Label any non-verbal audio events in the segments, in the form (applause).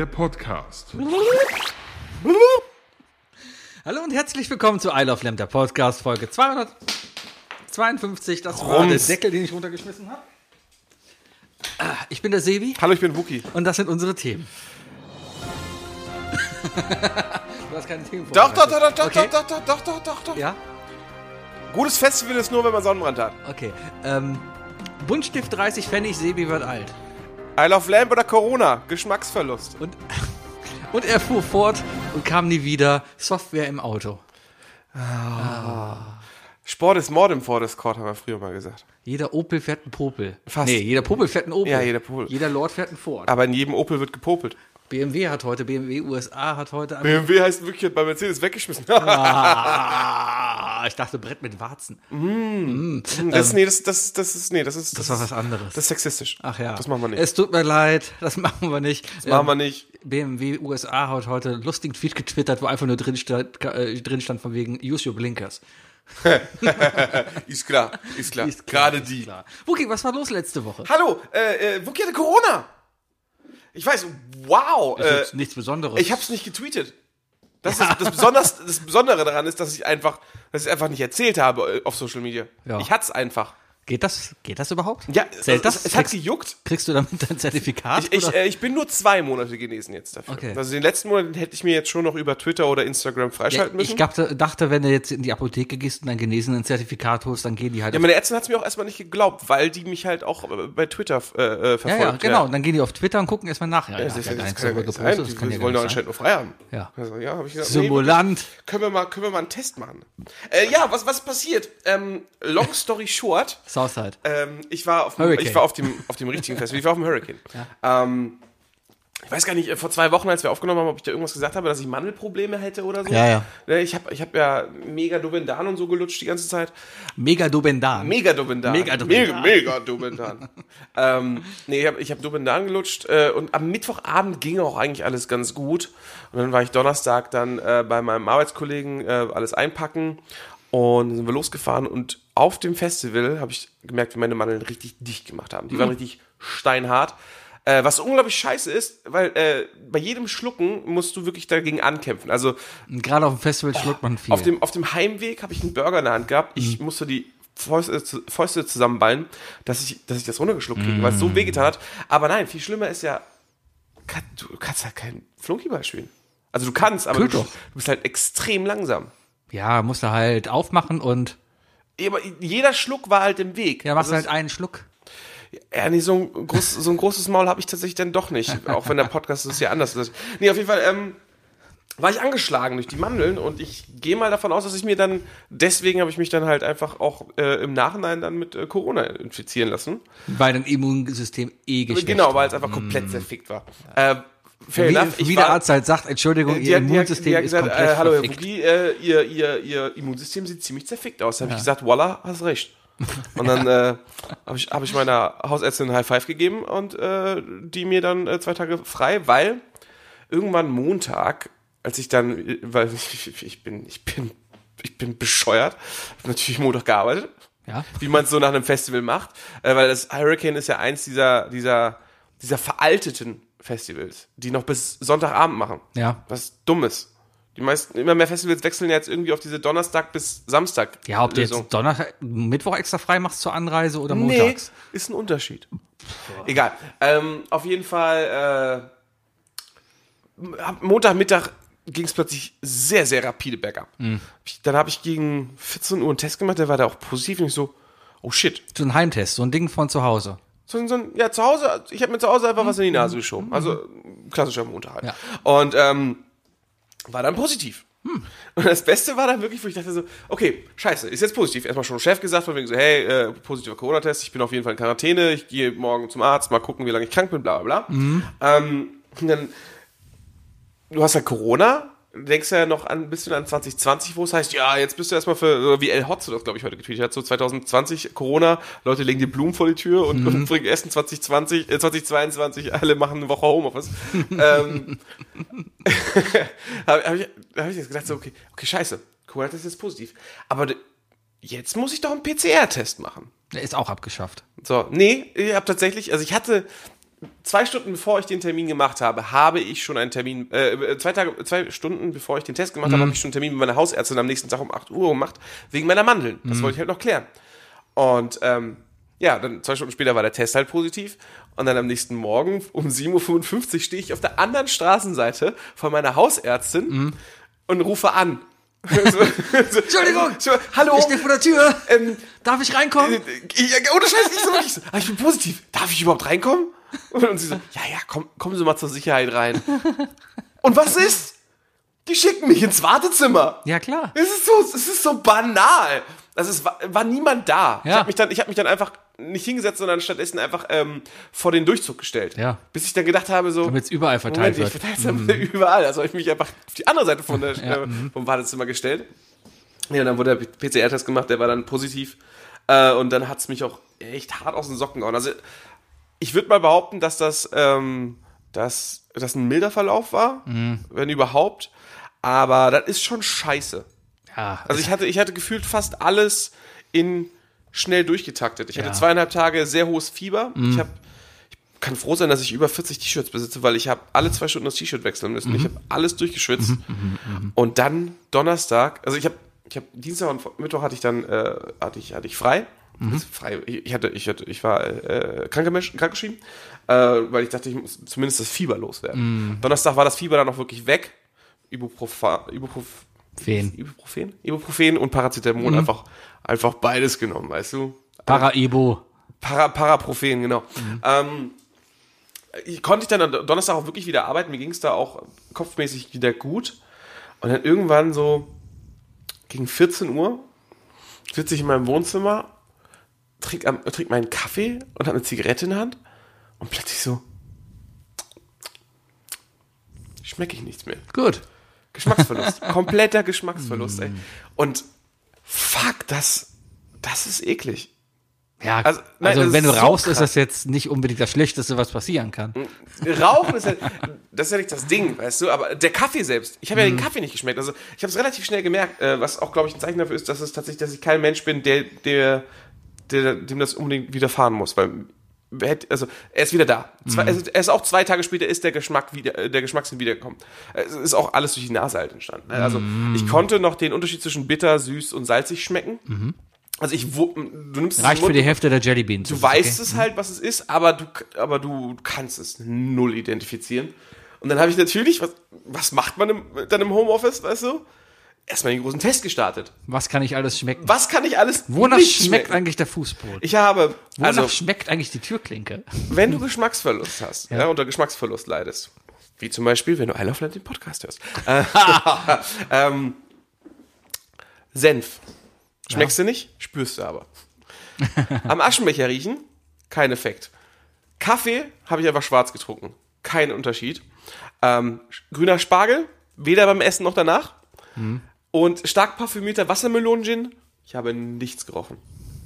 Der Podcast. Hallo und herzlich willkommen zu Isle of Lamb, der Podcast, Folge 252. Das war Rums. der Deckel, den ich runtergeschmissen habe. Ah, Ich bin der Sebi Hallo, ich bin Wookie. und das sind unsere Themen. (laughs) du hast keine Themen Doch, doch, doch, doch, doch, Okay. doch, doch, doch, doch, doch, doch. Ja, Gutes Festival ist nur, wenn man Sonnenbrand hat. okay. Ähm, Buntstift 30 Pfennig, Sebi wird alt. Isle of Lamb oder Corona? Geschmacksverlust. Und, (laughs) und er fuhr fort und kam nie wieder. Software im Auto. Sport ist Mord im Vordescourt, haben wir früher mal gesagt. Jeder Opel fährt einen Popel. Fast. Nee, jeder Popel fährt einen Opel. Ja, jeder Popel. Jeder Lord fährt einen Ford. Aber in jedem Opel wird gepopelt. BMW hat heute, BMW USA hat heute. BMW heißt wirklich bei Mercedes weggeschmissen. Ah, (laughs) ich dachte Brett mit Warzen. das, ist, nee, das, das, das ist, nee, das ist, Das war was anderes. Das ist sexistisch. Ach ja. Das machen wir nicht. Es tut mir leid, das machen wir nicht. Das machen wir nicht. BMW USA hat heute einen lustigen Tweet getwittert, wo einfach nur drin stand, äh, drin stand von wegen Use your blinkers. (laughs) Ist klar, ist klar. Ist klar, Gerade ist die. Klar. Wookie, was war los letzte Woche? Hallo, äh, äh, Wookie hatte Corona. Ich weiß, wow. Das Äh, ist nichts Besonderes. ich hab's nicht getweetet. Das, ist, das, Besonders, das Besondere daran ist, dass ich einfach, dass ich einfach nicht erzählt habe äh, auf Social Media. Ja. Ich hat's einfach. Geht das, geht das überhaupt? Ja, Zählt das? Es, es hat kriegst, gejuckt. kriegst du damit dein Zertifikat? Ich, ich, äh, ich bin nur zwei Monate genesen jetzt dafür. Okay. Also den letzten Monat hätte ich mir jetzt schon noch über Twitter oder Instagram ja, freischalten müssen. ich dachte, dachte, wenn du jetzt in die Apotheke gehst und ein genesenen Zertifikat holst, dann gehen die halt ja, meine Ärztin hat's mir auch erstmal nicht geglaubt, weil die mich halt auch äh, bei Twitter äh, äh, Ja, verfolgt. ja, genau. Und dann gehen die auf Twitter und gucken erstmal nach. Ja, ja, Das, hat ist, ja das, das kann ja gepostet. Die, Das kann die wollen doch anscheinend nur frei haben. Ja. Also, ja, hab ich gesagt, Simulant. können wir mal, können wir mal einen Test machen. Äh, ja, was, was passiert? Ähm, long story short, (laughs) Southside. ähm, ich war auf, dem- Hurricane. ich war auf dem, auf dem richtigen Festival, ich war auf dem Hurricane. Ähm, ich weiß gar nicht, äh, vor zwei Wochen, als wir aufgenommen haben, ob ich da irgendwas gesagt habe, dass ich Mandelprobleme hätte oder so. Ja, ja. Ne, Ich habe ich hab ja mega Dobendan und so gelutscht die ganze Zeit. Mega Dobendan. Mega Dobendan. Mega Dobendan. Mega, mega Dobendan. (laughs) ähm, nee, ich habe ich hab Dobendan gelutscht äh, und am Mittwochabend ging auch eigentlich alles ganz gut. Und dann war ich Donnerstag dann äh, bei meinem Arbeitskollegen äh, alles einpacken und sind wir losgefahren und auf dem Festival habe ich gemerkt, wie meine Mandeln richtig dicht gemacht haben. Die waren richtig steinhart. Äh, was unglaublich scheiße ist, weil äh, bei jedem Schlucken musst du wirklich dagegen ankämpfen. Also Gerade auf dem Festival schluckt man viel. auf dem, auf dem Heimweg habe ich einen Burger in der Hand gehabt. Ich musste die Fäuste, Fäuste zusammenballen, dass ich, dass ich das runtergeschluckt kriege, weil es so wehgetan hat. Aber nein, viel schlimmer ist ja, kann, du kannst halt keinen Flunkyball spielen. Also du kannst, aber du, du bist halt extrem langsam. ja, musst du halt aufmachen und jeder Schluck war halt im Weg. ja, machst Also halt einen Schluck. Ja, nee, so ein, groß, so ein großes Maul habe ich tatsächlich dann doch nicht. (laughs) Auch wenn der Podcast das ja anders ist. Nee, auf jeden Fall ähm, war ich angeschlagen durch die Mandeln und ich gehe mal davon aus, dass ich mir dann, deswegen habe ich mich dann halt einfach auch äh, im Nachhinein dann mit äh, Corona infizieren lassen. Weil dein Immunsystem eh geschwächt genau, weil es einfach komplett zerfickt war. Äh, fair Wie, enough, wie war- der Arzt halt sagt, Entschuldigung, die ihr hat, Immunsystem die hat ist gesagt, komplett äh, hallo Herr. Bugi, äh, ihr, ihr, ihr Immunsystem sieht ziemlich zerfickt aus. Da habe ich gesagt, voila, hast recht. Und dann äh, habe ich, hab ich meiner Hausärztin ein High Five gegeben und äh, die mir dann äh, zwei Tage frei, weil irgendwann Montag, als ich dann, äh, weil ich, ich bin, ich bin, ich bin bescheuert, habe natürlich Montag gearbeitet, Ja. wie man es so nach einem Festival macht, äh, weil das Hurricane ist ja eins dieser, dieser, dieser veralteten Festivals, die noch bis Sonntagabend machen. Ja. Was Dummes. Die meisten, immer mehr Festivals wechseln ja jetzt irgendwie auf diese Donnerstag bis Samstag. Ja, ob du jetzt Donnerstag, Mittwoch extra frei machst zur Anreise oder Nee, montags. ist ein Unterschied. Egal. Ähm, auf jeden Fall, äh, Montagmittag ging es plötzlich sehr, sehr rapide bergab. Mhm. Dann habe ich gegen 14 Uhr einen Test gemacht, der war da auch positiv und ich so, oh shit. So ein Heimtest, so ein Ding von zu Hause. So, ein- so ein, ja, zu Hause, ich habe mir zu Hause einfach was in die Nase geschoben. Also klassischer Montag halt. Ja. Und ähm, war dann positiv. Und das Beste war dann wirklich, wo ich dachte so, okay, scheiße, ist jetzt positiv. Erstmal schon Chef gesagt, von wegen so, hey, äh, positiver Corona-Test, ich bin auf jeden Fall in Quarantäne, ich gehe morgen zum Arzt, mal gucken, wie lange ich krank bin, bla bla bla. Ähm, und dann, du hast ja Corona, denkst ja noch an, ein bisschen an 2020, wo es heißt, ja, jetzt bist du erstmal für, wie El Hotzo das, glaube ich, heute getweetet hat, so 2020 Corona, Leute legen dir Blumen vor die Tür und, und (laughs) bringen Essen 2020, äh, 2022, alle machen eine Woche Homeoffice. ähm, (laughs) habe hab ich, hab ich jetzt gedacht, so, okay, okay, scheiße, Corona-Test ist positiv. Aber jetzt muss ich doch einen PCR-Test machen. Der ist auch abgeschafft. So, nee, ich habe tatsächlich, also ich hatte zwei Stunden bevor ich den Termin gemacht habe, habe ich schon einen Termin, äh, zwei Tage, zwei Stunden bevor ich den Test gemacht habe, habe ich schon einen Termin mit meiner Hausärztin am nächsten Tag um 8 Uhr gemacht, wegen meiner Mandeln. Das wollte ich halt noch klären. Und ähm, ja, dann zwei Stunden später war der Test halt positiv. Und dann am nächsten Morgen um 7.55 Uhr stehe ich auf der anderen Straßenseite von meiner Hausärztin und rufe an. (laughs) Entschuldigung. hallo. Ich stehe vor der Tür. Ähm, Darf ich reinkommen? äh, ich, ohne Scheiß, nicht so. Ah, ich bin positiv. Darf ich überhaupt reinkommen? Und sie so, ja, ja, komm, kommen Sie mal zur Sicherheit rein. Und was ist? Die schicken mich ins Wartezimmer. Ja, klar. Es ist so, es ist so banal. Also es war, war niemand da. Ich Ja. habe mich dann, ich habe mich dann einfach nicht hingesetzt, sondern stattdessen einfach ähm, vor den Durchzug gestellt. Ja. Bis ich dann gedacht habe, so, Damit es überall verteilt Moment, ich wird. verteile es (laughs) überall. Also habe ich mich einfach auf die andere Seite von der, (laughs) äh, mhm. vom Wartezimmer gestellt. Ja, und dann wurde der PCR-Test gemacht, der war dann positiv. Äh, und dann hat's mich auch echt hart aus den Socken gehauen. Also ich würde mal behaupten, dass das, ähm, dass das ein milder Verlauf war, Mhm. wenn überhaupt. Aber das ist schon scheiße. Ja, Also ich hatte, ich hatte gefühlt fast alles in schnell durchgetaktet. Ich hatte Ja. Mhm. zweieinhalb Tage sehr hohes Fieber. Ich habe ich kann froh sein, dass ich über 40 T-Shirts besitze, weil ich habe alle zwei Stunden das T-Shirt wechseln müssen. Mhm. Ich habe alles durchgeschwitzt. Und dann Donnerstag, also ich habe ich habe Dienstag und Mittwoch hatte ich dann äh, hatte ich hatte ich frei. Mhm. Also frei. Ich hatte ich hatte ich war äh, krankgeschrieben, äh, weil ich dachte, ich muss zumindest das Fieber loswerden. Mhm. Donnerstag war das Fieber dann auch wirklich weg. Ibuprofen, Ibuprofen, Fen. Ibuprofen, Ibuprofen und Paracetamol einfach einfach beides genommen, weißt du? Para-Ebo. Para, Paraprofen, genau. Ähm, ich konnte ich dann am Donnerstag auch wirklich wieder arbeiten. Mir ging es da auch kopfmäßig wieder gut. Und dann irgendwann so gegen 14 Uhr sitze ich in meinem Wohnzimmer, trinke am- trink meinen Kaffee und habe eine Zigarette in der Hand und plötzlich so schmecke ich nichts mehr. Gut. Geschmacksverlust. (laughs) Kompletter Geschmacksverlust, ey. Und fuck, das, das ist eklig. Ja, Also, also, nein, das wenn du ist so rauchst, ist krass. das jetzt nicht unbedingt das Schlechteste, was passieren kann. Rauchen ist ja, das ist ja nicht das Ding, weißt du, aber der Kaffee selbst, ich habe ja den Kaffee nicht geschmeckt. Also ich habe es relativ schnell gemerkt, äh, was auch, glaube ich, ein Zeichen dafür ist, dass es tatsächlich, dass ich kein Mensch bin, der, der, der dem das unbedingt widerfahren muss. Weil also er ist wieder da. Zwei, er, ist, er ist auch zwei Tage später ist der Geschmack wieder, äh, der Geschmackssinn wiedergekommen. Es ist auch alles durch die Nase halt entstanden. ne? Also ich konnte noch den Unterschied zwischen bitter, süß und salzig schmecken. Also ich, du nimmst es Reicht für die Hälfte der Jellybeans. Du weißt es halt, was es ist, aber du, aber du kannst es null identifizieren. Und dann habe ich natürlich, was, was macht man im, dann im Homeoffice, weißt du? Erstmal den großen Test gestartet. Was kann ich alles schmecken? Was kann ich alles Wonach schmeckt schmecken? eigentlich der Fußboden? Ich habe, Wonach also, schmeckt eigentlich die Türklinke? wenn du Geschmacksverlust hast, ja. unter Geschmacksverlust leidest, wie zum Beispiel, wenn du I Love Land den Podcast hörst, (laughs) äh, (laughs) ähm, Senf. Schmeckst du nicht? Spürst du aber. Am Aschenbecher riechen? Kein Effekt. Kaffee habe ich einfach schwarz getrunken. Kein Unterschied. Ähm, grüner Spargel? Weder beim Essen noch danach. Und stark parfümierter Wassermelonen-Gin? Ich habe nichts gerochen.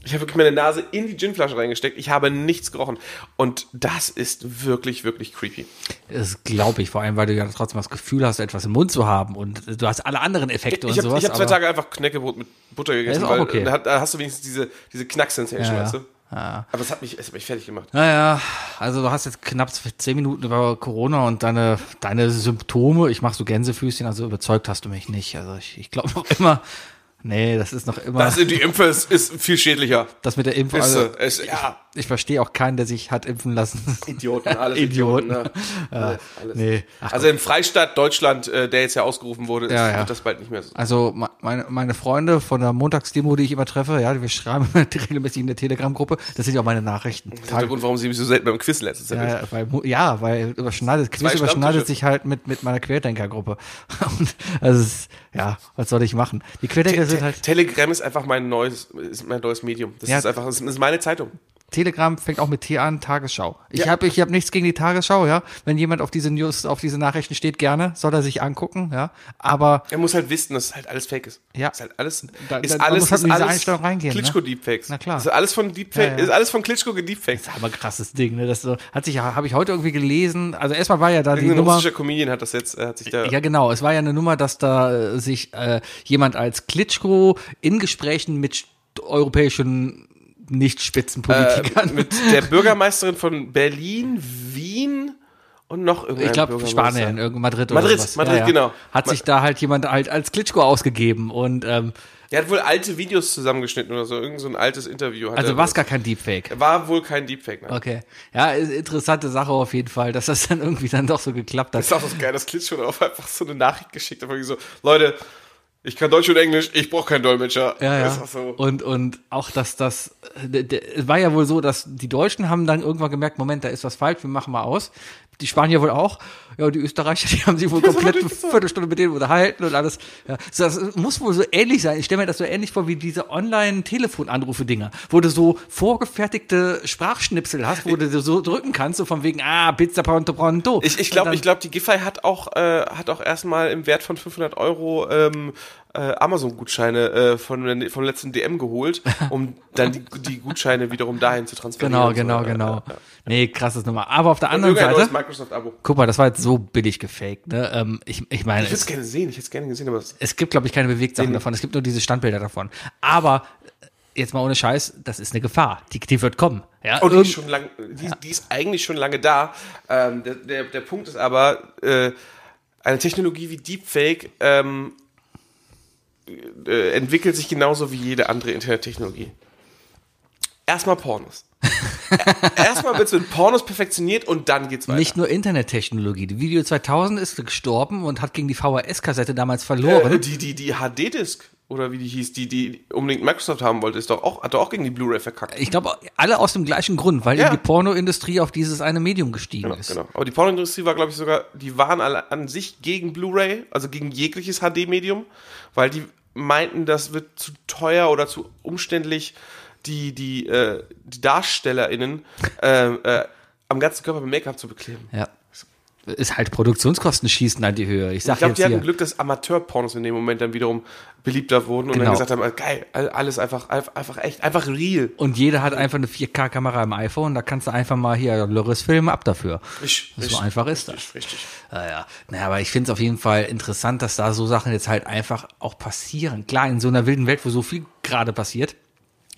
Ich habe wirklich meine Nase in die Ginflasche reingesteckt. Ich habe nichts gerochen. Und das ist wirklich, wirklich creepy. Das glaube ich, vor allem, weil du ja trotzdem das Gefühl hast, etwas im Mund zu haben und du hast alle anderen Effekte Ich und habe sowas. hab zwei aber- Tage einfach Knäckebrot mit Butter gegessen, ist auch okay. da hast du wenigstens diese, diese Knack-Sensation, Ja, weißt du? Ja. Aber es hat mich, es hat mich fertig gemacht. Naja, also du hast jetzt knapp zehn Minuten über Corona und deine, deine Symptome, ich mach so Gänsefüßchen, also überzeugt hast du mich nicht. Also ich, ich glaube noch immer, nee, das ist noch immer, Das, das, die Impfe ist, ist viel schädlicher. mit der Impfung, Ist, also, äh, ist, ja, ich verstehe auch keinen, der sich hat impfen lassen. (laughs) Idioten, alles Idioten. Idioten. ne? (laughs) alles, alles. nee. Ach, also im Freistaat Deutschland, äh, der jetzt ja ausgerufen wurde, ist, Ja, ja. wird das bald nicht mehr so. Also me- meine, meine Freunde von der Montagsdemo, die ich immer treffe, ja, wir schreiben (laughs) regelmäßig in der Telegram-Gruppe, das sind ja auch meine Nachrichten. Das ist der Grund, warum sie mich so selten beim Quiz letztes Jahr Ja, weil, ja, weil überschneidet, Quiz überschneidet sich halt mit, mit meiner Querdenker-Gruppe. Also ist, ja, was soll ich machen? Die Querdenker sind halt, Telegram ist einfach mein neues, ist mein neues Medium. Das Ja. ist einfach, das ist meine Zeitung. Telegram fängt auch mit T an, Tagesschau. Ich Ja. habe ich hab nichts gegen die Tagesschau, ja. Wenn jemand auf diese News, auf diese Nachrichten steht, gerne, soll er sich angucken, ja. Aber Er muss halt wissen, dass es halt alles Fake ist. Ja. Ist halt alles, Da- ist alles, muss halt ist alles Einstellung reingehen, ne? Klitschko Deepfakes. Na klar. Ist alles von Deepfake, Ja, ja. ist alles von Klitschko gedeepfaked. aber ein krasses Ding, ne? Das so, hat sich ja, habe ich heute irgendwie gelesen. Also erstmal war ja da die Irgendein Nummer. russischer Comedian hat das jetzt, äh, hat sich da, Ja, genau. Es war ja eine Nummer, dass da äh, sich äh, jemand als Klitschko in Gesprächen mit europäischen Nicht-Spitzenpolitikern. Äh, mit der Bürgermeisterin von Berlin, Wien und noch irgendein ich glaube. Spanien, irgend Madrid oder Madrid, sowas. Madrid, genau. Hat sich da halt jemand halt als Klitschko ausgegeben und ähm, Der hat wohl alte Videos zusammengeschnitten oder so, irgend so ein altes Interview. Hat also er- war es gar kein Deepfake. War wohl kein Deepfake, nein. Okay. Ja, interessante Sache auf jeden Fall, dass das dann irgendwie dann doch so geklappt hat. Das ist auch das geil, das Klitschko darauf einfach so eine Nachricht geschickt hat, irgendwie so, Leute, ich kann Deutsch und Englisch, ich brauche keinen Dolmetscher. Ja, ja. so. Und, und auch, dass das, war ja wohl so, dass die Deutschen haben dann irgendwann gemerkt, Moment, da ist was falsch, wir machen mal aus. Die Spanier wohl auch. Ja, und die Österreicher, (laughs) die haben sich wohl komplett eine Viertelstunde mit denen unterhalten und alles. Ja, das muss wohl so ähnlich sein. Ich stelle mir das so ähnlich vor wie diese Online-Telefonanrufe-Dinger, wo du so vorgefertigte Sprachschnipsel hast, wo du so drücken kannst, so von wegen, ah, Pizza pronto pronto. Ich, ich glaube, ich glaube, die Giffey hat auch, äh, hat auch erstmal im Wert von 500 Euro ähm, äh, Amazon-Gutscheine äh, von, der- vom letzten DM geholt, um dann die, die Gutscheine wiederum dahin zu transferieren. Genau, und so. genau, Ja, genau. ja, ja. Nee, krasses Nummer. Aber auf der Und anderen Seite, Microsoft-Abo. guck mal, das war jetzt so billig gefaked, ne? Ähm, ich, ich meine, Ich würde es, gerne sehen, ich hätte es gerne gesehen, aber es, es gibt, glaube ich, keine Bewegtsachen davon. Es gibt nur diese Standbilder davon. Aber äh, jetzt mal ohne Scheiß, das ist eine Gefahr. Die, die wird kommen. Ja, Und die Irgend- ist, schon lang, die, die ist eigentlich schon lange da. Ähm, der, der, der Punkt ist aber, äh, eine Technologie wie Deepfake ähm, äh, entwickelt sich genauso wie jede andere Internettechnologie. Erstmal Pornos. (laughs) Erstmal wird es mit Pornos perfektioniert und dann geht's weiter. nicht nur Internettechnologie. Die Video 2000 ist gestorben und hat gegen die VHS-Kassette damals verloren. äh, die die, die HD-Disk oder wie die hieß, die die unbedingt Microsoft haben wollte, ist doch auch, hat doch auch gegen die Blu-ray verkackt. ich glaube, alle aus dem gleichen Grund, weil Ja. die Pornoindustrie auf dieses eine Medium gestiegen Genau, ist. genau. Aber die Pornoindustrie war, glaube ich, sogar, die waren alle an sich gegen Blu-ray, also gegen jegliches HD-Medium, weil die meinten, das wird zu teuer oder zu umständlich, die, die, äh, die DarstellerInnen äh, äh, am ganzen Körper mit Make-up zu bekleben. Ja. Ist halt Produktionskosten schießen an die Höhe. Ich Ich glaube, die hatten hier. Glück, dass Amateur-Pornos in dem Moment dann wiederum beliebter wurden und Genau. dann gesagt haben, äh, geil, all- alles einfach, einfach echt, einfach real. Und jeder hat einfach eine 4K-Kamera im iPhone, da kannst du einfach mal hier Loris filmen ab dafür. Richtig, So einfach ist das. Richtig, richtig. Ja, ja. Naja, aber ich finde es auf jeden Fall interessant, dass da so Sachen jetzt halt einfach auch passieren. Klar, in so einer wilden Welt, wo so viel gerade passiert.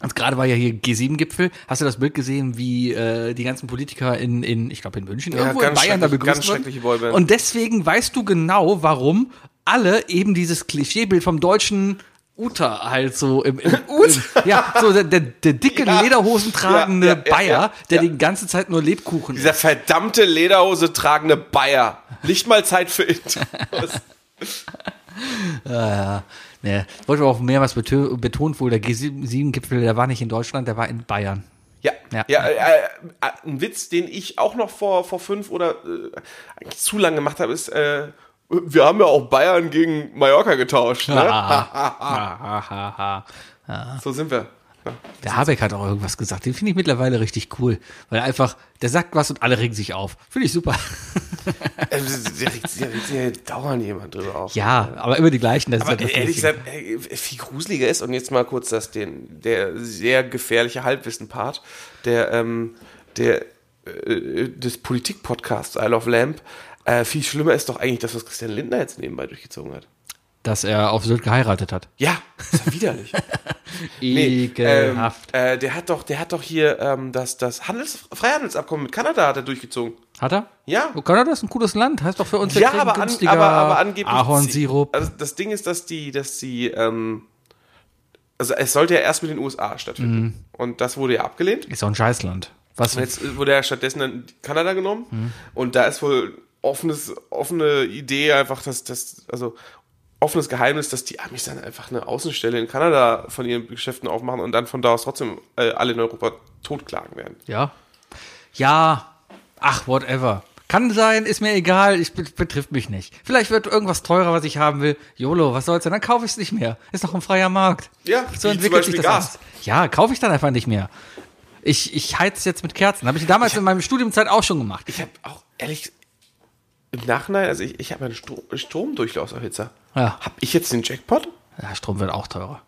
Und gerade war ja hier G7-Gipfel. Hast du das Bild gesehen, wie äh, die ganzen Politiker in, in ich glaube in München, irgendwo in Bayern da begrüßt ganz wurden? schreckliche Boyband. Und deswegen weißt du genau, warum alle eben dieses Klischeebild vom deutschen Uta halt so im, im, im ja so der, der, der dicke Ja. Lederhosen tragende Ja, ja, ja, Bayer, ja, der ja. die ganze Zeit nur Lebkuchen Dieser verdammte Lederhose tragende Bayer. Nicht mal Zeit für It. (laughs) Ja, ne, wollte aber auch mehrmals betont wohl, der G7-Gipfel, der war nicht in Deutschland, der war in Bayern. Ja, Ja. ja, äh, äh, ein Witz, den ich auch noch vor, vor fünf oder äh, eigentlich zu lange gemacht habe, ist, äh, wir haben ja auch Bayern gegen Mallorca getauscht. Ne? Ah, (laughs) ha, ha. So sind wir. Der Habeck hat auch irgendwas gesagt, den finde ich mittlerweile richtig cool, weil er einfach, der sagt was und alle regen sich auf. Finde ich super. (laughs) Der regt der regt sich dauernd jemand drüber auf. Ja, aber immer die gleichen. Das ist Aber halt das ehrlich gesagt, viel gruseliger ist, und jetzt mal kurz das, den, der sehr gefährliche Halbwissen-Part, der, ähm, der, äh, des Politik-Podcasts Isle of Lamp, äh, viel schlimmer ist doch eigentlich das, was Christian Lindner jetzt nebenbei durchgezogen hat. Dass er auf Sylt geheiratet hat. Ja, ist ja widerlich. (laughs) Nee, Ekelhaft. Ähm, äh, der hat doch, der hat doch hier ähm, das, das Handels Freihandelsabkommen mit Kanada hat er durchgezogen. Hat er? Ja. Oh, Kanada ist ein cooles Land, heißt doch für uns, Ja, aber, an, aber, aber angeblich. Ahornsirup. Also das Ding ist, dass die, dass die, ähm, also es sollte ja erst mit den USA stattfinden. Mhm. Und das wurde ja abgelehnt. Ist auch ein Scheißland. Was? Und jetzt wurde ja stattdessen dann Kanada genommen. Mhm. Und da ist wohl offenes, offene Idee einfach, dass das, also offenes Geheimnis, dass die Amis dann einfach eine Außenstelle in Kanada von ihren Geschäften aufmachen und dann von da aus trotzdem äh, alle in Europa totklagen werden. Ja. Ja. Ach, whatever. Kann sein, ist mir egal, ich bet- betrifft mich nicht. Vielleicht wird irgendwas teurer, was ich haben will. YOLO, was soll's denn? Dann kaufe ich es nicht mehr. Ist doch ein freier Markt. Ja, so entwickelt sich das. Gas. Ja, kaufe ich dann einfach nicht mehr. Ich, ich heiz jetzt mit Kerzen. Habe ich damals in meinem Studiumzeit auch schon gemacht. Ich habe auch ehrlich im Nachhinein, also ich, ich habe einen Stro Stromdurchlauferhitzer. Ja. Habe ich jetzt den Jackpot? Ja, Strom wird auch teurer.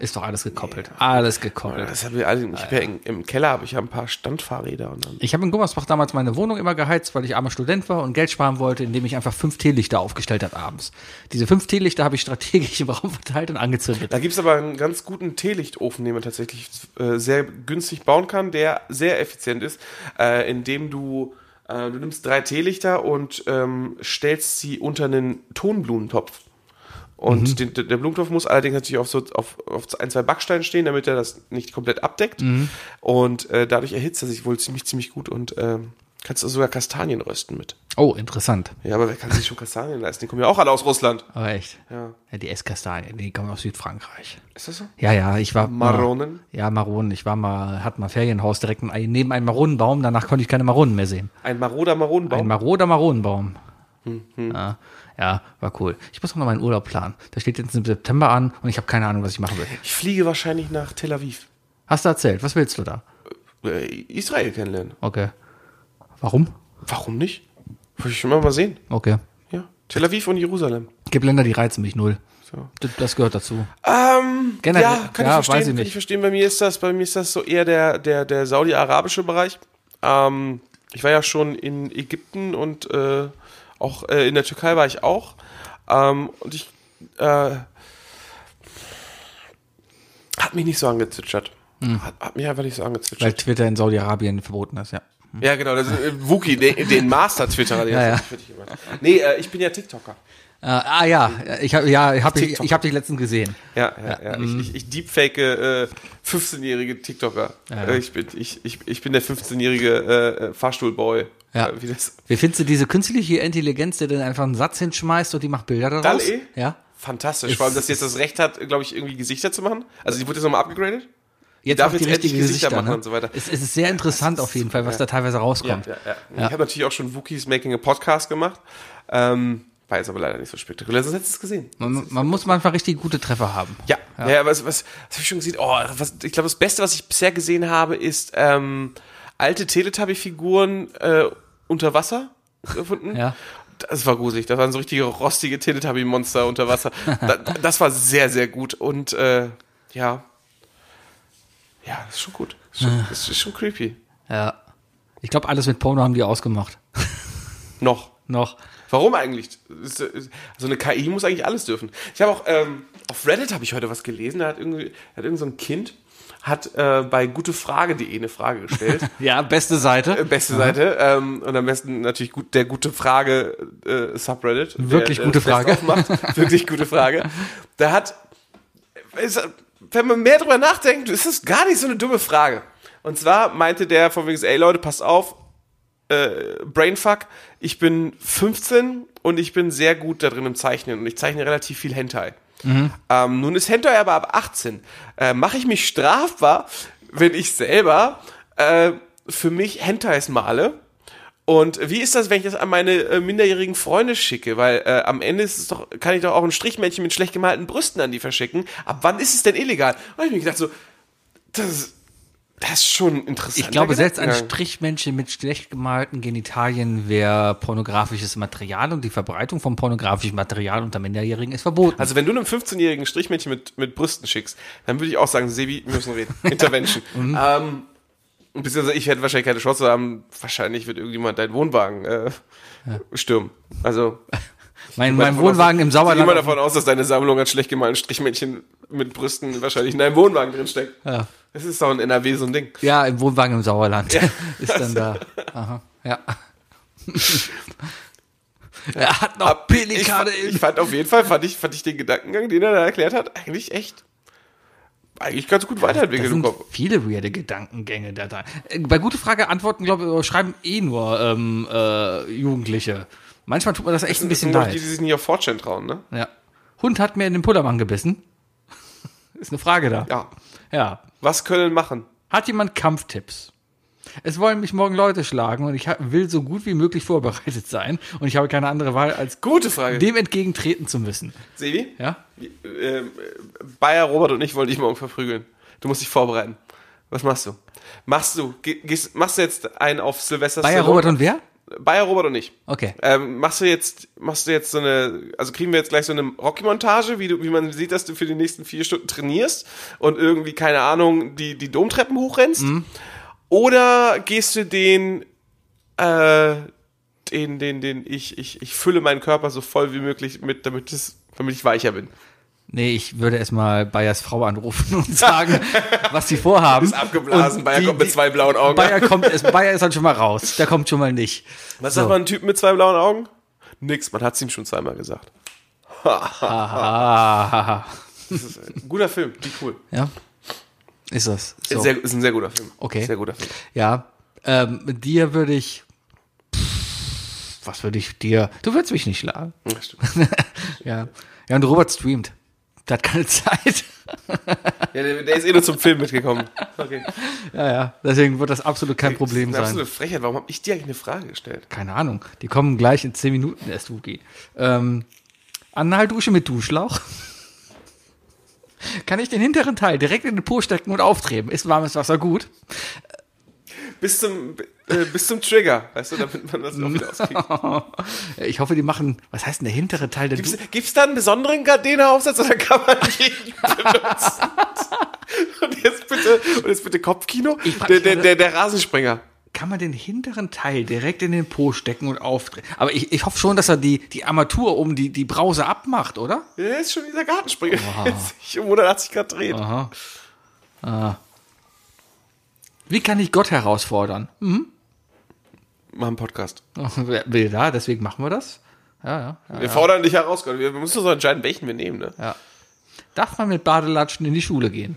Ist doch alles gekoppelt. Alles gekoppelt. Das haben wir alle. Ich hab ja im, im Keller habe ich ja ein paar Standfahrräder und dann. Ich habe in Gummersbach damals meine Wohnung immer geheizt, weil ich armer Student war und Geld sparen wollte, indem ich einfach fünf Teelichter aufgestellt habe abends. Diese fünf Teelichter habe ich strategisch (laughs) im Raum verteilt und angezündet. Da gibt's aber einen ganz guten Teelichtofen, den man tatsächlich äh, sehr günstig bauen kann, der sehr effizient ist, äh, indem du äh, du nimmst drei Teelichter und ähm, stellst sie unter einen Tonblumentopf. Und den, der Blumentopf muss allerdings natürlich auf so auf, auf ein, zwei Backsteinen stehen, damit er das nicht komplett abdeckt. Und äh, dadurch erhitzt er sich wohl ziemlich, ziemlich gut und ähm, kannst du sogar Kastanien rösten mit. Oh, interessant. Ja, aber wer kann sich schon Kastanien leisten? Die kommen ja auch alle aus Russland. Aber echt. Ja. Ja, die Esskastanien, die kommen aus Südfrankreich. Ist das so? Ja, ja, ich war Maronen? Mal, ja, Maronen. Ich war mal, hatte mal Ferienhaus direkt neben einem Maronenbaum. Danach konnte ich keine Maronen mehr sehen. Ein maroder Maronenbaum? Ein maroder Maronenbaum. Hm, Ja, ja, war cool. Ich muss noch mal meinen Urlaub planen. Der steht jetzt im September an und ich habe keine Ahnung, was ich machen will. ich fliege wahrscheinlich nach Tel Aviv. Hast du erzählt? Was willst du da? Äh, Israel kennenlernen. Okay. Warum? Warum nicht? Wollte ich schon mal mal sehen. Okay. Ja. Tel Aviv und Jerusalem. Gibt Länder, die reizen mich null. So. Das, gehört dazu. Ähm, Generell- ja, kann ja, ich weiß verstehen. ich Kann nicht. ich verstehen. Bei mir ist das, bei mir ist das so eher der, der, der saudi-arabische Bereich. Ähm, ich war ja schon in Ägypten und äh, auch äh, in der Türkei war ich auch. Ähm, und ich äh, hat mich nicht so angezwitschert. Hat, hat mich einfach nicht so Weil angezwitschert. Twitter in Saudi-Arabien verboten ist, ja. Ja, genau, das ist äh, Wookie, den, den Master-Twitterer. den Ja, ja. gemacht. Nee, äh, ich bin ja TikToker. Äh, ah ja, ich habe ja, hab ich, ich habe dich letztens gesehen. Ja, ja, ja. Ich, ich, ich deepfake äh, 15-jährige TikToker. Ja. Äh, ich, bin, ich, ich, ich bin der 15-jährige äh, Fahrstuhlboy. Ja. Äh, wie das? Wie findest du diese künstliche Intelligenz, der dann einfach einen Satz hinschmeißt und die macht Bilder daraus? DALL-E? Ja. Fantastisch. Vor allem, dass sie jetzt das Recht hat, glaube ich, irgendwie Gesichter zu machen. Also die wurde jetzt nochmal abgegradet. Jetzt darf die jetzt endlich richtigen Gesichter Gesichter, machen ne? und so weiter. Es, es ist sehr interessant auf jeden Fall, was da teilweise rauskommt. Ja, ja. Ich habe natürlich auch schon Wookies Making a Podcast gemacht. Ähm, war jetzt aber leider nicht so spektakulär. Sonst hättest du es gesehen. Man, man muss manchmal richtig gute Treffer haben. Ja, ja, ja was, was, was habe ich schon gesehen? Oh, was, ich glaube, das Beste, was ich bisher gesehen habe, ist ähm, alte Teletubby-Figuren äh, unter Wasser gefunden. Ja. Das war gruselig. Das waren so richtige rostige Teletubby-Monster unter Wasser. da, das war sehr, sehr gut. Und äh, ja. Ja, das ist schon gut. Das ist schon, das ist schon creepy. Ja. Ich glaube, alles mit Porno haben die ausgemacht. (laughs) Noch. Noch. Warum eigentlich? Ist, also eine KI muss eigentlich alles dürfen. Ich habe auch ähm, auf Reddit habe ich heute was gelesen. Da hat irgendwie hat irgend so ein Kind hat äh, bei gutefrage.de eine Frage gestellt. (laughs) Ja, beste Seite. Äh, Beste Seite. Ähm, und am besten natürlich gut, der gute Frage äh, Subreddit. Wirklich der, gute das Beste Frage. (laughs) Wirklich gute Frage. Da hat, ist, wenn man mehr drüber nachdenkt, ist das gar nicht so eine dumme Frage. Und zwar meinte der von wegen, ey Leute, passt auf, äh, Brainfuck, ich bin 15 und ich bin sehr gut da drin im Zeichnen und ich zeichne relativ viel Hentai. Ähm, nun ist Hentai aber ab 18. Äh, Mache ich mich strafbar, wenn ich selber äh, für mich Hentais male? Und wie ist das, wenn ich das an meine äh, minderjährigen Freunde schicke? Weil äh, am Ende ist es doch, kann ich doch auch ein Strichmännchen mit schlecht gemalten Brüsten an die verschicken. Ab wann ist es denn illegal? Und hab ich mir gedacht so, das, das ist schon interessant. Ich glaube, selbst ein. Strichmännchen mit schlecht gemalten Genitalien wäre pornografisches Material und die Verbreitung von pornografischem Material unter Minderjährigen ist verboten. Also wenn du einem 15-jährigen Strichmännchen mit, mit Brüsten schickst, dann würde ich auch sagen, Sebi, wir müssen reden. (laughs) Intervention. ähm, beziehungsweise ich hätte wahrscheinlich keine Chance haben, wahrscheinlich wird irgendjemand deinen Wohnwagen äh, stürmen. Also (laughs) mein, ich mein davon aus- Wohnwagen im Ich gehe Sauerland. davon aus, dass deine Sammlung an schlecht gemalten Strichmännchen mit Brüsten wahrscheinlich in deinem Wohnwagen drin steckt. Ja. Das ist doch in NRW so ein Ding. Ja, im Wohnwagen im Sauerland. (laughs) ist dann da. Aha. Ja. (laughs) er hat noch ich, Pelikane in. ich fand auf jeden Fall, fand ich, fand ich den Gedankengang, den er da erklärt hat, eigentlich echt, eigentlich ganz gut weiterentwickelt im sind Kopf. viele weirde Gedankengänge da dran. Äh, Bei gute Frage antworten, glaube ich, schreiben eh nur ähm, äh, Jugendliche. Manchmal tut mir das echt ein bisschen noch die, leid. die sich nicht auf Fortune trauen, ne? Ja. Hund hat mir in den Pullermann gebissen. (laughs) Ist eine Frage da. Ja. Ja. Was können machen? Hat jemand Kampftipps? Es wollen mich morgen Leute schlagen und ich will so gut wie möglich vorbereitet sein und ich habe keine andere Wahl, als Gute Frage. dem entgegentreten zu müssen. Sevi? Ja? Ähm, Bayer, Robert und ich wollen dich morgen verprügeln. Du musst dich vorbereiten. Was machst du? Machst du, ge- gehst, machst du jetzt einen auf Silvester Bayer? Robert und wer? Bayer Robert und ich. Okay. Ähm, machst du jetzt, machst du jetzt so eine, also kriegen wir jetzt gleich so eine Rocky-Montage, wie du, wie man sieht, dass du für die nächsten vier Stunden trainierst und irgendwie, keine Ahnung, die, die Domtreppen hochrennst? Oder gehst du den, äh, den, den, den, ich, ich, ich fülle meinen Körper so voll wie möglich mit, damit es, damit ich weicher bin? Nee, ich würde erstmal Bayers Frau anrufen (laughs) und sagen, was sie vorhaben. Ist abgeblasen, Und Bayer die- kommt mit die- zwei blauen Augen. Bayer kommt, ist, Bayer ist dann schon mal raus. Der kommt schon mal nicht. Was So. sagt man, ein Typ mit zwei blauen Augen? Nix, man hat es ihm schon zweimal gesagt. Ah, Das ist ein guter Film, wie cool. ja. Ist das. So. Ist, sehr, ist ein sehr guter Film. Okay. Sehr guter Film. Ja, ähm, mit dir würde ich. Was würde ich dir? Du würdest mich nicht schlagen. Ja, stimmt. (laughs) Ja. Ja, und Robert streamt. Der hat keine (laughs) Zeit. Ja, der, der ist eh nur zum Film mitgekommen. Okay. Ja, ja. Deswegen wird das absolut kein Problem das ist eine sein. absolute Frechheit. Warum habe ich dir eigentlich eine Frage gestellt? Keine Ahnung. Die kommen gleich in zehn Minuten erst, Wuki. Ähm, Anhaldusche mit Duschlauch. Kann ich den hinteren Teil direkt in den Po stecken und auftreten? Ist warmes Wasser gut? Bis zum, äh, bis zum Trigger, weißt du, damit man das auch wieder auskriegt. (laughs) Ich hoffe, die machen, was heißt denn der hintere Teil der Gibt's, Dusche? gibt's da einen besonderen Gardena-Aufsatz oder kann man jeden benutzen? (laughs) und jetzt bitte, und jetzt bitte Kopfkino. Ich Der, der, der, der Rasensprenger. Kann man den hinteren Teil direkt in den Po stecken und aufdrehen? Aber ich, ich hoffe schon, dass er die, die Armatur um die, die Brause abmacht, oder? Der ist schon dieser Gartenspringer, (laughs) der sich um 180 Grad dreht. Aha. Ah. Wie kann ich Gott herausfordern? Hm? Mach einen Podcast. Will da, deswegen machen wir das. Ja, ja. ja. Wir fordern dich heraus, Gott. Wir müssen so entscheiden, welchen wir nehmen. Ne? ja. Darf man mit Badelatschen in die Schule gehen?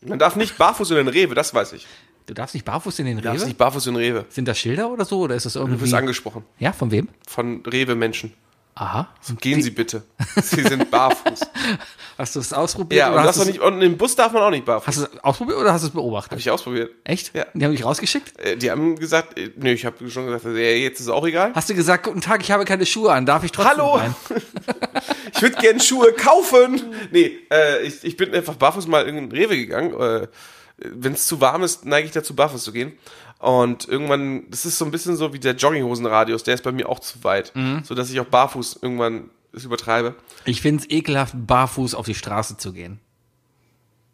Man darf nicht barfuß in den Rewe, das weiß ich. Du darfst nicht barfuß in den Du darfst Rewe? nicht barfuß in den Rewe. Sind das Schilder oder so? Oder ist das Du irgendwie. wirst angesprochen ja, von wem? von Rewe-Menschen. Aha. Gehen Sie bitte. Sie sind barfuß. (laughs) Hast du es ausprobiert? ja, und, hast nicht, und im Bus darf man auch nicht barfuß. Hast du es ausprobiert oder hast du es Habe beobachtet? ich ausprobiert. Echt? Ja. Die haben dich rausgeschickt? Äh, Die haben gesagt, äh, nö, ich habe schon gesagt, äh, jetzt ist es auch egal. Hast du gesagt, guten Tag, ich habe keine Schuhe an, darf ich trotzdem Hallo! rein? (laughs) Ich würde gern Schuhe kaufen. Nee, äh, ich, ich bin einfach barfuß mal in den Rewe gegangen. Wenn es zu warm ist, neige ich dazu, barfuß zu gehen. Und irgendwann, das ist so ein bisschen so wie der Jogginghosenradius, der ist bei mir auch zu weit. So dass ich auch barfuß irgendwann es übertreibe. Ich finde es ekelhaft, barfuß auf die Straße zu gehen.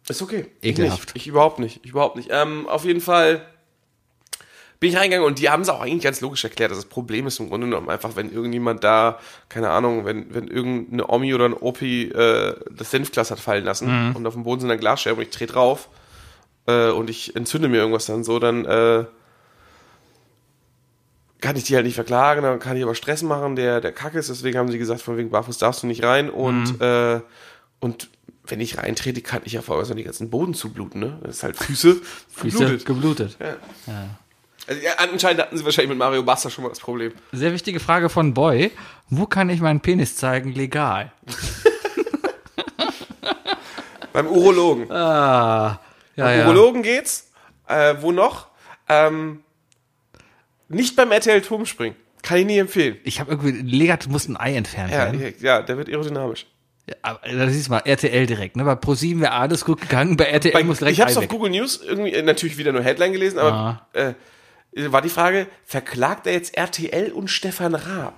Ist okay. Ekelhaft. Ich, nicht. ich überhaupt nicht. Ich überhaupt nicht. Ähm, auf jeden Fall bin ich reingegangen und die haben es auch eigentlich ganz logisch erklärt. dass Das Problem ist im Grunde genommen einfach, wenn irgendjemand da, keine Ahnung, wenn, wenn irgendeine Omi oder ein Opi äh, das Senfglas hat fallen lassen und auf dem Boden sind dann Glasscherben und ich drehe drauf äh, und ich entzünde mir irgendwas dann so, dann äh, kann ich die halt nicht verklagen, dann kann ich aber Stress machen, der, der Kacke ist. Deswegen haben sie gesagt, von wegen barfuß darfst du nicht rein und, äh, und wenn ich reintrete, kann ich ja vor allem so den ganzen Boden zubluten, ne? Das ist halt Füße, (laughs) Füße geblutet. geblutet. Also, ja, anscheinend hatten sie wahrscheinlich mit Mario Basta schon mal das Problem. Sehr wichtige Frage von Boy. Wo kann ich meinen Penis zeigen legal? (laughs) Beim Urologen. Ah, ja, ja. Urologen geht's. Äh, wo noch? Ähm, nicht beim RTL Turmspringen. Kann ich nie empfehlen. Ich habe irgendwie, Legat muss ein Ei entfernt Ja, werden. ja, der wird aerodynamisch. Ja, aber da siehst du mal, RTL direkt, ne? Bei ProSieben wäre alles gut gegangen, bei RTL muss direkt ich habe es auf. Google News irgendwie äh, natürlich wieder nur Headline gelesen, aber Ah. äh, war die Frage, verklagt er jetzt RTL und Stefan Raab?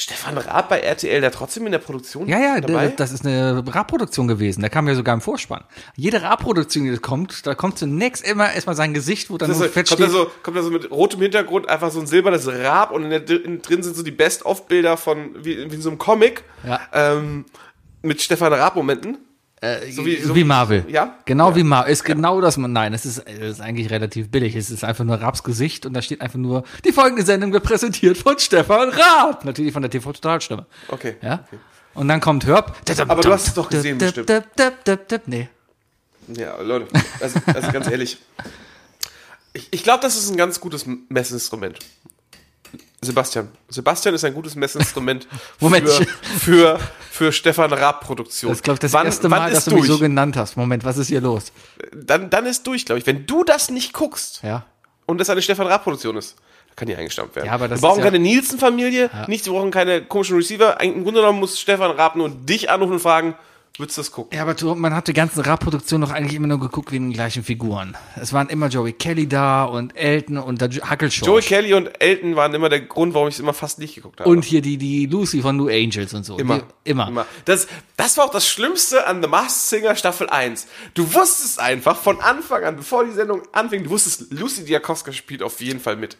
Stefan Raab bei RTL da trotzdem in der Produktion Ja, ja, dabei? das ist eine Rap-Produktion gewesen. Da kam ja sogar im Vorspann. Jede Rap-Produktion, die kommt, da kommt zunächst immer erstmal sein Gesicht, wo dann Das nur ist, fett kommt, steht. da so, kommt da so mit rotem Hintergrund einfach so ein silbernes Rab und in der, in, drin sind so die Best-of-Bilder von, wie, wie in so einem Comic, Ja. ähm, mit Stefan Raab-Momenten. Äh, so wie- so wie Marvel. ja? Genau wie Marvel. Ist genau das. man- Nein, es ist, es ist eigentlich relativ billig. Es ist einfach nur Raabs Gesicht und da steht einfach nur, die folgende Sendung wird präsentiert von Stefan Raab. Natürlich von der TV-Totalstimme. Okay. Ja? Und dann kommt Hörb. Aber du hast es doch gesehen, bestimmt. Nee. Ja, Leute, also, also ganz ehrlich. Ich, ich glaube, das ist ein ganz gutes Messinstrument. Sebastian. Sebastian ist ein gutes Messinstrument (laughs) Moment. für, für, für Stefan Raab-Produktion. Das glaube ich, das Wann- erste Mal, ist dass du mich durch? so genannt hast. Moment, was ist hier los? dann, dann ist durch, glaube ich. Wenn du das nicht guckst Ja. und das eine Stefan Raab-Produktion ist, kann die eingestampft werden. Ja, aber das wir brauchen ja- keine Nielsen-Familie, nichts, wir brauchen keine komischen Receiver. Im Grunde genommen muss Stefan Raab nur dich anrufen und fragen, würdest du das gucken. Ja, aber du, man hat die ganzen Rap-Produktionen doch eigentlich immer nur geguckt wegen den gleichen Figuren. Es waren immer Joey Kelly da und Elton und der Huckelshaw. Joey Kelly und Elton waren immer der Grund, warum ich es immer fast nicht geguckt habe. und hier die, die Lucy von New Angels und so. Immer. Die, immer. Immer. Das, das war auch das Schlimmste an The Masked Singer Staffel 1. Du wusstest einfach von Anfang an, bevor die Sendung anfing, du wusstest, Lucy Diakowska spielt auf jeden Fall mit.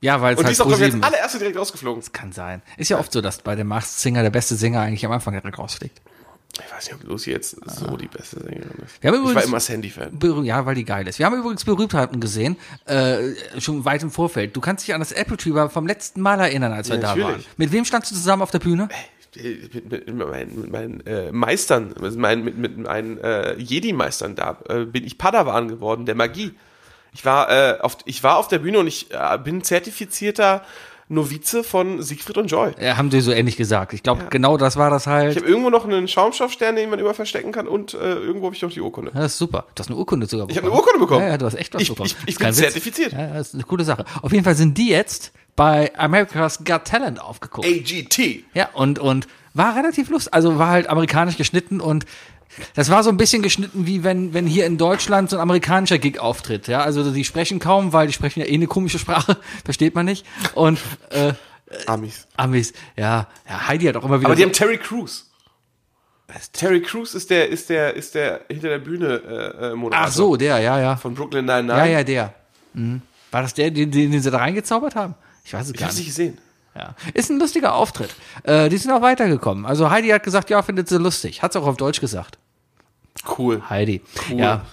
Ja, weil es Und die halt ist auch, glaube ich, als allererste direkt rausgeflogen. Kann sein. Ist ja oft so, dass bei dem Masked Singer der beste Sänger eigentlich am Anfang direkt rausfliegt. Ich weiß nicht, ob Lucy jetzt so die beste Sängerin ist. Wir haben ich war übrigens- immer Sandy-Fan. Ja, weil die geil ist. Wir haben übrigens Berühmtheiten gesehen, äh, schon weit im Vorfeld. Du kannst dich an das Apple Tree vom letzten Mal erinnern, als wir Ja, da natürlich. waren. Mit wem standst du zusammen auf der Bühne? Mit, mit, mit meinen, mit meinen äh, Meistern, mit meinen, mit, mit meinen äh, Jedi-Meistern da, äh, bin ich Padawan geworden, der Magie. Ich war, äh, auf, ich war auf der Bühne und ich äh, bin zertifizierter Novize von Siegfried und Joy. Ja, haben die so ähnlich gesagt. Ich glaube, genau das war das Ich halt. habe irgendwo noch einen Schaumstoffstern, den man immer verstecken kann und äh, irgendwo habe ich noch die Urkunde. Das ist super. Du hast eine Urkunde sogar bekommen. Ich habe eine Urkunde bekommen. Ja, ja, du hast echt was Ich- bekommen. ich- ich bin zertifiziert. Ja, das ist eine coole Sache. Auf jeden Fall sind die jetzt bei America's Got Talent aufgeguckt. AGT. Ja, und, und war relativ lustig. Also war halt amerikanisch geschnitten und das war so ein bisschen geschnitten, wie wenn, wenn hier in Deutschland so ein amerikanischer Gig auftritt. Ja, also die sprechen kaum, weil die sprechen ja eh eine komische Sprache, (laughs) versteht man nicht. Und äh, Amis. Amis, ja, ja, Heidi hat auch immer wieder. Aber die so, haben Terry Crews. Terry Crews ist der, ist der, ist der hinter der Bühne äh, äh, Moderator. Ach so, der, ja, ja. Von Brooklyn Nine-Nine. Ja, ja, der. Mhm. War das der, den, den, den sie da reingezaubert haben? Ich weiß es Ich gar hab's nicht. nicht gesehen. Ja. Ist ein lustiger Auftritt. Äh, die sind auch weitergekommen. Also Heidi hat gesagt, ja, findet sie lustig. Hat's auch auf Deutsch gesagt. Cool. Heidi. Ja.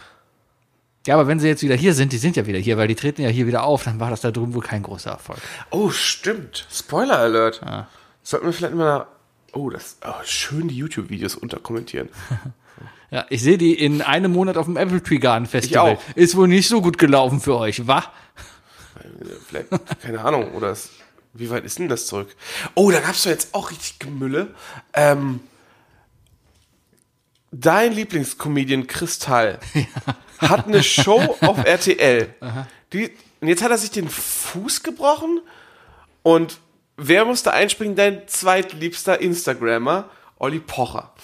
Ja, aber wenn sie jetzt wieder hier sind, die sind ja wieder hier, weil die treten ja hier wieder auf, dann war das da drüben wohl kein großer Erfolg. Oh, stimmt. Spoiler Alert. Sollten wir vielleicht mal. Oh, das. Oh, schön die YouTube-Videos unterkommentieren. (laughs) Ja, ich sehe die in einem Monat auf dem Apple Tree Garden Festival. auch. Ist wohl nicht so gut gelaufen für euch, wa? Vielleicht, keine Ahnung, oder es, wie weit ist denn das zurück? Oh, da gab's doch jetzt auch richtig Gemülle. Ähm, dein Lieblingscomedian Kristall (laughs) hat eine Show auf (laughs) RTL. Die, und jetzt hat er sich den Fuß gebrochen und wer musste einspringen? Dein zweitliebster Instagrammer, Olli Pocher. (laughs)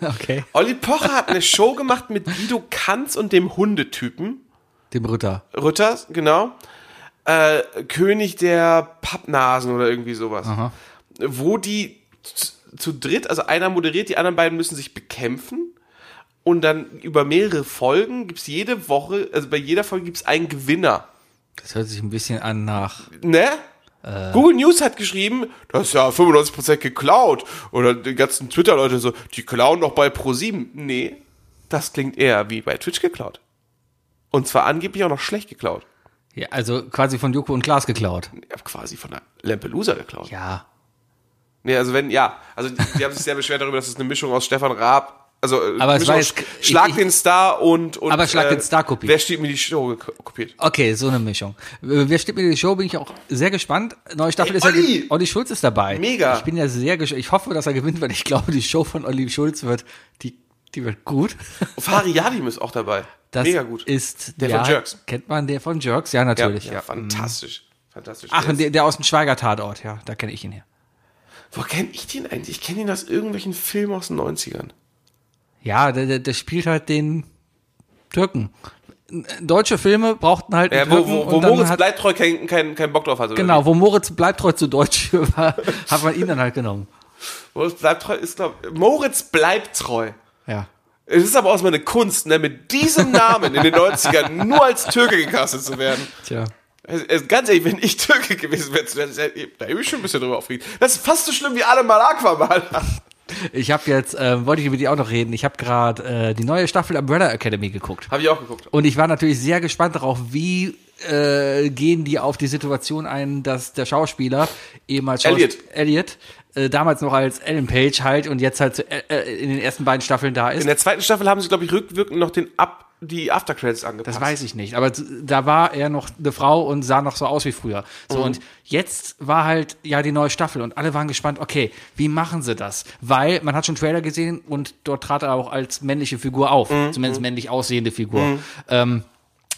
Okay. Olli Pocher hat eine Show gemacht mit Guido Kanz und dem Hundetypen. Dem Ritter. Rütter, genau. Äh, König der Pappnasen oder irgendwie sowas. Wo die zu, dritt, also einer moderiert, die anderen beiden müssen sich bekämpfen. Und dann über mehrere Folgen gibt's jede Woche, also bei jeder Folge gibt's einen Gewinner. Das hört sich ein bisschen an nach. Ne? Google News hat geschrieben, das ist ja 95% geklaut. Oder die ganzen Twitter-Leute so, die klauen doch bei Pro7. Nee, das klingt eher wie bei Twitch geklaut. Und zwar angeblich auch noch schlecht geklaut. Ja, also quasi von Joko und Klaas geklaut. Ja, quasi von der Lampelusa geklaut. Ja. Nee, also wenn, ja, also die, haben sich sehr beschwert darüber, dass es eine Mischung aus Stefan Raab, also äh, Aber es war jetzt- Schlag ich- den Star und, und Aber Schlag den Star kopiert. Wer steht mir die Show kopiert? Okay, so eine Mischung. Äh, Wer steht mir die Show? Bin ich auch sehr gespannt. Neue Staffel Ey, ist ja. Olli! ge- Olli Schulz ist dabei. Mega. Ich bin ja sehr gespannt. Ich hoffe, dass er gewinnt, weil ich glaube, die Show von Olli Schulz wird, die, die wird gut. Fari Yadim ist auch dabei. Das Mega gut. ist Der ja, von Jerks. Kennt man der von Jerks? Ja, natürlich. ja, Ja, fantastisch. Fantastisch. Ach, der, der aus dem Schweiger Tatort, ja, da kenne ich ihn her. Wo kenne ich den eigentlich? Ich kenne ihn aus irgendwelchen Filmen aus den 90ern. Ja, der, der, der spielt halt den Türken. Deutsche Filme brauchten halt Ja, wo, wo, wo Moritz hat, Bleibtreu keinen kein, kein Bock drauf hatte. Genau, wo Moritz bleibt treu zu Deutsch (laughs) war, hat man ihn dann halt genommen. Moritz Bleibtreu ist, glaub Moritz bleibt treu. Ja. Es ist aber auch meine Kunst, ne, mit diesem Namen in den 90ern nur als Türke gecastet zu werden. Tja. Also, ganz ehrlich, wenn ich Türke gewesen wäre, da hätte ich schon ein bisschen drüber aufgeregt. Das ist fast so schlimm wie alle mal Aquamal. Ich habe jetzt, ähm, wollte ich über die auch noch reden, ich habe gerade äh, die neue Staffel Umbrella Academy geguckt. Habe ich auch geguckt. Und ich war natürlich sehr gespannt darauf, wie äh, gehen die auf die Situation ein, dass der Schauspieler, ehemals Schaus Elliot. Elliot äh, damals noch als Ellen Page halt und jetzt halt zu, äh, äh, in den ersten beiden Staffeln da ist. In der zweiten Staffel haben sie, glaube ich, rückwirkend noch den Ab, die Aftercredits angepasst. Das weiß ich nicht, aber da war er noch eine Frau und sah noch so aus wie früher. So Mhm. und jetzt war halt ja die neue Staffel und alle waren gespannt, okay, wie machen sie das? Weil man hat schon Trailer gesehen und dort trat er auch als männliche Figur auf, Mhm. zumindest männlich aussehende Figur. Ähm,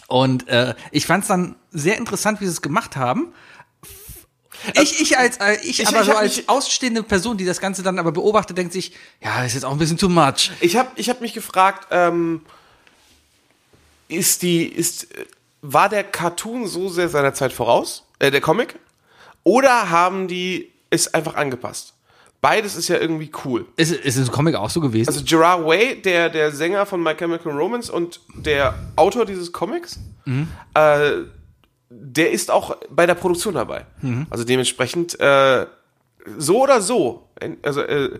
und äh, ich fand es dann sehr interessant, wie sie es gemacht haben. Ich, ich als, äh, ich, Ich- aber ich so als mich- ausstehende Person, die das Ganze dann aber beobachtet, denkt sich, ja, ist jetzt auch ein bisschen too much. Ich habe ich hab mich gefragt, ähm, ist die, ist, war der Cartoon so sehr seiner Zeit voraus, äh, der Comic? Oder haben die es einfach angepasst? Beides ist ja irgendwie cool. Ist, ist es im Comic auch so gewesen? Also Gerard Way, der, der Sänger von My Chemical Romance und der Autor dieses Comics, äh, der ist auch bei der Produktion dabei. Also dementsprechend äh, so oder so. Also äh,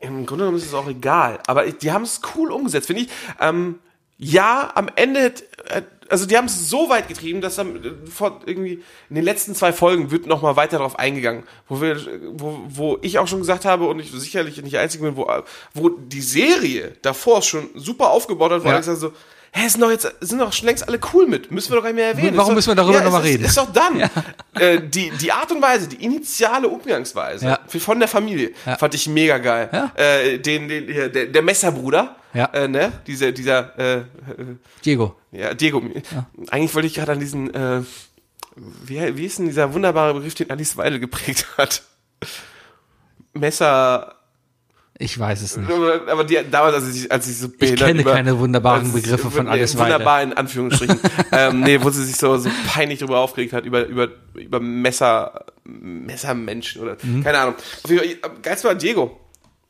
im Grunde genommen ist es auch egal. Aber die haben es cool umgesetzt, finde ich. Ähm, ja, am Ende, äh, also die haben es so weit getrieben, dass dann äh, vor irgendwie in den letzten zwei Folgen wird noch mal weiter darauf eingegangen, wo wir, wo, wo ich auch schon gesagt habe und ich sicherlich nicht der Einzige bin, wo, wo die Serie davor schon super aufgebaut hat, wo Ja. Alex so, hä, sind doch jetzt, sind doch schon längst alle cool mit, müssen wir doch gar nicht mehr erwähnen. Warum Ist müssen wir doch- darüber ja, noch mal ist- reden? Ist doch dann. (laughs) Äh, die, die Art und Weise, die initiale Umgangsweise Ja. von der Familie Ja. fand ich mega geil. Ja. Äh, den, den, der, der Messerbruder, Ja. äh, ne? Dieser, dieser, äh, äh, Diego. ja, Diego. Eigentlich wollte ich gerade an diesen, äh, wie, wie ist denn dieser wunderbare Begriff, den Alice Weidel geprägt hat? Messer, Ich weiß es nicht. aber die, damals, als ich, als ich so behindert kenne über- keine wunderbaren Begriffe von nee, Alice Weidel. Wunderbar in Anführungsstrichen. (laughs) ähm, nee, wo sie sich so, so peinlich darüber aufgeregt hat, über, über, über Messer, Messermenschen oder, Mhm. keine Ahnung. Auf jeden Fall, geilste war Diego.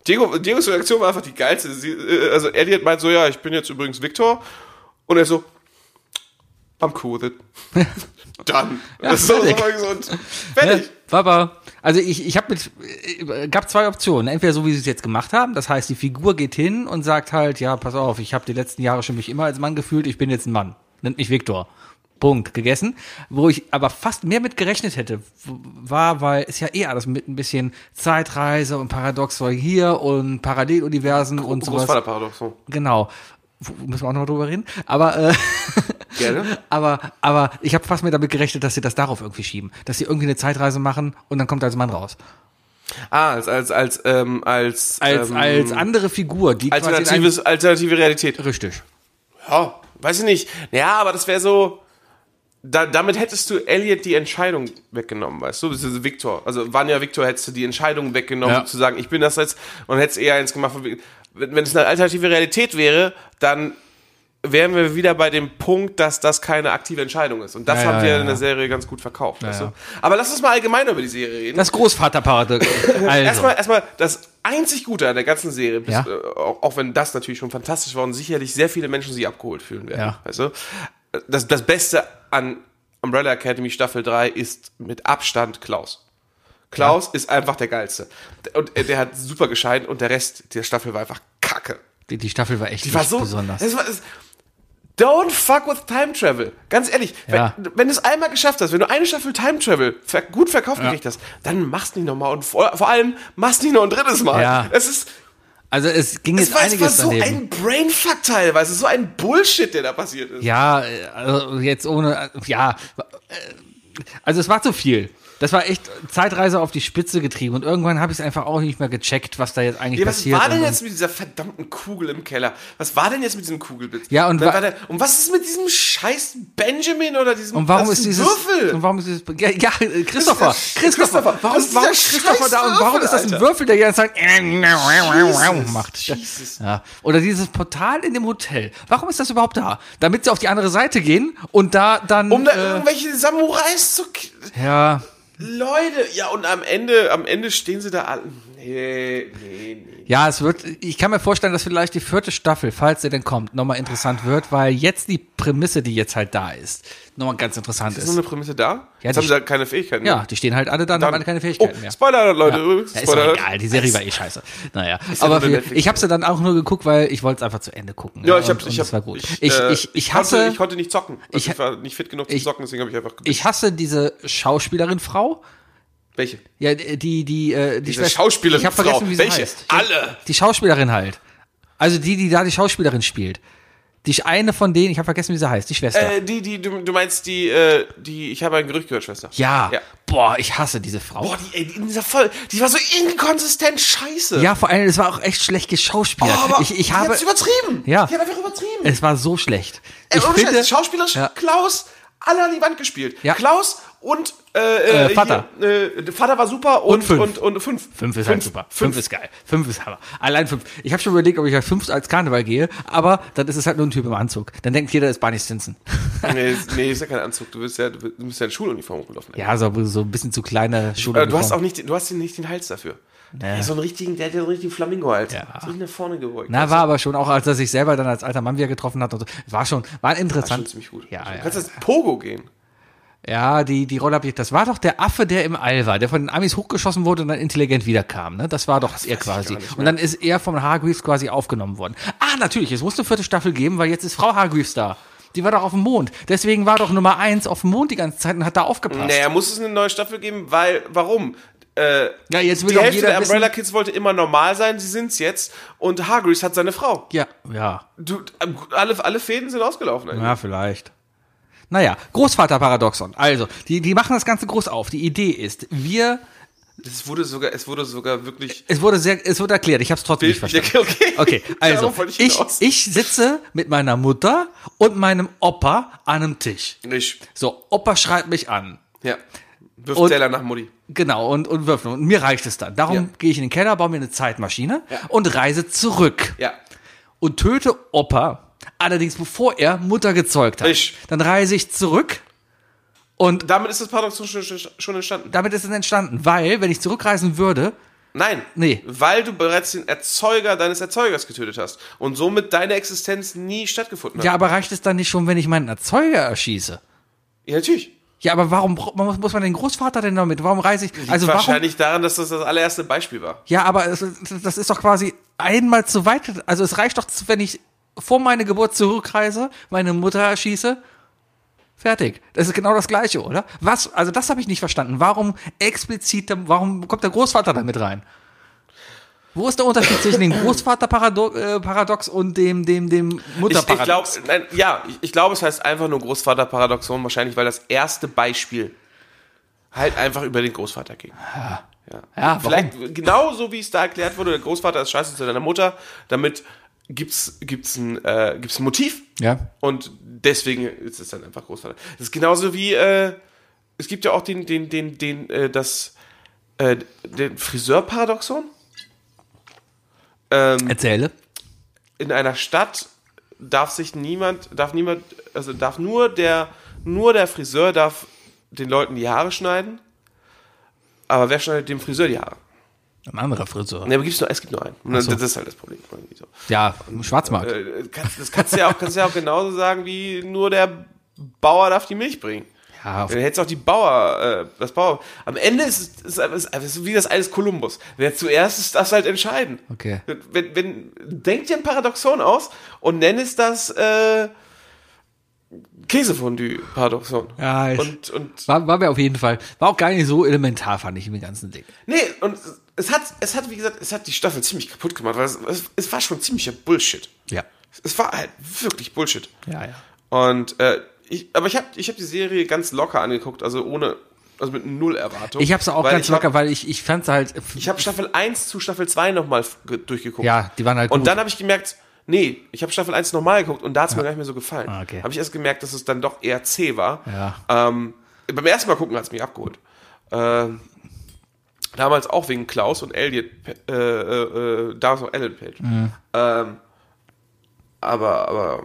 Diego, Diegos Reaktion war einfach die geilste. Sie, äh, also Elliot meint so, ja, ich bin jetzt übrigens Victor. Und er so, I'm cool with it. (laughs) Dann. (laughs) Ja, so, fertig. so, und fertig. Ne? Baba. Also ich, ich habe mit, äh, gab zwei Optionen. Entweder so, wie sie es jetzt gemacht haben, das heißt, die Figur geht hin und sagt halt, ja, pass auf, ich habe die letzten Jahre schon mich immer als Mann gefühlt, ich bin jetzt ein Mann. Nennt mich Viktor. Punkt, gegessen. Wo ich aber fast mehr mit gerechnet hätte, war, weil es ja eh alles mit ein bisschen Zeitreise und Paradoxon hier und Paralleluniversen und sowas. Großvaterparadoxon. Genau. Müssen wir auch noch drüber reden. Aber, äh, (laughs) Gerne. aber, aber ich habe fast mehr damit gerechnet, dass sie das darauf irgendwie schieben. Dass sie irgendwie eine Zeitreise machen und dann kommt er als Mann raus. Ah, als, als, als, ähm, als, Als, ähm, als andere Figur, die quasi alternatives, alternative Realität. Richtig. Ja, weiß ich nicht. Ja, aber das wäre so. Da, damit hättest du Elliot die Entscheidung weggenommen, weißt du? Ist Victor. Also Vanya Victor hättest du die Entscheidung weggenommen, Ja. zu sagen, ich bin das jetzt und hättest eher eins gemacht. Wenn, wenn es eine alternative Realität wäre, dann wären wir wieder bei dem Punkt, dass das keine aktive Entscheidung ist. Und das Ja, ja, wir ja, in der. Serie ganz gut verkauft, weißt ja. du? Aber lass uns mal allgemein über die Serie reden. Das Großvaterparadox. (laughs) Also. Erstmal, erstmal das einzig Gute an der ganzen Serie, bis, äh, auch, auch wenn das natürlich schon fantastisch war und sicherlich sehr viele Menschen sich abgeholt fühlen werden. Weißt du? Das, das Beste an Umbrella Academy Staffel 3 ist mit Abstand Klaus. Klaus ist einfach der Geilste. Und der hat super gescheint und der Rest der Staffel war einfach kacke. die, die Staffel war echt Die war so besonders. Das war, das, Don't fuck with Time Travel. Ganz ehrlich, Ja. wenn, wenn du es einmal geschafft hast, wenn du eine Staffel Time Travel gut verkauft gekriegt hast, dann machst nicht nochmal und vor, vor allem machst nicht noch ein drittes Mal. Ja. Es ist, Also es ging es jetzt war, es war einiges so daneben. ein Brainfuck teilweise, so ein Bullshit, der da passiert ist. Ja, äh, also jetzt ohne, äh, ja, äh, also es war zu viel. Das war echt Zeitreise auf die Spitze getrieben und irgendwann habe ich es einfach auch nicht mehr gecheckt, was da jetzt eigentlich Ja, was passiert. war denn jetzt mit dieser verdammten Kugel im Keller? Was war denn jetzt mit diesem Kugelblitz? Ja, und wa- war der, und was ist mit diesem scheiß Benjamin oder diesem Und warum ist dieses Würfel? und warum ist dieses ja, ja äh, Christopher ist Christopher Christopher. warum ist warum ist Christopher da und warum ist das ein Würfel, Würfel der die ganze Zeit Jesus, macht Jesus. ja oder dieses Portal in dem Hotel warum ist das überhaupt da damit sie auf die andere Seite gehen und da dann um da äh, irgendwelche Samurais zu ja Leute, ja, und am Ende, am Ende stehen sie da alle. Nee, nee, nee. Ja, es wird, ich kann mir vorstellen, dass vielleicht die vierte Staffel, falls sie denn kommt, nochmal interessant wird, weil jetzt die Prämisse, die jetzt halt da ist, nochmal ganz interessant Ist ist. noch eine Prämisse da? Ja, Jetzt haben sie halt keine Fähigkeiten Ja, mehr. die stehen halt alle da und haben alle keine Fähigkeiten oh, mehr. Spoiler, Leute, Ja. übrigens. Ja, ist Spoiler. doch egal, die Serie war eh scheiße. Naja, ja aber nur wir, Netflix- ich habe sie dann auch nur geguckt, weil ich wollte es einfach zu Ende gucken. Ja, ich und, hab, und ich hab, war gut. Ich, Ich, äh, ich, ich konnte, hasse, ich konnte nicht zocken. Also ich- ich, war nicht fit genug ich- Zocken, deswegen habe ich einfach ich hasse diese Schauspielerin Frau. Welche? Ja, die, die, äh, die Diese Schwester- Schauspielerin Ich habe Frau. vergessen, wie sie Welche? heißt. Alle. Die Schauspielerin halt. Also die, die da die Schauspielerin spielt. Die eine von denen, ich habe vergessen, wie sie heißt, die Schwester. Äh, die, die, du, du meinst die, äh, die, ich habe ein Gerücht gehört, Schwester. ja. ja. Boah, ich hasse diese Frau. Boah, die, ey, die, in dieser voll, die war so inkonsistent scheiße. ja, vor allem, es war auch echt schlecht geschauspielert. Oh, aber ich, ich die habe, hat's übertrieben. Ja. Die hat einfach übertrieben. es war so schlecht. Ey, Ich finde, Scheiß, schauspielerisch, Ja. Klaus, alle an die Wand gespielt. Ja. Klaus und äh, Äh, Vater. Hier, äh, Vater war super und, Und fünf. und, und fünf. Fünf ist halt super. Fünf. ist geil. Fünf ist Hammer. Allein fünf. Ich habe schon überlegt, ob ich als fünf als Karneval gehe, aber dann ist es halt nur ein Typ im Anzug. Dann denkt jeder, ist Barney Stinson. (laughs) Nee, ist- nee, ist ja kein Anzug. Du, bist ja, du musst ja in Schuluniform rumlaufen. Ja, so, so ein bisschen zu kleine Schule. Äh, du hast auch nicht, du hast nicht den Hals dafür. Der hat so einen richtigen, der hat ja so einen richtigen Flamingo-Hals. Ja. So nach vorne gebeugt. Na, war aber schon auch, als er sich selber dann als alter Mann wieder getroffen hat und so. War schon, war schon interessant. ziemlich gut. Ja, du ja, kannst jetzt Pogo gehen. Ja, die, die Rolle hab ich, das war doch der Affe, der im All war, der von den Amis hochgeschossen wurde und dann intelligent wiederkam, ne? Das war doch er quasi. gar nicht Und dann ist er vom Hargreaves quasi aufgenommen worden. Ah, natürlich, es muss eine vierte Staffel geben, weil jetzt ist Frau Hargreaves da. Die war doch auf dem Mond. Deswegen war doch Nummer eins auf dem Mond die ganze Zeit und hat da aufgepasst. Naja, muss es eine neue Staffel geben, weil, warum? Äh, Ja, jetzt will die Hälfte jeder der wissen- Umbrella Kids wollte immer normal sein, sie sind's jetzt. Und Hargreaves hat seine Frau. Ja, ja. Du, äh, alle, alle Fäden sind ausgelaufen eigentlich. Ja, vielleicht. Naja, Großvaterparadoxon. Also, die, die machen das Ganze groß auf. Die Idee ist, wir, Es wurde sogar, es wurde sogar wirklich. es wurde sehr, es wurde erklärt, ich habe es trotzdem nicht (laughs) verstanden. Okay, Okay, also Darauf wollte ich ich, ich sitze mit meiner Mutter und meinem Opa an einem Tisch. Ich. So, Opa schreibt mich an. Ja. Wirft Und- Teller nach Mutti. Genau, und, und wirft. Und mir reicht es dann. Darum Ja. gehe ich in den Keller, baue mir eine Zeitmaschine Ja. und reise zurück. Ja. Und töte Opa, allerdings bevor er Mutter gezeugt hat. Ich. Dann reise ich zurück und Damit ist das Paradoxon schon, schon, schon entstanden. damit ist es entstanden, weil, wenn ich zurückreisen würde, Nein. Nee. Weil du bereits den Erzeuger deines Erzeugers getötet hast. Und somit deine Existenz nie stattgefunden hat. ja, aber reicht es dann nicht schon, wenn ich meinen Erzeuger erschieße? Ja, natürlich. Ja, aber warum muss, man den Großvater denn damit? Warum reise ich? Also warum? Wahrscheinlich daran, dass das das allererste Beispiel war. Ja, aber es, das ist doch quasi einmal zu weit. Also es reicht doch, wenn ich vor meine Geburt zurückreise, meine Mutter erschieße, fertig. Das ist genau das Gleiche, oder? Was? Also das habe ich nicht verstanden. Warum explizit? Warum kommt der Großvater da mit rein? Wo ist der Unterschied zwischen dem (clears throat) Großvaterparadox äh, und dem dem dem Ich, ich glaube, Mutterparadox? nein, ja, ich, ich glaube, es heißt einfach nur Großvaterparadoxon, wahrscheinlich, weil das erste Beispiel halt einfach über den Großvater ging. Ja. ja, warum? Vielleicht genauso wie es da erklärt wurde, der Großvater ist scheiße zu deiner Mutter, damit gibt's gibt's ein äh, gibt's ein Motiv Ja. und deswegen ist es dann einfach Großvater. Das ist genauso wie äh, es gibt ja auch den den den den äh, das äh, den Friseurparadoxon. Ähm, Erzähle. in einer Stadt darf sich niemand, darf niemand, also darf nur der, nur der Friseur darf den Leuten die Haare schneiden. Aber wer schneidet dem Friseur die Haare? Ein anderer Friseur. Ne, aber gibt's nur, es gibt nur einen. So. Das ist halt das Problem. Ja, Schwarzmarkt. Äh, kannst- Das kannst du ja auch, kannst du ja auch genauso sagen, wie nur der Bauer darf die Milch bringen. Ja, Dann hättest auch die Bauer, äh, das Bauer. Am Ende ist es, ist, ist es wie das eines Kolumbus. Wer zuerst ist, das halt entscheiden. Okay. Wenn, wenn, denk dir ein Paradoxon aus und nenn es das, äh, Käsefondue-Paradoxon. Ja, ich- und, und, War, war mir auf jeden Fall. War auch gar nicht so elementar, fand ich im ganzen Ding. nee, und es hat, es hat, wie gesagt, es hat die Staffel ziemlich kaputt gemacht, weil es, es, es war schon ziemlicher Bullshit. Ja. Es war halt wirklich Bullshit. Ja, ja. Und äh, ich, aber ich habe ich hab die Serie ganz locker angeguckt, also ohne, also mit null Erwartung. Ich hab's auch ganz ich hab- locker, weil ich, ich fand's halt. Ich habe Staffel 1 zu Staffel 2 nochmal durchgeguckt. Ja, die waren halt Und gut. dann habe ich gemerkt, nee, ich habe Staffel 1 nochmal geguckt und da hat's mir gar nicht mehr so gefallen. Ah, okay. Habe ich erst gemerkt, dass es dann doch eher zäh war. Ja. Ähm, beim ersten Mal gucken hat's mich abgeholt. Ähm, damals auch wegen Klaus und Elliot, äh, äh, äh, damals noch Ellen Page. Mhm. Ähm, aber, aber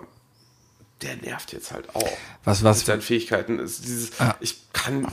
der nervt jetzt halt auch was, was, mit seinen Fähigkeiten ist dieses Ah. ich kann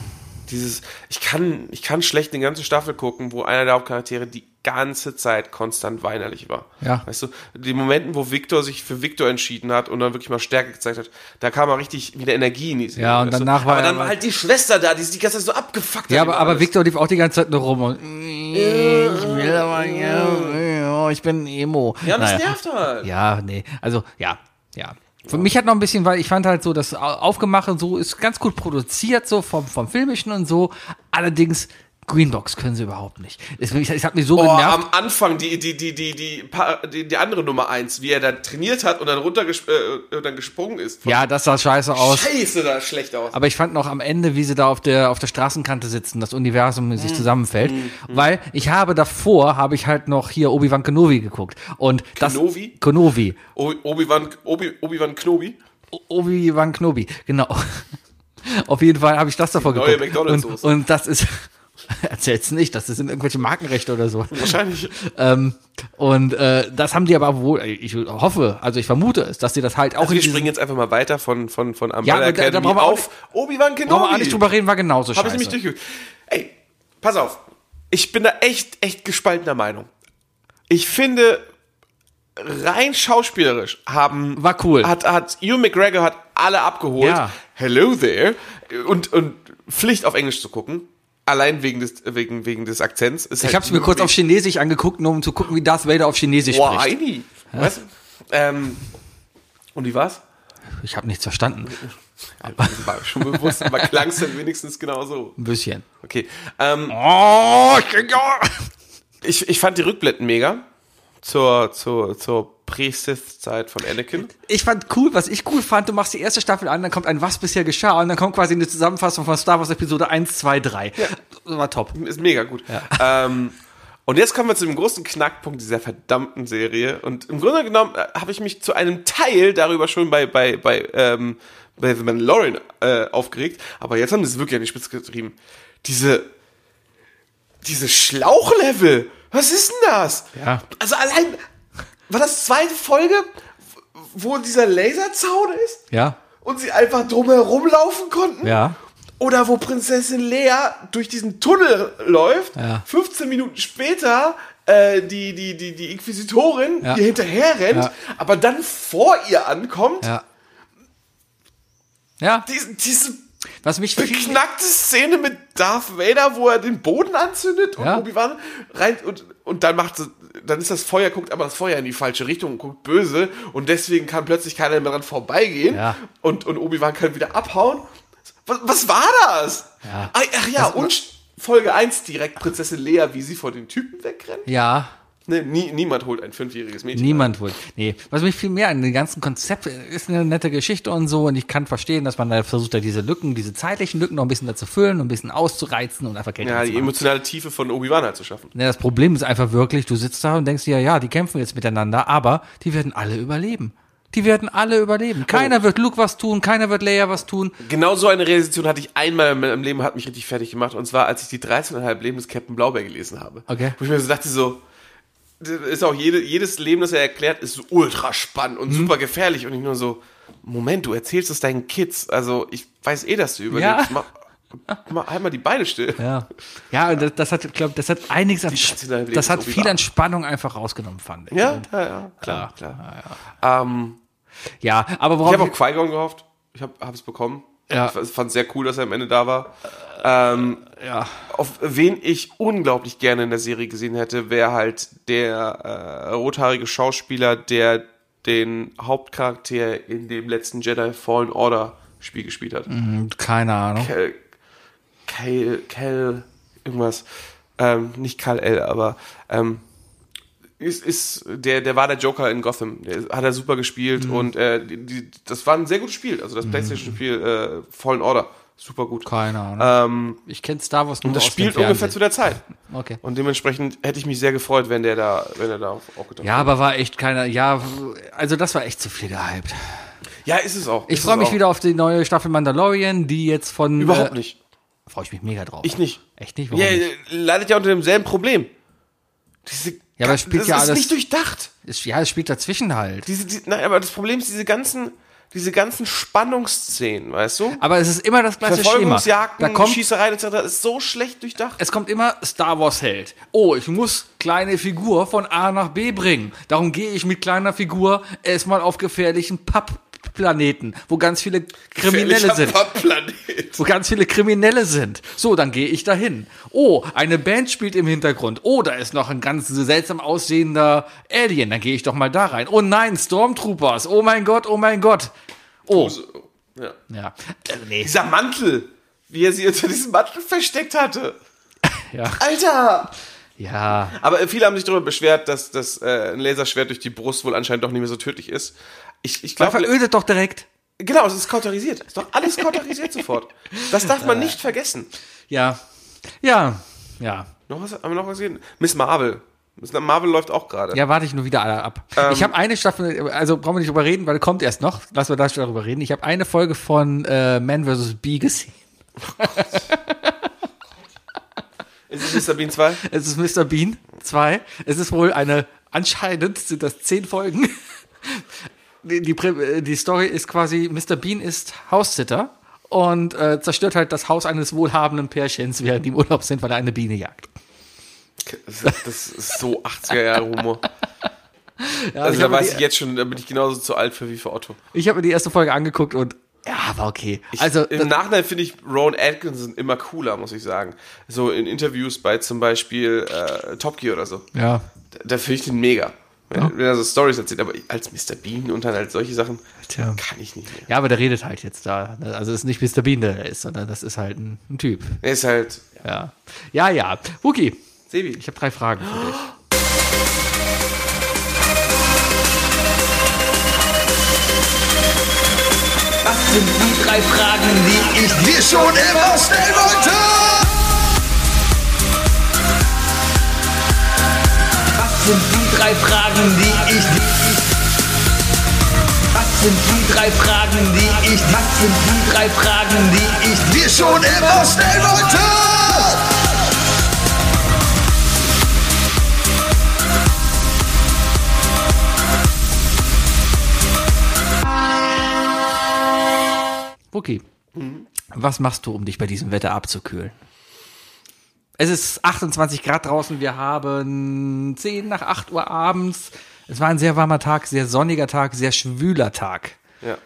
dieses ich kann ich kann schlecht eine ganze Staffel gucken, wo einer der Hauptcharaktere die ganze Zeit konstant weinerlich war. Ja. Weißt du, die Momenten, wo Victor sich für Victor entschieden hat und dann wirklich mal Stärke gezeigt hat, da kam mal richtig wieder Energie in die Serie. Ja, und du? danach war aber er dann war aber- halt die Schwester da, die sich die ganze Zeit so abgefuckt ja, hat. aber, über aber alles. Victor lief auch die ganze Zeit nur rum und. Ich will aber, ja, ich bin Emo. Ja, das Naja. nervt halt. Ja, nee. Also, ja, ja. Für mich hat noch ein bisschen, weil ich fand halt so, das Au- Aufgemache so ist ganz gut produziert, so vom, vom Filmischen und so. Allerdings, Greenbox können sie überhaupt nicht. Es, es, es hat mich so Oh, genervt. am Anfang die, die, die, die, die, die, die andere Nummer eins, wie er dann trainiert hat und dann runtergesp äh, dann gesprungen ist. Ja, das sah scheiße aus. Scheiße, da schlecht aus. Aber ich fand noch am Ende, wie sie da auf der, auf der Straßenkante sitzen, das Universum Mhm. sich zusammenfällt. Weil ich habe davor, habe ich halt noch hier Obi-Wan Kenobi geguckt. Und das. Kenobi? Kenobi. O- Obi-Wan Obi, Obi Knobi. O- Obi-Wan Kenobi, genau. (laughs) Auf jeden Fall habe ich das davor neue geguckt. McDonald's-Soße. Und, und das ist, (laughs) erzähl's nicht, das sind irgendwelche Markenrechte oder so. Wahrscheinlich. (laughs) Ähm, und äh, das haben die aber wohl, ich hoffe, also ich vermute es, dass sie das halt auch Also wir springen jetzt einfach mal weiter von, von, von Ja, Umbrella aber da- da Academy brauchen wir auf Obi-Wan Brauchen wir auch Kenobi. nicht drüber reden, war genauso Habe ich scheiße. nämlich durchgeguckt. Ey, pass auf. Ich bin da echt, echt gespaltener Meinung. Ich finde, rein schauspielerisch haben. War cool. Hat, hat Ewan McGregor hat alle abgeholt. Ja. Hello there. Und, und Pflicht auf Englisch zu gucken. Allein wegen des, wegen, wegen des Akzents. Ist ich halt habe es mir kurz auf Chinesisch angeguckt, nur um zu gucken, wie Darth Vader auf Chinesisch Boah, spricht. Heini. Du? Ähm, und wie war's? Ich habe nichts verstanden. War schon bewusst, aber klang es dann wenigstens genau so. Ein bisschen. Okay. Ähm, Oh, ich ich, ich fand die Rückblenden mega. Zur, zur, zur Pre-Sith-Zeit von Anakin. Ich fand cool, was ich cool fand, du machst die erste Staffel an, dann kommt ein Was bisher geschah und dann kommt quasi eine Zusammenfassung von Star Wars Episode 1, 2, 3. Das war top. Ist mega gut. Ähm, und jetzt kommen wir zu dem großen Knackpunkt dieser verdammten Serie. Und im Grunde genommen äh, habe ich mich zu einem Teil darüber schon bei, bei, bei, ähm, bei The Mandalorian äh, aufgeregt. Aber jetzt haben sie es wirklich an die Spitze getrieben. Diese, diese Schlauchlevel. Was ist denn das? Ja. Also allein, war das zweite Folge, wo dieser Laserzaun ist? Ja, Und sie einfach drumherum laufen konnten? ja. Oder wo Prinzessin Lea durch diesen Tunnel läuft, Ja. 15 Minuten später äh, die, die, die, die Inquisitorin Ja. ihr hinterher rennt, Ja. aber dann vor ihr ankommt. Ja. Ja, Diese, diese was mich beknackte Szene mit Darth Vader, wo er den Boden anzündet und Ja. Obi-Wan rein und, und dann macht dann ist das Feuer, guckt aber das Feuer in die falsche Richtung und guckt böse und deswegen kann plötzlich keiner mehr dran vorbeigehen Ja. und, und Obi-Wan kann wieder abhauen. Was, was war das? Ja. Ach, ach ja, und Folge 1 direkt Prinzessin Lea, wie sie vor den Typen wegrennt. ja, Ne, nie, niemand holt ein fünfjähriges Mädchen. Niemand wohl. Nee, was mich viel mehr an dem ganzen Konzept ist eine nette Geschichte und so und ich kann verstehen, dass man da versucht, da diese Lücken, diese zeitlichen Lücken noch ein bisschen dazu füllen und ein bisschen auszureizen und einfach Geld Ja, die machen. emotionale Tiefe von Obi-Wan halt zu schaffen. Ja, das Problem ist einfach wirklich, du sitzt da und denkst dir, ja, die kämpfen jetzt miteinander, aber die werden alle überleben. Die werden alle überleben. Keiner Oh. wird Luke was tun, keiner wird Leia was tun. Genau so eine Realisation hatte ich einmal in meinem Leben, hat mich richtig fertig gemacht. Und zwar, als ich die 13,5 Leben des Captain Blaubeer gelesen habe. Okay. Wo ich mir so dachte, so, ist auch jede, jedes Leben, das er erklärt, ist so ultra spannend Mhm. und super gefährlich. Und ich nur so, Moment, du erzählst es deinen Kids. Also, ich weiß eh, dass du überlebst. Ja. Mach, mach halt mal die Beine still. Ja. Ja, und das, das hat, glaube das hat einiges an, 13,5 das hat viel an Spannung einfach rausgenommen, fand ich. Ja, ja, ja, klar, klar. Ähm, Ja, aber ich worauf habe auf Qui-Gon gehofft. Ich habe es bekommen. Ja. Ich fand es sehr cool, dass er am Ende da war. Ähm, ja. auf wen ich unglaublich gerne in der Serie gesehen hätte, wäre halt der äh, rothaarige Schauspieler, der den Hauptcharakter in dem letzten Jedi Fallen Order Spiel gespielt hat. keine Ahnung. Kel, Kel, Kel, irgendwas. Ähm, nicht Kal El, aber ähm, ist, ist der, der war der Joker in Gotham. Der hat er super gespielt Mhm. und äh, die, das war ein sehr gutes Spiel. Also das PlayStation-Spiel äh, Fallen Order. Super gut. Keine Ahnung. Ähm, ich kenne Star Wars nur und das aus spielt ungefähr zu der Zeit. Okay. Und dementsprechend hätte ich mich sehr gefreut, wenn der da, wenn er da aufgetaucht Ja, aber war echt keiner, ja, also das war echt zu viel gehypt. Ja, ist es auch. Ich Ist freue mich auch. wieder auf die neue Staffel Mandalorian, die jetzt von. Überhaupt äh, nicht. Freue ich mich mega drauf. Ich nicht. Echt nicht? Warum Ja, nicht? äh, leidet ja unter demselben Problem. Diese, Ja, aber es spielt das ja ist alles- nicht durchdacht. Es, ja, es spielt dazwischen halt. Diese, die, nein, aber das Problem ist diese ganzen, diese ganzen Spannungsszenen, weißt du? Aber es ist immer das gleiche Schema. Verfolgungsjagden, Da kommt, Schießereien etc. ist so schlecht durchdacht. es kommt immer Star Wars Held. Oh, ich muss kleine Figur von A nach B bringen. Darum gehe ich mit kleiner Figur erstmal auf gefährlichen Pappplaneten, wo ganz viele Kriminelle sind. Pappplanet. wo ganz viele Kriminelle sind. So, dann gehe ich dahin. Oh, eine Band spielt im Hintergrund. Oh, da ist noch ein ganz seltsam aussehender Alien. Dann gehe ich doch mal da rein. Oh nein, Stormtroopers. Oh mein Gott, oh mein Gott. Oh, Ja. ja. Äh, nee. Dieser Mantel, wie er sie unter diesem Mantel versteckt hatte. (laughs) Ja. Alter! Ja. Aber viele haben sich darüber beschwert, dass, dass äh, ein Laserschwert durch die Brust wohl anscheinend doch nicht mehr so tödlich ist. Ich, ich glaube, verödet doch direkt. genau, es ist kauterisiert. Ist doch alles kauterisiert sofort. Das darf man nicht vergessen. Ja. Ja. Ja. Noch was, haben wir noch was gesehen? Miss Marvel. Marvel läuft auch gerade. Ja, warte ich nur wieder alle ab. Ähm. ich habe eine Staffel, also brauchen wir nicht drüber reden, weil kommt erst noch. Lass wir da schon darüber reden. Ich habe eine Folge von äh, Man vs. Bee gesehen. (laughs) Ist es Mr. Bean 2? Es ist Mr. Bean 2. Es ist wohl eine, anscheinend sind das zehn Folgen. Die, die, Prä- die Story ist quasi, Mr. Bean ist Haussitter und äh, zerstört halt das Haus eines wohlhabenden Pärchens, während die im Urlaub sind, weil er eine Biene jagt. Das, ist so 80er Jahre Humor. (laughs) Ja, Also ich da weiß die, ich jetzt schon, da bin ich genauso zu alt für wie für Otto. ich habe mir die erste Folge angeguckt und ja, war okay. Also, Im Nachhinein finde ich Rowan Atkinson immer cooler, muss ich sagen. So in Interviews bei zum Beispiel äh, Top Gear oder so. ja. Da, da finde ich den mega. Wenn, wenn er so Stories erzählt, aber als Mr. Bean und dann halt solche Sachen Tja. kann ich nicht mehr. Ja, aber der redet halt jetzt da. Also es ist nicht Mr. Bean, der da ist, sondern das ist halt ein, ein Typ. Er ist halt Ja. Ja, ja. Wookie, Sebi. ich habe drei Fragen für dich. Das sind die drei Fragen, die ich dir schon immer stellen wollte. Sind die drei Fragen, die ich Was sind die drei Fragen, die ich Was sind die drei Fragen, die ich dir schon immer stellen wollte? Wookie, was machst du, um dich bei diesem Wetter abzukühlen? Es ist 28 Grad draußen, wir haben 10 nach 8 Uhr abends. Es war ein sehr warmer Tag, sehr sonniger Tag, sehr schwüler Tag. Ja.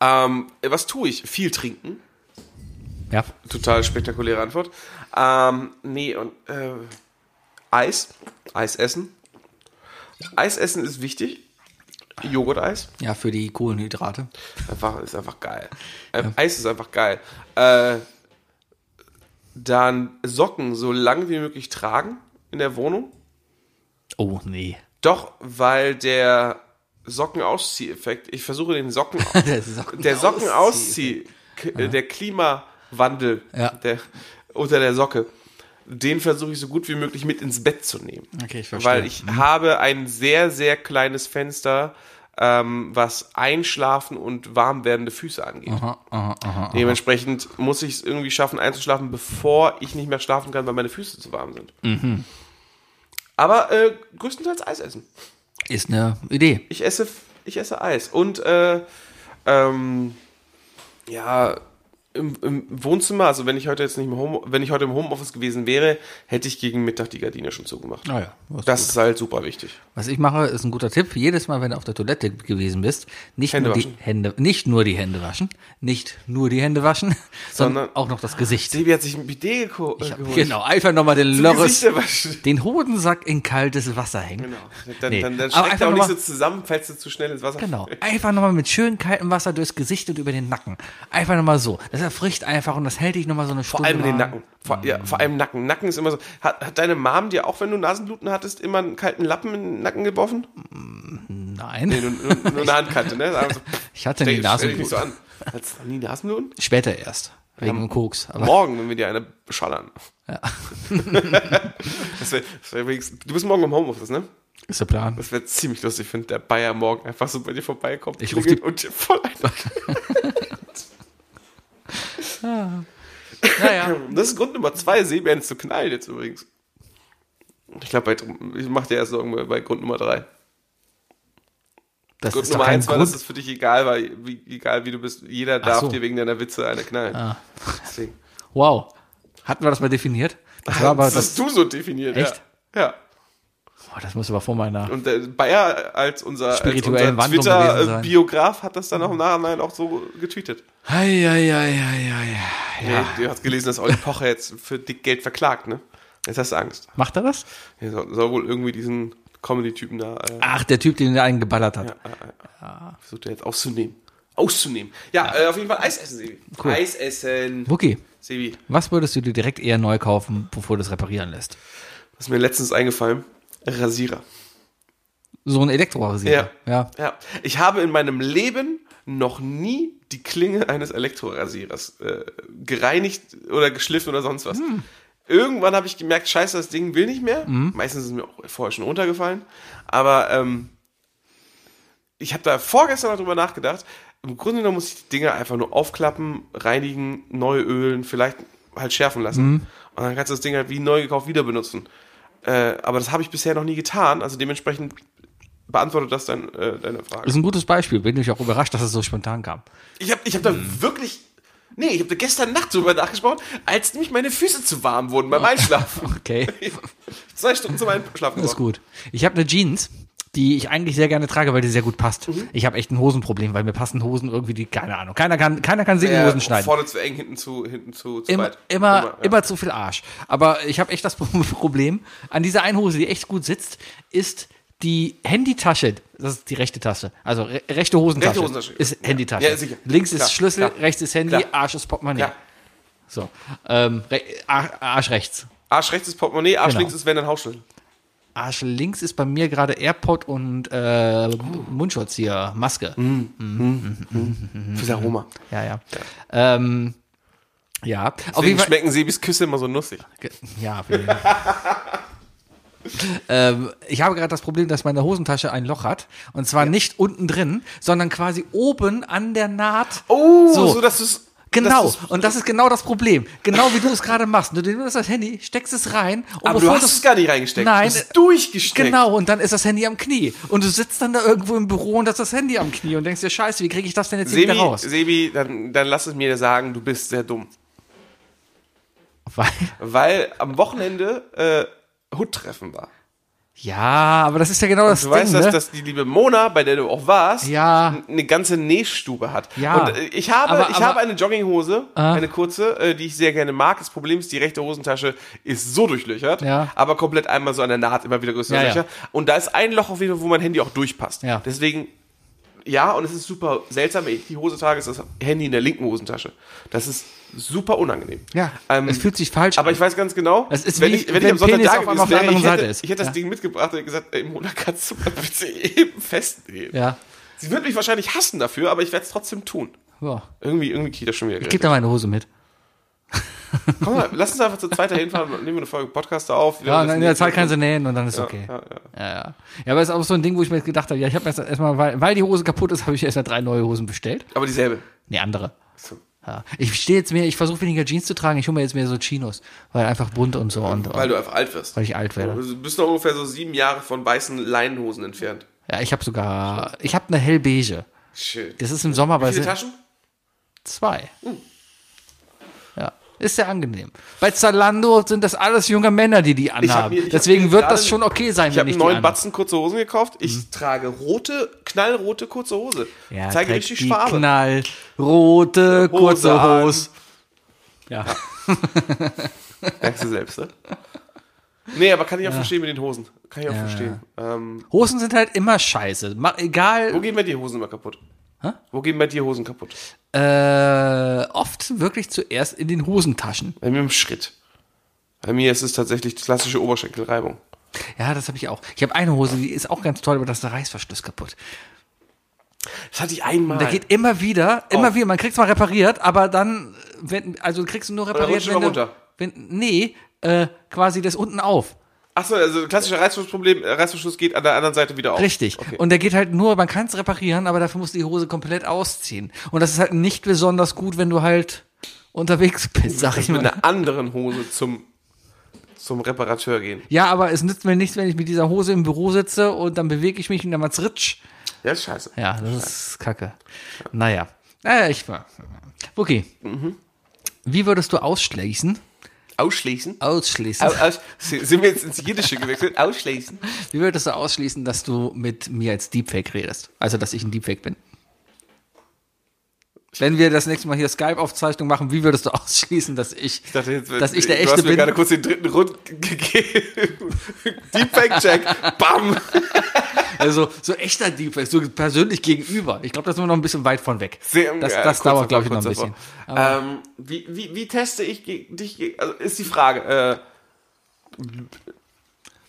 Ähm, was tue ich? Viel trinken. Ja, Total spektakuläre Antwort. Ähm, nee, und äh, Eis. Eis essen. Eis essen ist wichtig. Joghurt-Eis. ja, für die Kohlenhydrate. Einfach, ist einfach geil. Äh, Eis ist einfach geil. Äh, dann Socken so lange wie möglich tragen in der Wohnung. Oh, nee. Doch, weil der Sockenauszieheffekt, ich versuche den Socken, (laughs) Der Socken- der Sockenauszieh, K- äh, der Klimawandel Ja. der, unter der Socke, den versuche ich so gut wie möglich mit ins Bett zu nehmen. Okay, ich verstehe. Weil ich habe ein sehr, sehr kleines Fenster, ähm, was Einschlafen und warm werdende Füße angeht. Dementsprechend muss ich es irgendwie schaffen, einzuschlafen, bevor ich nicht mehr schlafen kann, weil meine Füße zu warm sind. Mhm. Aber äh, größtenteils Eis essen. Ist eine Idee. Ich esse, ich esse Eis. Und äh, ähm, ja, im, im Wohnzimmer, also wenn ich heute jetzt nicht im Home, wenn ich heute im Homeoffice gewesen wäre, hätte ich gegen Mittag die Gardine schon zugemacht. Ah ja, das ist halt super wichtig. Was ich mache, ist ein guter Tipp. Jedes Mal, wenn du auf der Toilette gewesen bist, nicht Hände nur die. Hände, nicht nur die Hände waschen, nicht nur die Hände waschen, (laughs) sondern, Sondern- auch noch das Gesicht. Sebi hat sich ein Bidet äh, Ich hab, geholt. genau, einfach nochmal den Lörres, den Hodensack in kaltes Wasser hängen. Genau. Dann, Nee. dann, dann Aber schreckt einfach er auch nicht so zusammen, falls du zu schnell ins Wasser Genau, einfach nochmal mit schön kaltem Wasser durchs Gesicht und über den Nacken. Einfach nochmal so. Das erfrischt einfach und das hält dich nochmal so eine Vor Stunde allem den warm. Nacken. Vor, ja, vor allem Nacken. Nacken ist immer so. Hat, hat deine Mom dir auch, wenn du Nasenbluten hattest, immer einen kalten Lappen in den Nacken geworfen? Nein, Nee, nur, nur, nur eine Handkante, ne? Sagen so, ich hatte nie Nasenbluten. so an. Hattest du nie Nasenbluten? Später erst, wegen dem Koks. Aber Morgen, wenn wir dir eine beschallern. Ja. (laughs) das wär, das wär du bist morgen im Homeoffice, ne? ist der Plan. Das wäre ziemlich lustig, wenn der Bayer morgen einfach so bei dir vorbeikommt Ich ruf die- und dir voll ein. (laughs) Naja. Das ist Grund Nummer zwei, Seebären zu knallen jetzt übrigens. Ich glaube, ich mache dir erst Sorgen bei Grund Nummer drei. Das Grund ist doch Nummer kein eins war, dass es für dich egal war, wie, egal wie du bist. Jeder darf so. dir wegen deiner Witze eine knallen. Ah. (laughs) Wow. Hatten wir das mal definiert? Das war aber das das. hast du so definiert, Echt? ja. Ja. Boah, das muss aber vor meiner. Und der Bayer als unser, als unser. Twitter-Biograf hat das dann auch im Nachhinein auch so getweetet. Ei, ei, ei, ei, ei. Ja. du hast gelesen, dass Olli Pocher jetzt für dick Geld verklagt, ne? Jetzt hast du Angst. Macht er das? Er soll, soll wohl irgendwie diesen Comedy-Typen da äh, Ach, der Typ, den er einen geballert hat. versucht er jetzt auszunehmen. Auszunehmen. Ja, Äh, auf jeden Fall Eis essen, Sebi. Eis essen. Wookie, Sebi, was würdest du dir direkt eher neu kaufen, bevor du es reparieren lässt? was ist mir letztens eingefallen? Rasierer. So ein Elektrorasierer. Ja. ja. Ja, ich habe in meinem Leben noch nie die Klinge eines Elektrorasierers äh, gereinigt oder geschliffen oder sonst was. Irgendwann habe ich gemerkt, scheiße, das Ding will nicht mehr. Meistens ist es mir auch vorher schon runtergefallen. Aber ähm, ich habe da vorgestern noch drüber nachgedacht. Im Grunde genommen muss ich die Dinger einfach nur aufklappen, reinigen, neu ölen, vielleicht halt schärfen lassen. Und dann kannst du das Ding halt wie neu gekauft wieder benutzen. Äh, aber das habe ich bisher noch nie getan. Also dementsprechend beantwortet das dein, äh, deine Frage. Das ist ein gutes Beispiel. Bin ich auch überrascht, dass es so spontan kam. Ich habe ich hab da wirklich. Nee, ich habe da gestern Nacht drüber nachgesprochen, als nämlich meine Füße zu warm wurden beim Einschlafen. (laughs) Okay. (laughs) Zwei Stunden zum Einschlafen. Das ist gut. Ich habe eine Jeans, die ich eigentlich sehr gerne trage, weil die sehr gut passt. Mhm. Ich habe echt ein Hosenproblem, weil mir passen Hosen irgendwie die, keine Ahnung. Keiner kann, keiner kann Ja, Hosen schneiden. Vorne zu eng, hinten zu, hinten zu, zu Immer, weit. immer, immer, ja. zu viel Arsch. Aber ich habe echt das (laughs) Problem, an dieser einen Hose, die echt gut sitzt, ist die Handytasche, das ist die rechte Taste, also re rechte Hosentasche, Rechte Hosentasche. ist Ja. Handytasche. Ja, sicher. Links ist Klar, Schlüssel, klar. rechts ist Handy, Klar. Arsch ist Portemonnaie. Ja. So, ähm, Arsch rechts. Arsch rechts ist Portemonnaie, Arsch Genau. links ist, wenn dann Hausschlüssel. Arsch links ist bei mir gerade AirPod und äh, Mundschutz hier, Maske. Fürs Aroma. Ja, ja. Ähm, ja, auf Deswegen jeden Fall. schmecken Sebis Küsse immer so nussig. Ja, auf. (laughs) ähm, ich habe gerade das Problem, dass meine Hosentasche ein Loch hat. Und zwar nicht unten drin, sondern quasi oben an der Naht. Oh, so, So. dass es. Genau, dass du's- und das ist genau das Problem. Genau wie du es gerade machst. Du nimmst das Handy, steckst es rein. Und aber du hast das- es gar nicht reingesteckt. Nein, Du hast es durchgesteckt. Genau, und dann ist das Handy am Knie. Und du sitzt dann da irgendwo im Büro und da ist das Handy am Knie und denkst dir, scheiße, wie kriege ich das denn jetzt Sebi, wieder raus? Sebi dann, dann lass es mir sagen, du bist sehr dumm. Weil, Weil am Wochenende äh, Hood-Treffen war. ja, aber das ist ja genau das Du Ding, weißt, ne? dass, dass die liebe Mona, bei der du auch warst, Ja. eine ganze Nähstube hat. Ja. Und äh, ich habe, Aber- ich aber- habe eine Jogginghose, Ah. eine kurze, äh, die ich sehr gerne mag. Das Problem ist, die rechte Hosentasche ist so durchlöchert, Ja. aber komplett einmal so an der Naht immer wieder größere Ja, ja. Löcher. Und da ist ein Loch auf jeden Fall, wo mein Handy auch durchpasst. Ja. Deswegen, ja, und es ist super seltsam, wenn ich die Hose trage, ist das Handy in der linken Hosentasche. Das ist super unangenehm. ja, Ähm, es fühlt sich falsch aber an. ich weiß ganz genau, Das ist wenn wie, ich, wenn, ich wenn am Sonntag Penis da auf einmal gewesen auf der ich anderen hätte, Seite ist. ich hätte das Ja. Ding mitgebracht und gesagt, ey, Mona, kannst du mal bitte eben festnehmen? ja. Sie wird mich wahrscheinlich hassen dafür, aber ich werde es trotzdem tun. ja. Irgendwie, irgendwie kriegt das schon wieder Gib gerettet. da meine Hose mit. (laughs) Komm mal, lass uns einfach zu zweit dahin fahren und nehmen wir eine Folge Podcast auf. Ja, in der Zeit kann sie nähen und dann ist ja, okay. Ja, ja. Ja, ja. Ja, aber es ist auch so ein Ding, wo ich mir gedacht habe, ja, ich habe erst erstmal, weil, weil die Hose kaputt ist, (laughs) habe ich erst mal drei neue Hosen bestellt. Aber dieselbe. Nee, andere. So. Ja. Ich stehe jetzt mehr, ich versuche weniger Jeans zu tragen, ich hole mir jetzt mehr so Chinos, weil einfach bunt und so und, Weil du einfach alt wirst. weil ich alt werde. Du bist noch ungefähr so sieben Jahre von weißen Leinenhosen entfernt. Ja, ich habe sogar, ich habe eine hellbeige. Schön. Das ist im Sommer bei Wie viele Taschen? zwei. Ja, ist sehr angenehm. Bei Zalando sind das alles junge Männer, die die anhaben. mir- ich Deswegen wird das schon okay sein, Ich wenn habe ich die neuen anhabe. Batzen kurze Hosen gekauft. Ich trage rote, knallrote kurze Hose. Ja, Zeige richtig die Farbe. knallrote, kurze an. Hose. Ja. (laughs) Merkst du selbst, ne? Nee, aber kann ich auch verstehen mit den Hosen. Kann ich auch verstehen. Ähm, Hosen sind halt immer scheiße. Ma egal, wo gehen bei dir Hosen immer kaputt? Wo gehen bei dir Hosen kaputt? äh, oft wirklich zuerst in den Hosentaschen. Bei mir im Schritt. Bei mir ist es tatsächlich klassische Oberschenkelreibung. Ja, das habe ich auch. Ich habe eine Hose, die ist auch ganz toll, aber da ist der Reißverschluss kaputt. Das hatte ich einmal. Der geht immer wieder, immer Auf. wieder, man kriegt's mal repariert, aber dann, wenn, also kriegst du nur repariert, er wenn, du, runter. wenn, nee, äh, quasi das unten auf. Achso, also klassischer Reißverschlussproblem, äh, Reißverschluss geht an der anderen Seite wieder auf. Richtig. Okay. Und der geht halt nur, man kann es reparieren, aber dafür musst du die Hose komplett ausziehen. Und das ist halt nicht besonders gut, wenn du halt unterwegs bist, sag ich mit mal. einer anderen Hose zum, zum Reparateur gehen. Ja, aber es nützt mir nichts, wenn ich mit dieser Hose im Büro sitze und dann bewege ich mich und dann macht's ritsch. Ja, ist scheiße. Ja, das ist kacke. Naja. Naja, ich war. Okay. Mhm. Wie würdest du ausschließen? Ausschließen? Ausschließen. Au, aus, sind wir jetzt ins Jiddische gewechselt? Ausschließen? Wie würdest du ausschließen, dass du mit mir als Deepfake redest? Also, dass ich ein Deepfake bin? Wenn wir das nächste Mal hier Skype-Aufzeichnung machen, wie würdest du (laughs) ausschließen, dass ich, Ich dachte jetzt, dass ich der du echte hast mir bin? gerade kurz den dritten Rund gegeben. (laughs) Deepfake-Check. Bam. (laughs) Also, so echter Deepfake, so persönlich gegenüber. Ich glaube, da sind wir noch ein bisschen weit von weg. Sehr, das ja, das dauert, glaube ich, noch ein bisschen. Ähm, wie, wie, wie teste ich dich? Also ist die Frage. Äh,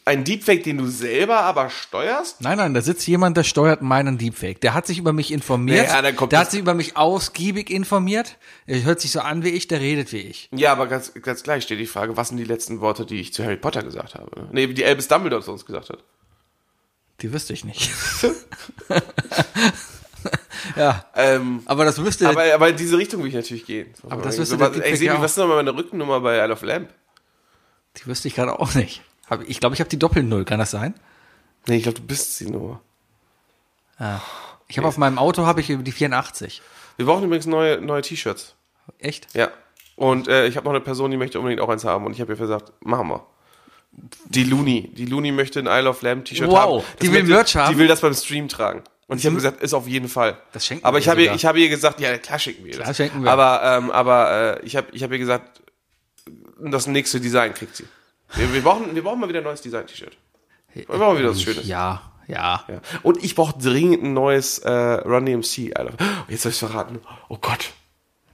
Ein Deepfake, den du selber aber steuerst? Nein, nein, da sitzt jemand, der steuert meinen Deepfake. Der hat sich über mich informiert. Ja, dann kommt der hat sich über mich ausgiebig informiert. Er hört sich so an wie ich, der redet wie ich. Ja, aber ganz, ganz gleich steht die Frage, was sind die letzten Worte, die ich zu Harry Potter gesagt habe? Nee, die Albus Dumbledore zu uns gesagt hat. Die wüsste ich nicht. (laughs) ja, Ähm, aber das wüsste. aber, aber in diese Richtung will ich natürlich gehen. Aber das so, wüsste was, der Ey, Sebi, was ist nochmal meine Rückennummer bei Isle of Lamp? die wüsste ich gerade auch nicht. Hab- Ich glaube, ich habe die Doppel-Null. Kann das sein? Nee, ich glaube, du bist die Nummer. Ich habe auf meinem Auto habe ich die 84. Wir brauchen übrigens neue, neue T-Shirts. Echt? Ja. Und äh, ich habe noch eine Person, die möchte unbedingt auch eins haben. Und ich habe ihr gesagt, machen wir. Die Looney. Die Looney möchte ein Isle of Lamp T-Shirt Wow, haben. die Das will Merch haben? Die will das beim Stream tragen. Und ich habe gesagt, ist auf jeden Fall. Das schenken Aber wir ich habe ihr, ich habe ihr gesagt, ja, klar schenken wir Klar das. schenken wir. Aber, ähm, aber äh, ich habe ich hab ihr gesagt, das nächste Design kriegt sie. Wir, wir, brauchen, wir brauchen mal wieder ein neues Design-T-Shirt. Wir brauchen wieder was Schönes. Ja, ja. Ja. Und ich brauche dringend ein neues äh, Run DMC. Alter. Oh, Jetzt soll ich verraten. Oh Gott.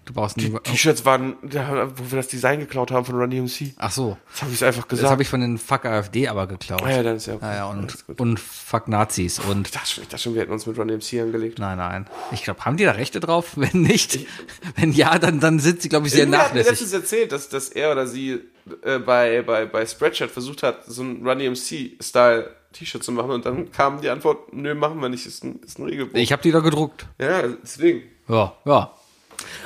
Du brauchst Die nie. T-Shirts waren, wo wir das Design geklaut haben von Run DMC. Ach so. Das habe ich einfach Das gesagt. habe ich von den Fuck AfD aber geklaut. Ah ja, dann ist ja okay. Ja, ja, und, gut. und Fuck Nazis und Ich dachte schon, ich dachte schon, wir hätten uns mit Run DMC angelegt. Nein, nein. Ich glaube, haben die da Rechte drauf? (laughs) Wenn nicht, wenn ja, dann, dann sind sie, glaube ich, sehr Irgendwer hat mir nachlässig. letztens erzählt, dass, dass er oder sie äh, bei, bei, bei Spreadshirt versucht hat, so ein Run DMC-Style T-Shirt zu machen und dann kam die Antwort, nö, machen wir nicht, ist ein, ist ein Regelbuch. Ich habe die da gedruckt. ja, deswegen. Ja, ja.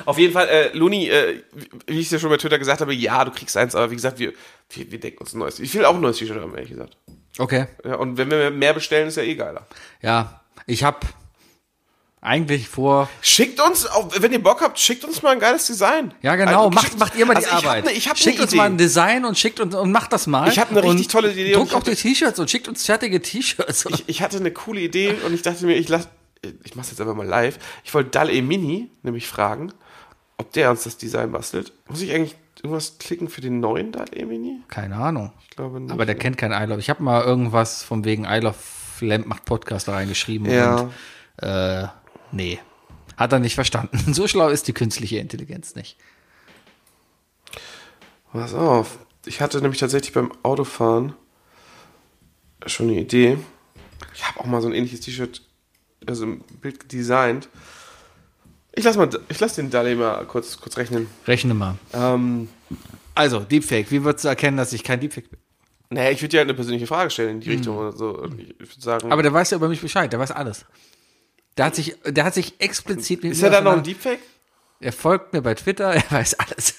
Auf jeden Fall, äh, Luni, äh, wie ich es ja schon bei Twitter gesagt habe, ja, du kriegst eins, aber wie gesagt, wir, wir, wir denken uns ein neues. Ich will auch ein neues T-Shirt haben, ehrlich gesagt. Okay. Ja, und wenn wir mehr bestellen, ist ja eh geiler. Ja, ich habe eigentlich vor. Schickt uns, wenn ihr Bock habt, schickt uns mal ein geiles Design. Ja, genau. Also, macht, macht ihr mal die also ich hab Arbeit. ne- Ich habe schickt uns Idee. mal ein Design und schickt uns und macht das mal. Ich hab eine richtig tolle Idee Druckt auch die hatte- T-Shirts und schickt uns fertige T-Shirts. ich, ich hatte eine coole Idee und ich dachte mir, ich lass, ich mach's jetzt einfach mal live. Ich wollte Dal E Mini nämlich fragen, ob der uns das Design bastelt. Muss ich eigentlich irgendwas klicken für den neuen Dal E Mini? Keine Ahnung. Ich glaube nicht. Aber der kennt kein I Love. Ich habe mal irgendwas von wegen I Love Lamp macht Podcast da reingeschrieben. Ja. Und, äh, nee. Hat er nicht verstanden. (laughs) So schlau ist die künstliche Intelligenz nicht. Pass auf. Ich hatte nämlich tatsächlich beim Autofahren schon eine Idee. Ich habe auch mal so ein ähnliches T-Shirt, also ein Bild designt. Ich lass mal, ich lass den Dali mal kurz, kurz rechnen. Rechne mal. Ähm, Also, Deepfake. Wie würdest du erkennen, dass ich kein Deepfake bin? naja, ich würde dir halt eine persönliche Frage stellen in die Richtung oder so. Ich, würde sagen. Aber der weiß ja über mich Bescheid. Der weiß alles. Der hat sich, der hat sich explizit mit ist er da noch ein Deepfake? Er folgt mir bei Twitter. (laughs) Er weiß alles.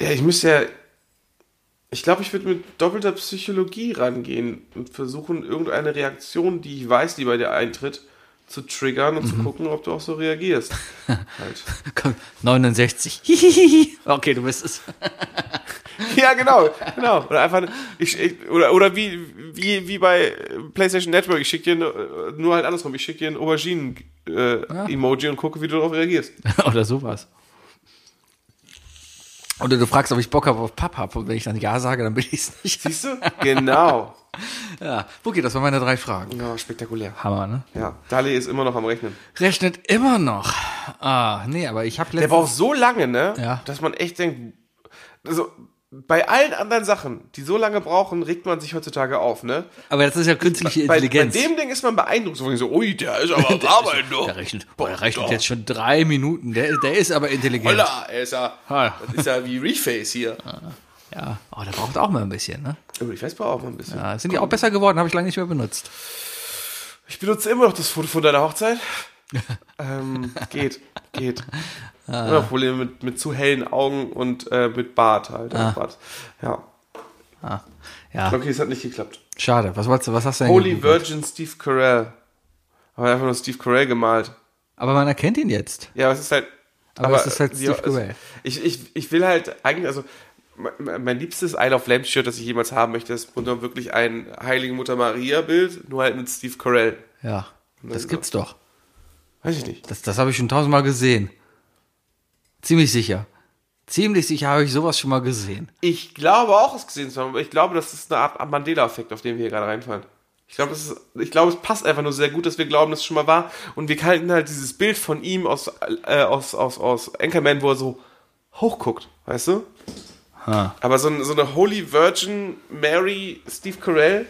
Ja, ich müsste ja. Ich glaube, ich würde mit doppelter Psychologie rangehen und versuchen, irgendeine Reaktion, die ich weiß, die bei dir eintritt, zu triggern und zu gucken, ob du auch so reagierst. (laughs) halt. Komm, 69. Hihihi. (laughs) okay, du bist es. (laughs) Ja, genau, genau. Oder einfach, ich, ich, oder, oder wie, wie, wie bei PlayStation Network, ich schicke dir nur, nur halt andersrum, ich schicke dir ein Auberginen-Emoji und gucke, wie du darauf reagierst. Oder sowas. Oder du fragst, ob ich Bock habe auf Papa. Und wenn ich dann Ja sage, dann bin ich es nicht. Siehst du? Genau. (laughs) Ja. Okay, das waren meine drei Fragen. Ja, spektakulär. Hammer, ne? Ja, Dali ist immer noch am Rechnen. Rechnet immer noch. Ah, nee, aber ich habe Der letztens... braucht so lange, ne? Ja. Dass man echt denkt, also bei allen anderen Sachen, die so lange brauchen, regt man sich heutzutage auf, ne? Aber das ist ja künstliche Bei, bei Intelligenz. dem Ding ist man beeindruckt, so, so ui, der ist aber am Arbeiten, der rechnet, boah, der rechnet jetzt schon drei Minuten. Der, der ist aber intelligent. Holla, er ist ja, das ist ja wie Reface hier. Ja, oh, der braucht auch mal ein bisschen, ne? Reface braucht auch mal ein bisschen. Ja, sind die auch besser geworden, habe ich lange nicht mehr benutzt. Ich benutze immer noch das Foto von deiner Hochzeit. (laughs) ähm, geht, geht. Ah. Immer Probleme mit, mit zu hellen Augen und äh, mit Bart halt. Ah. Bart. Ja. Ja, Okay, es hat nicht geklappt. schade. Was, wolltest du, was hast du denn Holy? Virgin Steve Carell. Aber einfach nur Steve Carell gemalt. Aber man erkennt ihn jetzt. Ja, es ist halt. Aber es ist halt die- Steve Carell. Ich, ich, ich will halt eigentlich, also mein, mein liebstes Isle of Lamp Shirt, das ich jemals haben möchte, ist unter wirklich ein Heiligen Mutter Maria Bild, nur halt mit Steve Carell. Ja, das gibt's doch. Weiß ich nicht. Das, das habe ich schon tausendmal gesehen. Ziemlich sicher. Ziemlich sicher habe ich sowas schon mal gesehen. Ich glaube auch, es gesehen zu haben, aber ich glaube, das ist eine Art Mandela-Effekt, auf den wir hier gerade reinfallen. Ich glaube, es, ist- ich glaube, es passt einfach nur sehr gut, dass wir glauben, dass es schon mal war. Und wir halten halt dieses Bild von ihm aus, äh, aus, aus, aus Anchorman, wo er so hochguckt, weißt du? Ha. Aber so, so eine Holy Virgin Mary Steve Carell,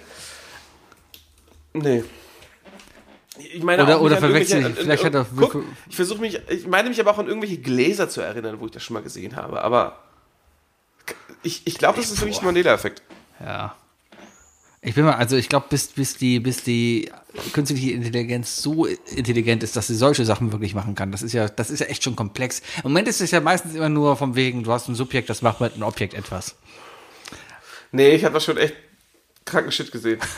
nee. Ich meine Oder- oder mich an verwechsel irgendwelche- ich. Vielleicht hat er- Guck, ich versuche mich, ich meine mich aber auch an irgendwelche Gläser zu erinnern, wo ich das schon mal gesehen habe. Aber ich, ich glaube, das ist wirklich ein Mandela-Effekt. Ja. Ich bin mal, also ich glaube, bis, bis die, bis die künstliche Intelligenz so intelligent ist, dass sie solche Sachen wirklich machen kann. Das ist ja, das ist ja echt schon komplex. Im Moment ist es ja meistens immer nur vom wegen, du hast ein Subjekt, das macht mit einem Objekt etwas. Nee, ich habe da schon echt kranken Shit gesehen. (laughs)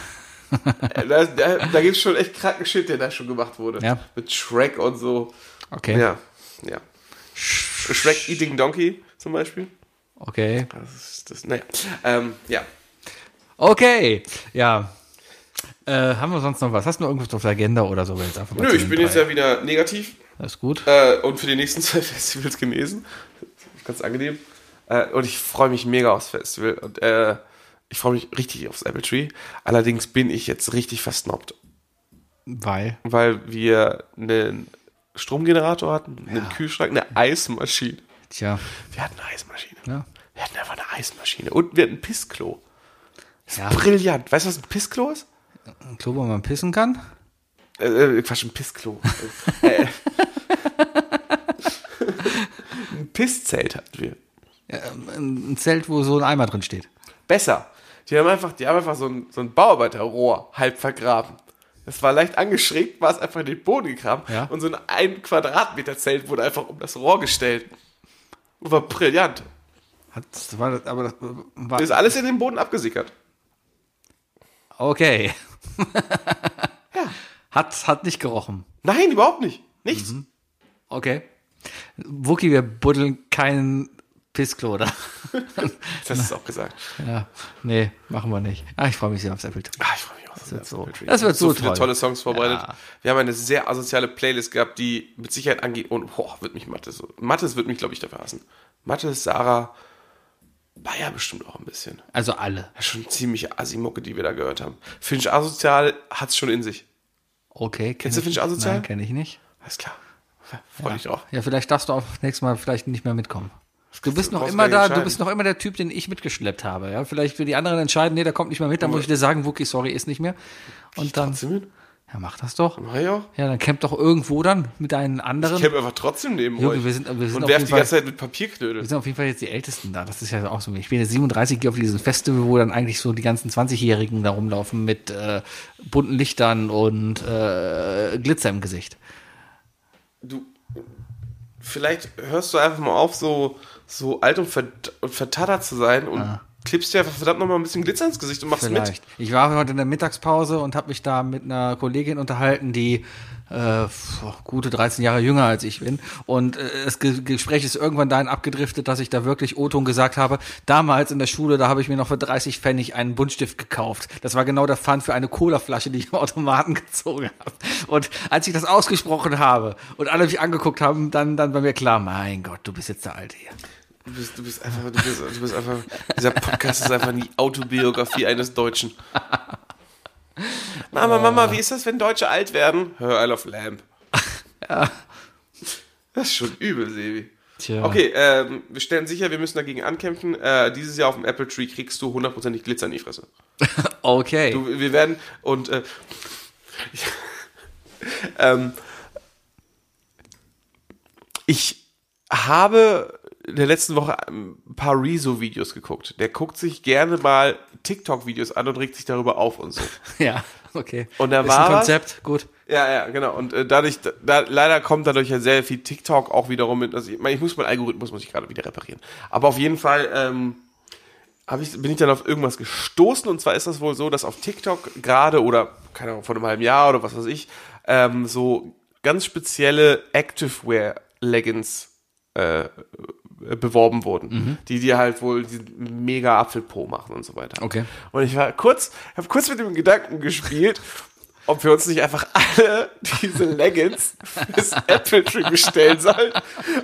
Äh, da da, da gibt es schon echt kranken Shit, der da schon gemacht wurde. Ja. Mit Shrek und so. Okay. Ja, ja. Shrek Eating Donkey zum Beispiel. Okay. Das ist das, naja. Ähm, ja. Okay. Ja. Äh, haben wir sonst noch was? Hast du noch irgendwas auf der Agenda oder so? Jetzt einfach Nö, ich bin jetzt drei. ja wieder negativ Das ist gut. äh, und für die nächsten (laughs) zwei Festivals genesen. Ganz angenehm. Äh, und ich freue mich mega aufs Festival. Und äh, ich freue mich richtig aufs Apple Tree. Allerdings bin ich jetzt richtig versnobbt. Weil. weil wir einen Stromgenerator hatten, einen Kühlschrank, eine Eismaschine. Tja. Wir hatten eine Eismaschine. Ja. Wir hatten einfach eine Eismaschine. Und wir hatten ein Pissklo. Ja. Brillant. Weißt du, was ein Pissklo ist? Ein Klo, wo man pissen kann? Äh, äh, Quatsch, ein Pissklo. (laughs) äh, ein Pisszelt hatten wir. Ja, ein Zelt, wo so ein Eimer drin steht. Besser. Die haben einfach, die haben einfach so ein, so ein Bauarbeiterrohr halb vergraben. Das war leicht angeschrägt, war es einfach in den Boden gegraben. Ja. Und so ein 1 Quadratmeter Zelt wurde einfach um das Rohr gestellt. Und war brillant. Hat, das war, das- aber das war, ist alles in den Boden abgesickert. okay. (laughs) Ja. Hat, hat nicht gerochen. Nein, überhaupt nicht. Nichts. Okay. Wookie, wir buddeln keinen Pissklo da. (laughs) Das ist auch gesagt. ja, nee, machen wir nicht. Ah, ich freue mich sehr aufs Apple Tree. Ah, ich freue mich auch. Das wird so- das wird so viele toll. tolle Songs vorbereitet. Ja. Wir haben eine sehr asoziale Playlist gehabt, die mit Sicherheit angeht. Und boah, wird mich Mathis so. Mathis wird mich, glaube ich, dafür hassen. Mathis, Sarah, Bayer bestimmt auch ein bisschen. Also alle. Ja, schon ziemlich Asimucke, die wir da gehört haben. Finch Asozial hat's schon in sich. Okay. Kennst du Finch Asozial? Nein, kenne ich nicht. Alles klar. Freue mich drauf. Ja, vielleicht darfst du auch nächstes Mal vielleicht nicht mehr mitkommen. Du bist noch immer da, du bist noch immer der Typ, den ich mitgeschleppt habe. Ja, vielleicht für die anderen entscheiden, nee, der kommt nicht mehr mit, dann muss ich dir sagen, Wookie, sorry, ist nicht mehr. Und dann, ja, mach das doch. Mach ich auch. Ja, dann camp doch irgendwo dann mit deinen anderen. Ich camp einfach trotzdem neben Junge, euch. wir sind- wir sind und werf die ganze Zeit mit Papierknödel. Wir sind auf jeden Fall jetzt die Ältesten da. Das ist ja auch so. Ich bin jetzt 37, gehe auf diesen Festival, wo dann eigentlich so die ganzen 20-Jährigen da rumlaufen mit äh, bunten Lichtern und äh, Glitzer im Gesicht. du, vielleicht hörst du einfach mal auf, so, so alt und, vert und vertattert zu sein und klippst dir einfach verdammt nochmal ein bisschen Glitzer ins Gesicht und machst mit. Vielleicht. Ich war heute in der Mittagspause und habe mich da mit einer Kollegin unterhalten, die äh, gute 13 Jahre jünger als ich bin. Und äh, das Ge Gespräch ist irgendwann dahin abgedriftet, dass ich da wirklich O-Ton gesagt habe. Damals in der Schule, da habe ich mir noch für 30 Pfennig einen Buntstift gekauft. Das war genau der Pfand für eine Colaflasche, die ich im Automaten (laughs) gezogen habe. Und als ich das ausgesprochen habe und alle mich angeguckt haben, dann, dann war mir klar, mein Gott, du bist jetzt der Alte hier. Du bist, du bist einfach, du bist, du bist einfach, dieser Podcast ist einfach die Autobiografie eines Deutschen. Mama, Mama, wie ist das, wenn Deutsche alt werden? Hör I Love Lamp. (laughs) Das ist schon übel, Sebi. Tja. Okay, ähm, wir stellen sicher, wir müssen dagegen ankämpfen. Äh, dieses Jahr auf dem Apple Tree kriegst du hundertprozentig Glitzer in die Fresse. (laughs) Okay. Du, wir werden und äh, (laughs) ähm, ich habe in der letzten Woche ein paar Rezo-Videos geguckt. Der guckt sich gerne mal TikTok-Videos an und regt sich darüber auf und so. (laughs) ja, okay. Und da war ein was? Konzept, gut. Ja, ja, genau. Und äh, dadurch, da, leider kommt dadurch ja sehr viel TikTok auch wiederum mit. Also ich, meine, ich muss meinen Algorithmus muss ich gerade wieder reparieren. Aber auf jeden Fall ähm, hab ich, bin ich dann auf irgendwas gestoßen. Und zwar ist das wohl so, dass auf TikTok gerade oder keine Ahnung vor einem halben Jahr oder was weiß ich ähm, so ganz spezielle Activewear Leggings äh, beworben wurden, die dir halt wohl diesen mega Apfelpo machen und so weiter. Okay. Und ich war kurz, habe kurz mit dem Gedanken gespielt, ob wir uns nicht einfach alle (laughs) diese Leggings fürs (laughs) Apple Tree bestellen sollen.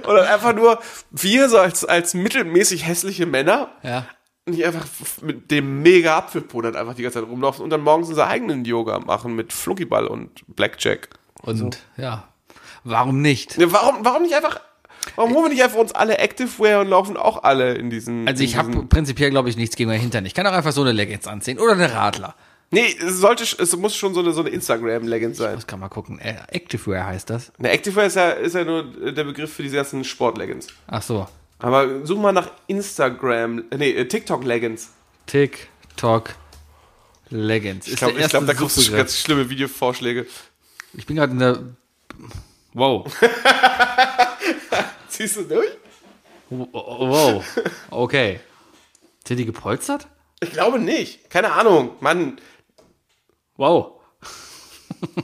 Oder einfach nur wir so als, als mittelmäßig hässliche Männer Ja. nicht einfach mit dem mega Apfelpuddern einfach die ganze Zeit rumlaufen und dann morgens unseren eigenen Yoga machen mit Flunkyball und Blackjack. Und ja, warum nicht? Warum, warum nicht einfach, warum holen wir nicht einfach uns alle Activewear und laufen auch alle in diesen. Also in ich habe prinzipiell, glaube ich, nichts gegen mein Hintern. Ich kann auch einfach so eine Leggings anziehen oder eine Radler. Nee, es sollte, es muss schon so eine, so eine Instagram-Leggings sein. Das kann man gucken. Äh, Activewear heißt das. Eine Activewear ist ja, ist ja nur der Begriff für diese ganzen Sport-Leggings. Ach so. Aber such mal nach Instagram, äh, nee, äh, TikTok-Leggings. TikTok Leggings. Ich glaube, glaub, da kommst du ganz schlimme Videovorschläge. Ich bin gerade in der. Wow. (laughs) Ziehst du durch? Wow. Okay. Sind die gepolstert? Ich glaube nicht. Keine Ahnung. Mann, Wow. (laughs)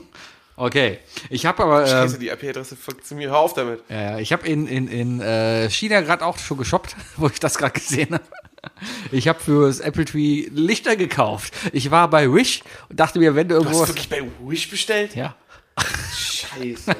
Okay. Ich habe aber. scheiße, Ähm, die IP-Adresse funktioniert. Hör auf damit. ja, ich habe in, in, in äh, China gerade auch schon geshoppt, (laughs) wo ich das gerade gesehen habe. Ich habe fürs Apple Tree Lichter gekauft. Ich war bei Wish und dachte mir, wenn du Du irgendwo. hast wirklich bei Wish bestellt? ja. Scheiße.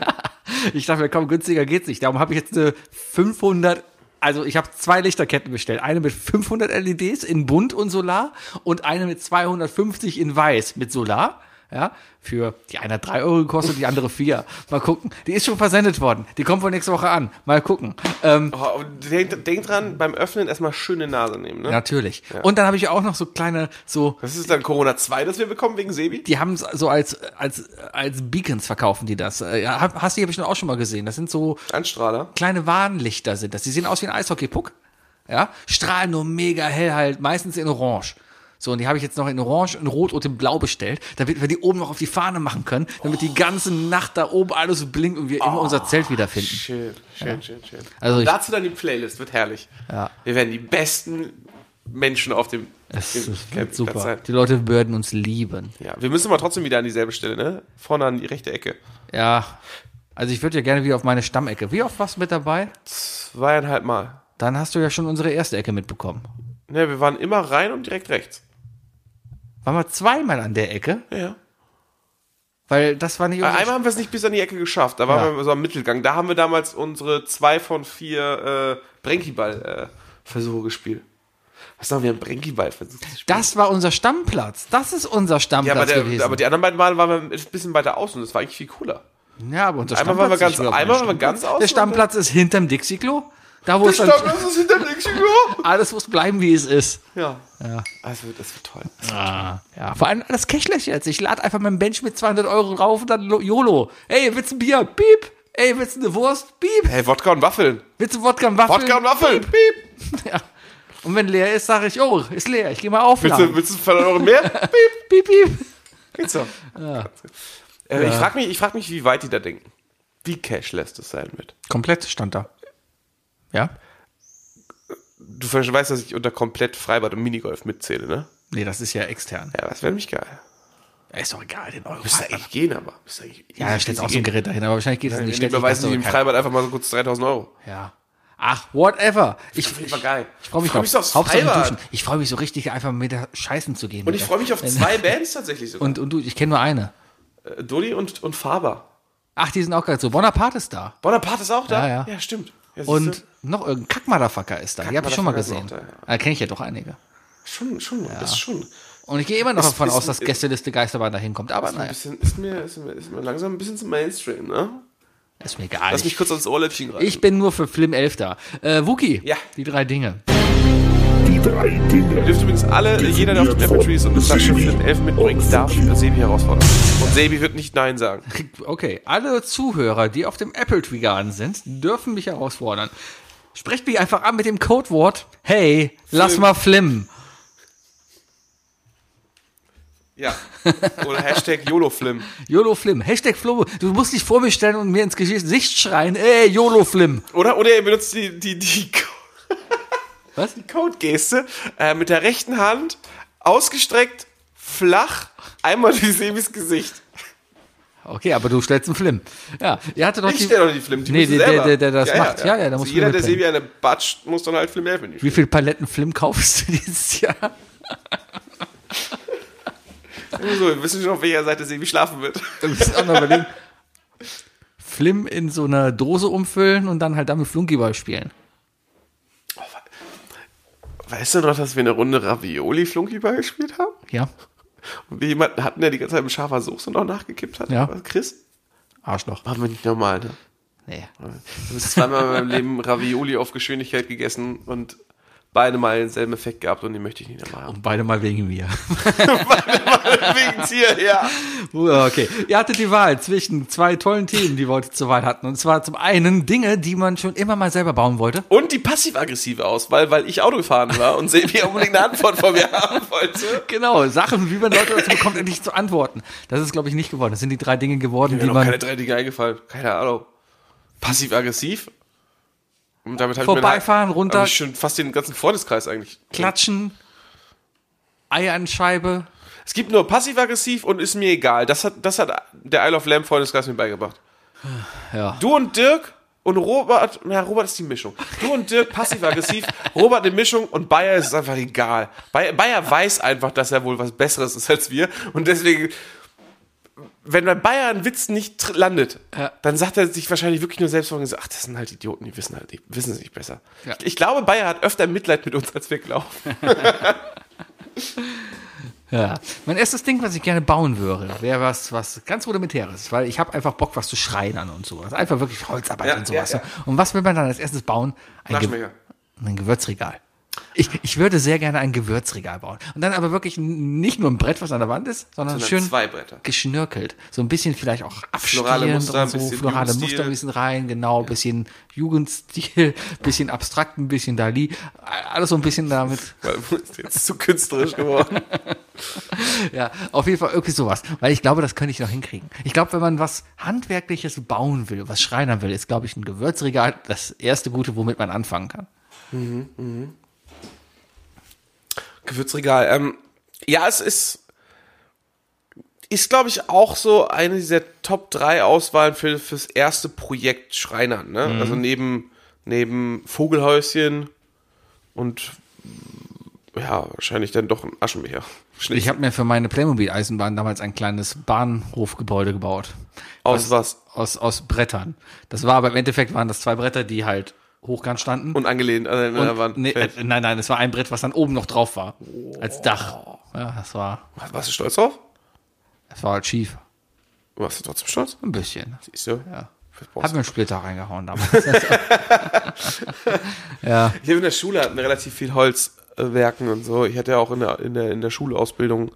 Ich dachte mir, komm, günstiger geht's nicht. Darum habe ich jetzt eine 500, also ich habe zwei Lichterketten bestellt. Eine mit 500 LEDs in bunt und Solar und eine mit 250 in weiß mit Solar. Ja, für die eine hat drei Euro gekostet, die andere vier. Mal gucken. Die ist schon versendet worden. Die kommt wohl nächste Woche an. Mal gucken. Ähm, Oh, denk, denk dran, beim Öffnen erstmal schöne Nase nehmen, ne? Natürlich. Und dann habe ich auch noch so kleine, so, Das ist dann Corona 2, das wir bekommen wegen Sebi? die haben so als, als, als Beacons verkaufen die das. Äh, Ja, hast du, habe ich auch schon mal gesehen. Das sind so, Anstrahler. kleine Warnlichter sind das. Die sehen aus wie ein Eishockey-Puck. Ja, strahlen nur mega hell halt, meistens in Orange. So, und die habe ich jetzt noch in Orange, in Rot und in Blau bestellt, damit wir die oben noch auf die Fahne machen können, damit die ganze Nacht da oben alles blinkt und wir immer unser Zelt wiederfinden. Schön, schön, schön, schön. Also ich- Dazu dann die Playlist, wird herrlich. Ja. Wir werden die besten Menschen auf dem, Es ist super. sein. Die Leute würden uns lieben. Ja, wir müssen aber trotzdem wieder an dieselbe Stelle, ne? Vorne an die rechte Ecke. Ja. Also ich würde ja gerne wieder auf meine Stammecke. Wie oft warst du mit dabei? Zweieinhalb Mal. Dann hast du ja schon unsere erste Ecke mitbekommen. Ne, wir waren immer rein und direkt rechts. Waren wir zweimal an der Ecke? Ja, ja. Weil das war nicht unser Einmal haben wir es nicht bis an die Ecke geschafft. Da waren Ja. wir so am Mittelgang. Da haben wir damals unsere zwei von vier äh, Brenkyball-Versuche gespielt. Was haben wir einen Brenkyball-Versuch zu spielen? Das war unser Stammplatz. Das ist unser Ja, Stammplatz aber, der, gewesen. aber die anderen beiden Male waren wir ein bisschen weiter außen. Das war eigentlich viel cooler. ja, aber unser Einmal waren wir Stammplatz ganz, einmal waren wir ganz außen. Der Stammplatz ist hinterm Dixie-Klo. Da, wo Der es Stammplatz ist hinter Dixie-Klo. (laughs) alles muss bleiben, wie es ist. Ja. ja. Also, das wird toll. Ah, ja, vor allem das Cashflash jetzt. Ich lade einfach meinen Bench mit 200 Euro drauf und dann lo- YOLO. Ey, willst du ein Bier? Piep. Ey, willst du eine Wurst? Piep. Hey, Wodka und Waffeln. Willst du Wodka und Waffeln? Wodka und Waffeln. Piep. (laughs) Ja. Und wenn leer ist, sage ich, oh, ist leer. Ich gehe mal Willst aufladen. du, willst du 200 Euro mehr? (laughs) Piep. piep, piep. Geht's doch. Äh, Ich frage mich, ich frag mich, wie weit die da denken. Wie cashless das sein wird. Komplett stand da. Ja? Du weißt, dass ich unter komplett Freibad und Minigolf mitzähle, ne? Nee, das ist ja extern. Ja, das wäre nämlich geil. Ja, ist doch egal, den Euro. Müsste eigentlich gehen, aber. Müsste eigentlich Ja, da steht auch so ein Gerät dahin, aber wahrscheinlich geht es Die nicht. überweisen die im. Freibad einfach mal so kurz 3000 Euro. Ja. Ach, whatever. Ich, Fall geil. Ich freue mich, Ich freu auf- mich so aufs duschen. Ich freue mich so richtig, einfach mit der Scheißen zu gehen. Und ich freue mich auf zwei (laughs) Bands tatsächlich sogar. Und, und du, ich kenne nur eine. äh, Dodi und, und Faber. Ach, die sind auch gerade so. Bonaparte ist da. Bonaparte ist auch da? Ja, ja. Ja, stimmt. Ja, Und noch irgendein Kackmotherfucker ist da. Die habe ich schon mal gesehen. ist auch Da kenne ich ja doch einige. Schon, schon, das ist schon. Und ich gehe immer noch Ist- davon ist- aus, dass Gästeliste Geisterbahn da hinkommt. Aber Ein naja, bisschen, ist, mir, ist, mir, ist mir langsam ein bisschen zum Mainstream, ne? ist mir egal. Lass mich Ich, kurz ans Ohrläppchen greifen. ich bin nur für Flim 11 da. Äh, Wookie. Ja. Die drei Dinge. Drei Dinge. Ihr dürft übrigens alle, jeder, der auf dem Apple Tree ist und eine Flasche Flip 11 mitbringt, darf Sebi herausfordern. Und Sebi wird nicht Nein sagen. (laughs) Okay, alle Zuhörer, die auf dem Apple Tree Garden sind, dürfen mich herausfordern. Sprecht mich einfach an mit dem Codewort, hey, lass Flim. mal flimmen. Ja. Oder Hashtag YOLOFlim. (laughs) YOLO Flim, Hashtag Flo, du musst dich vor mir stellen und mir ins Gesicht schreien, ey, YOLO Flim. Oder, oder ihr benutzt die, die, die (laughs) Was? Code-Geste äh, mit der rechten Hand ausgestreckt, flach, einmal durch Sebis Gesicht. Okay, aber du stellst einen Flim. Ja, ihr hattet doch Ich die, stelle doch die Flim, die Nee, der- selber. der- der das macht. Ja, ja, da also musst du Jeder, der. Sebi eine batscht, muss dann halt Flim 11 in die wie viel Paletten Flim kaufst du dieses Jahr? So, wir wissen schon, auf welcher Seite Sebi schlafen wird. Da müssen wir auch noch überlegen. Flim in so einer Dose umfüllen und dann halt damit Flunkyball spielen. Weißt du noch, dass wir eine Runde Ravioli-Flunkyball gespielt haben? Ja. Und wir jemanden hatten, der die ganze Zeit mit scharfer Soße noch nachgekippt hat? Ja. Chris? Arschloch. Machen wir nicht normal, ne? Nee. Ich habe zweimal in meinem Leben Ravioli auf Geschwindigkeit gegessen und beide mal denselben Effekt gehabt und den möchte ich nicht mehr haben. Und beide mal wegen mir. (laughs) (laughs) Wegen Tier, ja. Okay. Ihr hattet die Wahl zwischen zwei tollen Themen, die wir heute zur Wahl hatten. Und zwar zum einen Dinge, die man schon immer mal selber bauen wollte. Und die passiv-aggressive Auswahl, weil ich Auto gefahren war und Sebi unbedingt eine Antwort von mir haben wollte. Genau, Sachen, wie man Leute dazu bekommt, endlich zu antworten. Das ist, glaube ich, nicht geworden. Das sind die drei Dinge geworden, die man keine drei Dinge eingefallen. Keine Ahnung. Passiv-aggressiv. Und damit ich mir Vorbeifahren, hab runter. ich schon fast den ganzen Freundeskreis eigentlich. klatschen, Eier an Scheibe. Es gibt nur passiv-aggressiv und ist mir egal. Das hat, das hat der Isle of Lamb Freundeskreis mir beigebracht. (sighs) Ja. Du und Dirk und Robert, na, Robert ist die Mischung. Du und Dirk passiv-aggressiv, (laughs) Robert eine Mischung und Bayer ist es einfach egal. Bayer, Bayer weiß einfach, dass er wohl was Besseres ist als wir und deswegen, wenn bei Bayer ein Witz nicht landet, Ja. dann sagt er sich wahrscheinlich wirklich nur selbst und sagt, ach, das sind halt Idioten, die wissen halt, die wissen es nicht besser. Ja. Ich, ich glaube, Bayer hat öfter Mitleid mit uns, als wir glauben. (laughs) Ja. Mein erstes Ding, was ich gerne bauen würde, wäre was, was ganz rudimentäres, weil ich habe einfach Bock, was zu schreinern und sowas. Einfach wirklich Holzarbeit Ja, und sowas. Und was will man dann als erstes bauen? Ein, Ge ein Gewürzregal. Ich, ich würde sehr gerne ein Gewürzregal bauen. Und dann aber wirklich nicht nur ein Brett, was an der Wand ist, sondern, Sondern schön zwei Bretter. geschnörkelt. So ein bisschen vielleicht auch Florale abstehend Muster, und so, ein bisschen florale Jugendstil. Muster ein bisschen rein, genau, ein bisschen Jugendstil, (laughs) bisschen abstrakt, ein bisschen Dali. Alles so ein bisschen damit. Du bist jetzt zu künstlerisch geworden. (laughs) Ja, auf jeden Fall irgendwie sowas. Weil ich glaube, das könnte ich noch hinkriegen. Ich glaube, wenn man was Handwerkliches bauen will, was schreinern will, ist, glaube ich, ein Gewürzregal das erste Gute, womit man anfangen kann. Gewürzregal. Ähm, ja, es ist, ist glaube ich auch so eine dieser Top 3 Auswahlen für, fürs erste Projekt Schreinern. Ne? Also neben, neben Vogelhäuschen und ja, wahrscheinlich dann doch ein Aschenbecher. Ich habe mir für meine Playmobil-Eisenbahn damals ein kleines Bahnhofgebäude gebaut. Aus was? Aus, aus Brettern. Das war aber im Endeffekt waren das zwei Bretter, die halt hochkant standen. Und angelehnt an der Wand. nee, äh, nein, nein, es war ein Brett, was dann oben noch drauf war. Als Dach. Ja, das war, Warst du stolz drauf? das war halt schief. Warst du trotzdem stolz? Ein bisschen. Siehst du? Ja. Hab brauchst mir einen Splitter reingehauen damals. (laughs) (laughs) ja. Ich habe in der Schule hatten wir relativ viel Holzwerken und so. Ich hatte ja auch in der, in der, in der Schulausbildung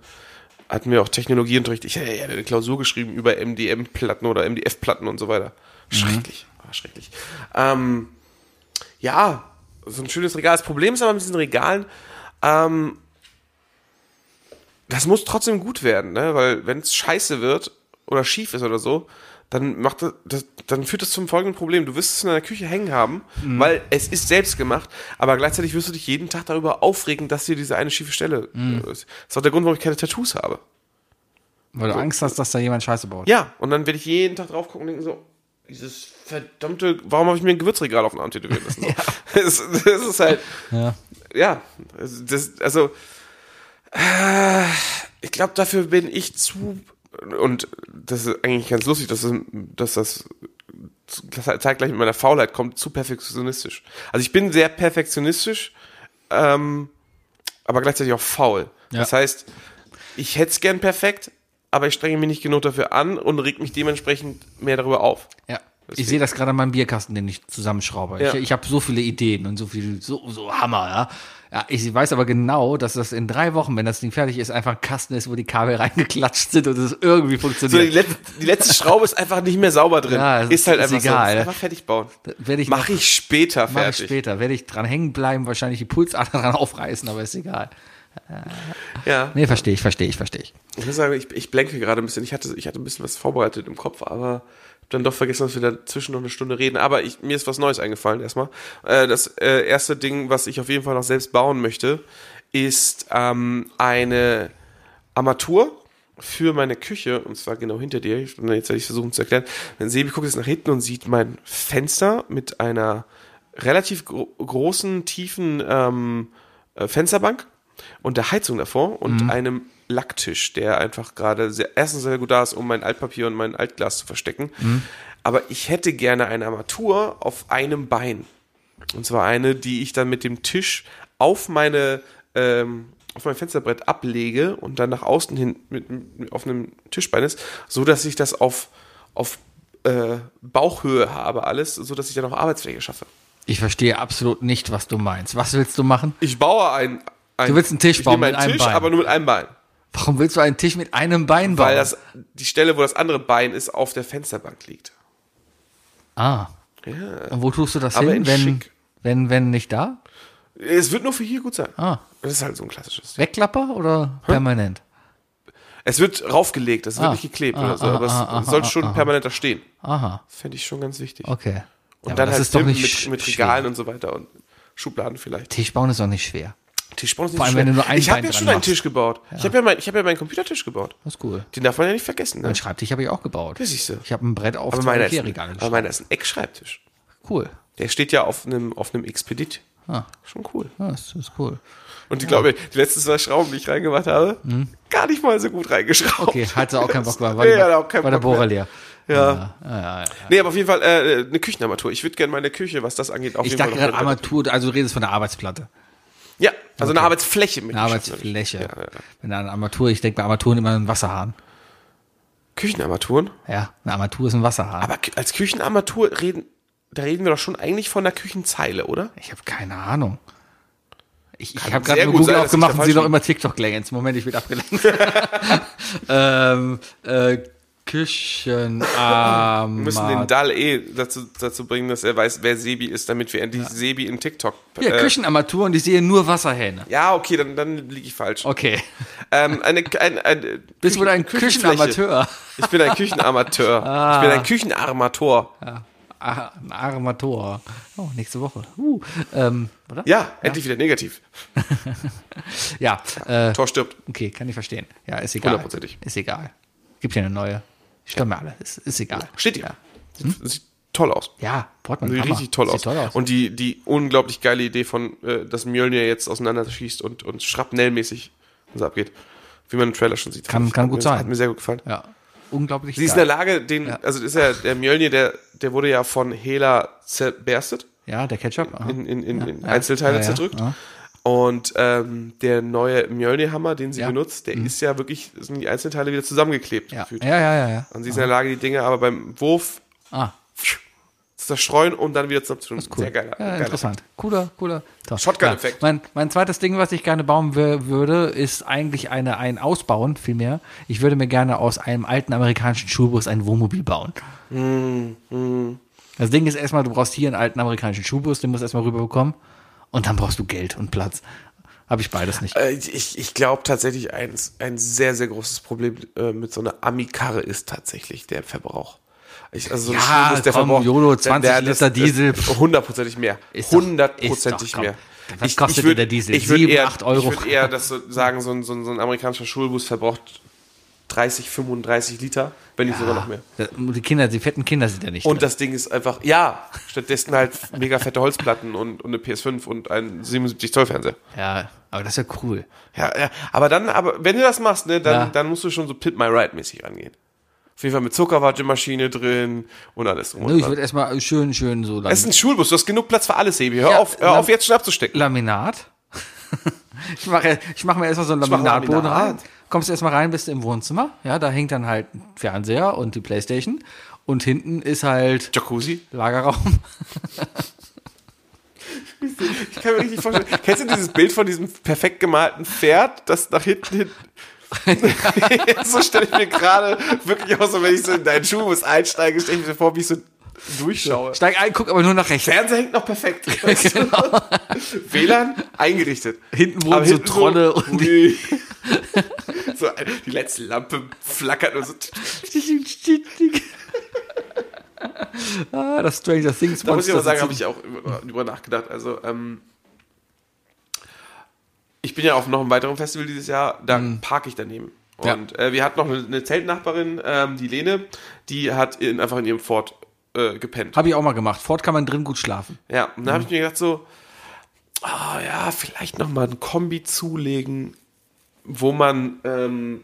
hatten wir auch Technologieunterricht. Ich hatte eine Klausur geschrieben über MDM-Platten oder MDF-Platten und so weiter. Schrecklich. War schrecklich. Ähm, ja, so ein schönes Regal. Das Problem ist aber mit diesen Regalen, ähm, das muss trotzdem gut werden, ne? Weil wenn es scheiße wird oder schief ist oder so, dann macht das, das, dann führt das zum folgenden Problem. Du wirst es in deiner Küche hängen haben, weil es ist selbst gemacht, aber gleichzeitig wirst du dich jeden Tag darüber aufregen, dass dir diese eine schiefe Stelle äh, ist. Das ist auch der Grund, warum ich keine Tattoos habe. Weil du Angst hast, dass da jemand Scheiße baut. Ja, und dann werde ich jeden Tag drauf gucken und denken so, dieses verdammte, warum habe ich mir ein Gewürzregal auf den Arm tätowieren lassen? (laughs) So. das, das ist halt, Ja. ja, also das, also äh, ich glaube, dafür bin ich zu und das ist eigentlich ganz lustig, dass, dass das das zeitgleich mit meiner Faulheit kommt, zu perfektionistisch. Also ich bin sehr perfektionistisch, ähm, aber gleichzeitig auch faul. Ja. Das heißt, ich hätte es gern perfekt, aber ich strenge mich nicht genug dafür an und reg mich dementsprechend mehr darüber auf. Ja. Ich sehe das gerade an meinem Bierkasten, den ich zusammenschraube. Ja. Ich, ich habe so viele Ideen und so viel, so, so Hammer, ja. Ja, ich weiß aber genau, dass das in drei Wochen, wenn das Ding fertig ist, einfach ein Kasten ist, wo die Kabel (laughs) reingeklatscht sind und es irgendwie So, die, funktioniert. letzte, die letzte Schraube ist einfach nicht mehr sauber drin. Ja, ist halt ist einfach egal. so. Einfach fertig bauen. werde ich Mach noch- ich später Mach ich fertig. später. Werde ich dran hängen bleiben, wahrscheinlich die Pulsader (laughs) dran aufreißen, aber ist egal. Ja. Nee, verstehe ich, verstehe ich, verstehe ich. Ich muss sagen, ich, ich blenke gerade ein bisschen. Ich hatte, ich hatte ein bisschen was vorbereitet im Kopf, aber dann doch vergessen, dass wir dazwischen noch eine Stunde reden. Aber ich, mir ist was Neues eingefallen erstmal. Äh, das äh, erste Ding, was ich auf jeden Fall noch selbst bauen möchte, ist ähm, eine Armatur für meine Küche, und zwar genau hinter dir. Ich- Jetzt werde ich versuchen zu erklären. Wenn Sebi guckt jetzt nach hinten und sieht mein Fenster mit einer relativ gro großen, tiefen ähm, äh, Fensterbank und der Heizung davor und einem Lacktisch, der einfach gerade sehr, erstens sehr gut da ist, um mein Altpapier und mein Altglas zu verstecken. Aber ich hätte gerne eine Armatur auf einem Bein. Und zwar eine, die ich dann mit dem Tisch auf meine ähm, auf mein Fensterbrett ablege und dann nach außen hin mit, mit auf einem Tischbein ist, so dass ich das auf auf äh, Bauchhöhe habe alles, so dass ich dann auch Arbeitsfläche schaffe. Ich verstehe absolut nicht, was du meinst. Was willst du machen? Ich baue ein, ein Du willst einen Tisch bauen mit einem Tisch, Bein. aber nur mit einem Bein, Warum willst du einen Tisch mit einem Bein bauen? weil das die Stelle, wo das andere Bein ist, auf der Fensterbank liegt. ah. Ja. Und wo tust du das Aber hin, in wenn, schick. wenn, wenn nicht da? Es wird nur für hier gut sein. Ah. Das ist halt so ein klassisches. Wegklapper oder permanent? Es wird raufgelegt, wird Ah. nicht geklebt Ah, oder so, ah, aber es ah, ah, soll ah, schon ah. permanenter stehen. Aha, Fände ich schon ganz wichtig. okay. Und Ja, dann halt ist doch pimpen nicht mit, mit schwer. Regalen und so weiter und Schubladen vielleicht. Tisch bauen ist doch nicht schwer. Tischbauen ist nicht Vor allem, schwer. wenn du nur ein Ich habe ja schon einen machst. Tisch gebaut. Ich habe ja, mein, ich hab ja meinen Computertisch gebaut. Das ist cool. Den darf man ja nicht vergessen. Ne? Mein Schreibtisch habe ich auch gebaut. Ja, siehst du. Ich habe ein Brett auf Aber zwei meiner, ist, aber meiner ist ein Eckschreibtisch. Cool. Der steht ja auf einem, auf einem Expedit. Ah. Schon cool. Ja, das ist cool. Und ich glaube, die letzten zwei Schrauben, die ich reingemacht habe, gar nicht mal so gut reingeschraubt. Okay, hat sie auch keinen Bock mehr. War, Nee, auch keinen war der Bock mehr. Bohrer leer. Ja. Ja, ja, ja. Nee, aber auf jeden Fall äh, eine Küchenarmatur. Ich würde gerne meine Küche, was das angeht, auf Ich dachte gerade Armatur, also du redest von der Arbeitsplatte. Ja, also eine Arbeitsfläche mit Eine. Arbeitsfläche. Ja, ja. Wenn eine Armatur, ich denke bei Armaturen immer einen Wasserhahn. Küchenarmaturen. Ja, eine Armatur ist ein Wasserhahn. Aber als Küchenarmatur reden, da reden wir doch schon eigentlich von der Küchenzeile, oder? ich habe keine Ahnung. Ich, ich habe gerade nur Google sein, aufgemacht da und sehe noch liege. immer TikTok-Längens. Moment, ich bin abgelenkt. (laughs) (laughs) ähm, äh, Küchenarmatur. (laughs) Wir müssen den Dal eh dazu, dazu bringen, dass er weiß, wer Sebi ist, damit wir endlich Sebi in TikTok. Ja, äh, Küchenarmatur und ich sehe nur Wasserhähne. ja, okay, dann, dann liege ich falsch. Okay. Ähm, eine, ein, ein, Bist wohl ein. Küchenamateur. Ich bin ein Küchenarmateur. (laughs) Ich bin ein Küchenarmator. Ah, ein Armator. Oh, nächste Woche. Uh, ähm, oder? Ja, endlich wieder negativ. (laughs) Ja, äh, Tor stirbt. okay, kann ich verstehen. Ja, ist egal. Hundertprozentig. Ist egal. Gibt ja eine neue. Stimmen wir alle. Ist, ist egal. Steht hier. Ja, Sieht, sieht toll aus. ja Portman. Sieht Hammer. richtig toll Sieht aus. toll aus. Und die, die unglaublich geile Idee von, äh, dass Mjölnir jetzt auseinanderschießt und, und schrapnellmäßig so abgeht. Wie man im Trailer schon sieht. Kann- ich- kann gut mir, sein. Hat mir sehr gut gefallen. ja, unglaublich Sie ist in der geil. Lage, den, also das ist ja der Mjölnir, der, der wurde ja von Hela zerberstet, Ja, der Ketchup. aha. in, in, in, in Ja. Einzelteile Ja, ja. zerdrückt. Ja. Und ähm, der neue Mjölnir-Hammer, den sie Ja. Mhm. benutzt, der ist ja wirklich, sind die Einzelteile wieder zusammengeklebt. Ja. gefühlt. ja, ja, ja, ja. Und sie ist in der Lage, die Dinge aber beim Wurf Ah, zu zerstreuen und dann wieder zusammenzutun. cool. Sehr geiler. Ja, geiler interessant. Cooler, cooler. Shotgun-Effekt. Ja, mein, mein zweites Ding, was ich gerne bauen wür- würde, ist eigentlich eine, ein Ausbauen, vielmehr. Ich würde mir gerne aus einem alten amerikanischen Schulbus ein Wohnmobil bauen. Hm, Das Ding ist erstmal, du brauchst hier einen alten amerikanischen Schulbus, den musst du erstmal rüberbekommen. Und dann brauchst du Geld und Platz. Habe ich beides nicht. Äh, Ich, ich glaube tatsächlich, ein, ein sehr, sehr großes Problem äh, mit so einer Ami-Karre ist tatsächlich der Verbrauch. Ich, also so ein Ja, Schulbus, der komm, der- 20 der- Liter Diesel. Hundertprozentig mehr. Ist Hundertprozentig ist mehr. Was kostet denn der Diesel? Ich würde Sieben, eher, acht Euro? Ich würde eher das so sagen, so ein, so, ein, so ein amerikanischer Schulbus verbraucht 30, 35 Liter, wenn nicht sogar noch mehr. Die Kinder, die fetten Kinder sind ja nicht Und drin. das Ding ist einfach, ja, stattdessen halt mega fette Holzplatten und, und eine PS5 und ein 77 Zoll Fernseher. Ja, aber das ist ja cool. Ja, ja, aber dann, aber wenn du das machst, ne, dann, Ja. dann musst du schon so Pit My Ride mäßig rangehen. Auf jeden Fall mit Zuckerwattemaschine drin und alles. und Nö, ich würde erstmal schön, schön so lang. Es ist ein Schulbus, du hast genug Platz für alles, Sebi. Hör Ja, auf, hör Lam- auf jetzt schon abzustecken. Laminat. (laughs) ich mache ich mach mir erstmal so einen Laminatboden Laminat. rein. Kommst du erstmal rein, bist du im Wohnzimmer. Ja, da hängt dann halt ein Fernseher und die Playstation. Und hinten ist halt Jacuzzi. Lagerraum. Ich kann mir richtig vorstellen. Kennst du dieses Bild von diesem perfekt gemalten Pferd, das nach hinten hin. (laughs) (laughs) so stelle ich mir gerade wirklich aus, so wenn ich so in deinen Schulbus einsteige, stelle ich mir vor, wie ich so durchschaue. Steig ein, guck aber nur nach rechts. Fernseher hängt noch perfekt. Du? (laughs) WLAN eingerichtet. Hinten wohnen Aber so hinten Trolle und ui. So, die letzte Lampe flackert und so. ah, das Stranger Things Da muss ich aber sagen, habe ich auch über, nachgedacht. Also, ähm, ich bin ja auf noch einem weiteren Festival dieses Jahr, da parke ich daneben. Ja. Und äh, wir hatten noch eine, eine Zeltnachbarin, ähm, die Lene, die hat in, einfach in ihrem Ford äh, gepennt. Hab ich auch mal gemacht. Fort kann man drin gut schlafen. Ja, und dann habe ich mir gedacht so, ah ja, vielleicht noch mal ein Kombi zulegen, wo man, ähm,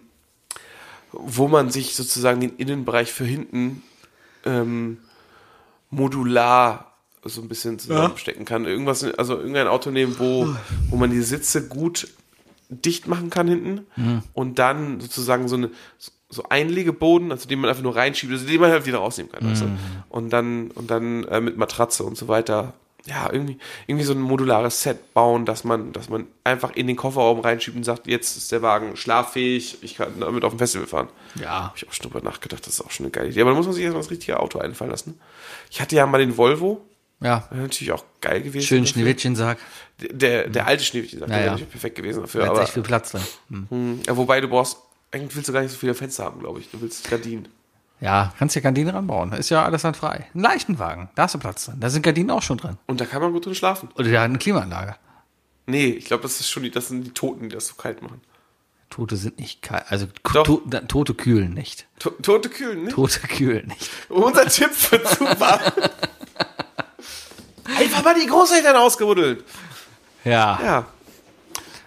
wo man sich sozusagen den Innenbereich für hinten ähm, modular so ein bisschen zusammenstecken kann. Irgendwas, also irgendein Auto nehmen, wo, wo man die Sitze gut dicht machen kann hinten und dann sozusagen so eine so Einlegeboden, also den man einfach nur reinschiebt, also den man halt wieder rausnehmen kann. Weißt du? Und dann und dann äh, mit Matratze und so weiter. Ja, irgendwie irgendwie so ein modulares Set bauen, dass man dass man einfach in den Kofferraum reinschiebt und sagt, jetzt ist der Wagen schlaffähig, ich kann damit auf dem Festival fahren. Ja. Habe ich auch schon drüber nachgedacht, das ist auch schon eine geile Idee. Aber da muss man sich erstmal das richtige Auto einfallen lassen. Ich hatte ja mal den Volvo, Ja. wäre natürlich auch geil gewesen. Schön dafür. Schneewittchensack. Der, der alte Schneewittchen sagt, Ja, der ja. wäre natürlich perfekt gewesen dafür. Da Aber, echt viel Platz drin. Hm. Hm, ja, wobei du brauchst, eigentlich willst du gar nicht so viele Fenster haben, glaube ich. Du willst Gardinen. Ja, kannst ja Gardinen ranbauen. Ist ja alles dann frei. Ein Leichenwagen, da hast du Platz drin. Da sind Gardinen auch schon drin. Und da kann man gut drin schlafen. Oder der hat eine Klimaanlage. Nee, ich glaube, das ist schon die, das sind die Toten, die das so kalt machen. Tote sind nicht kalt. Also to, Tote kühlen nicht. To Tote kühlen, ne? Tote kühlen nicht. Unser Tipp für Zuba. (laughs) Einfach mal die Großeltern ausgebuddelt. Ja. Ja.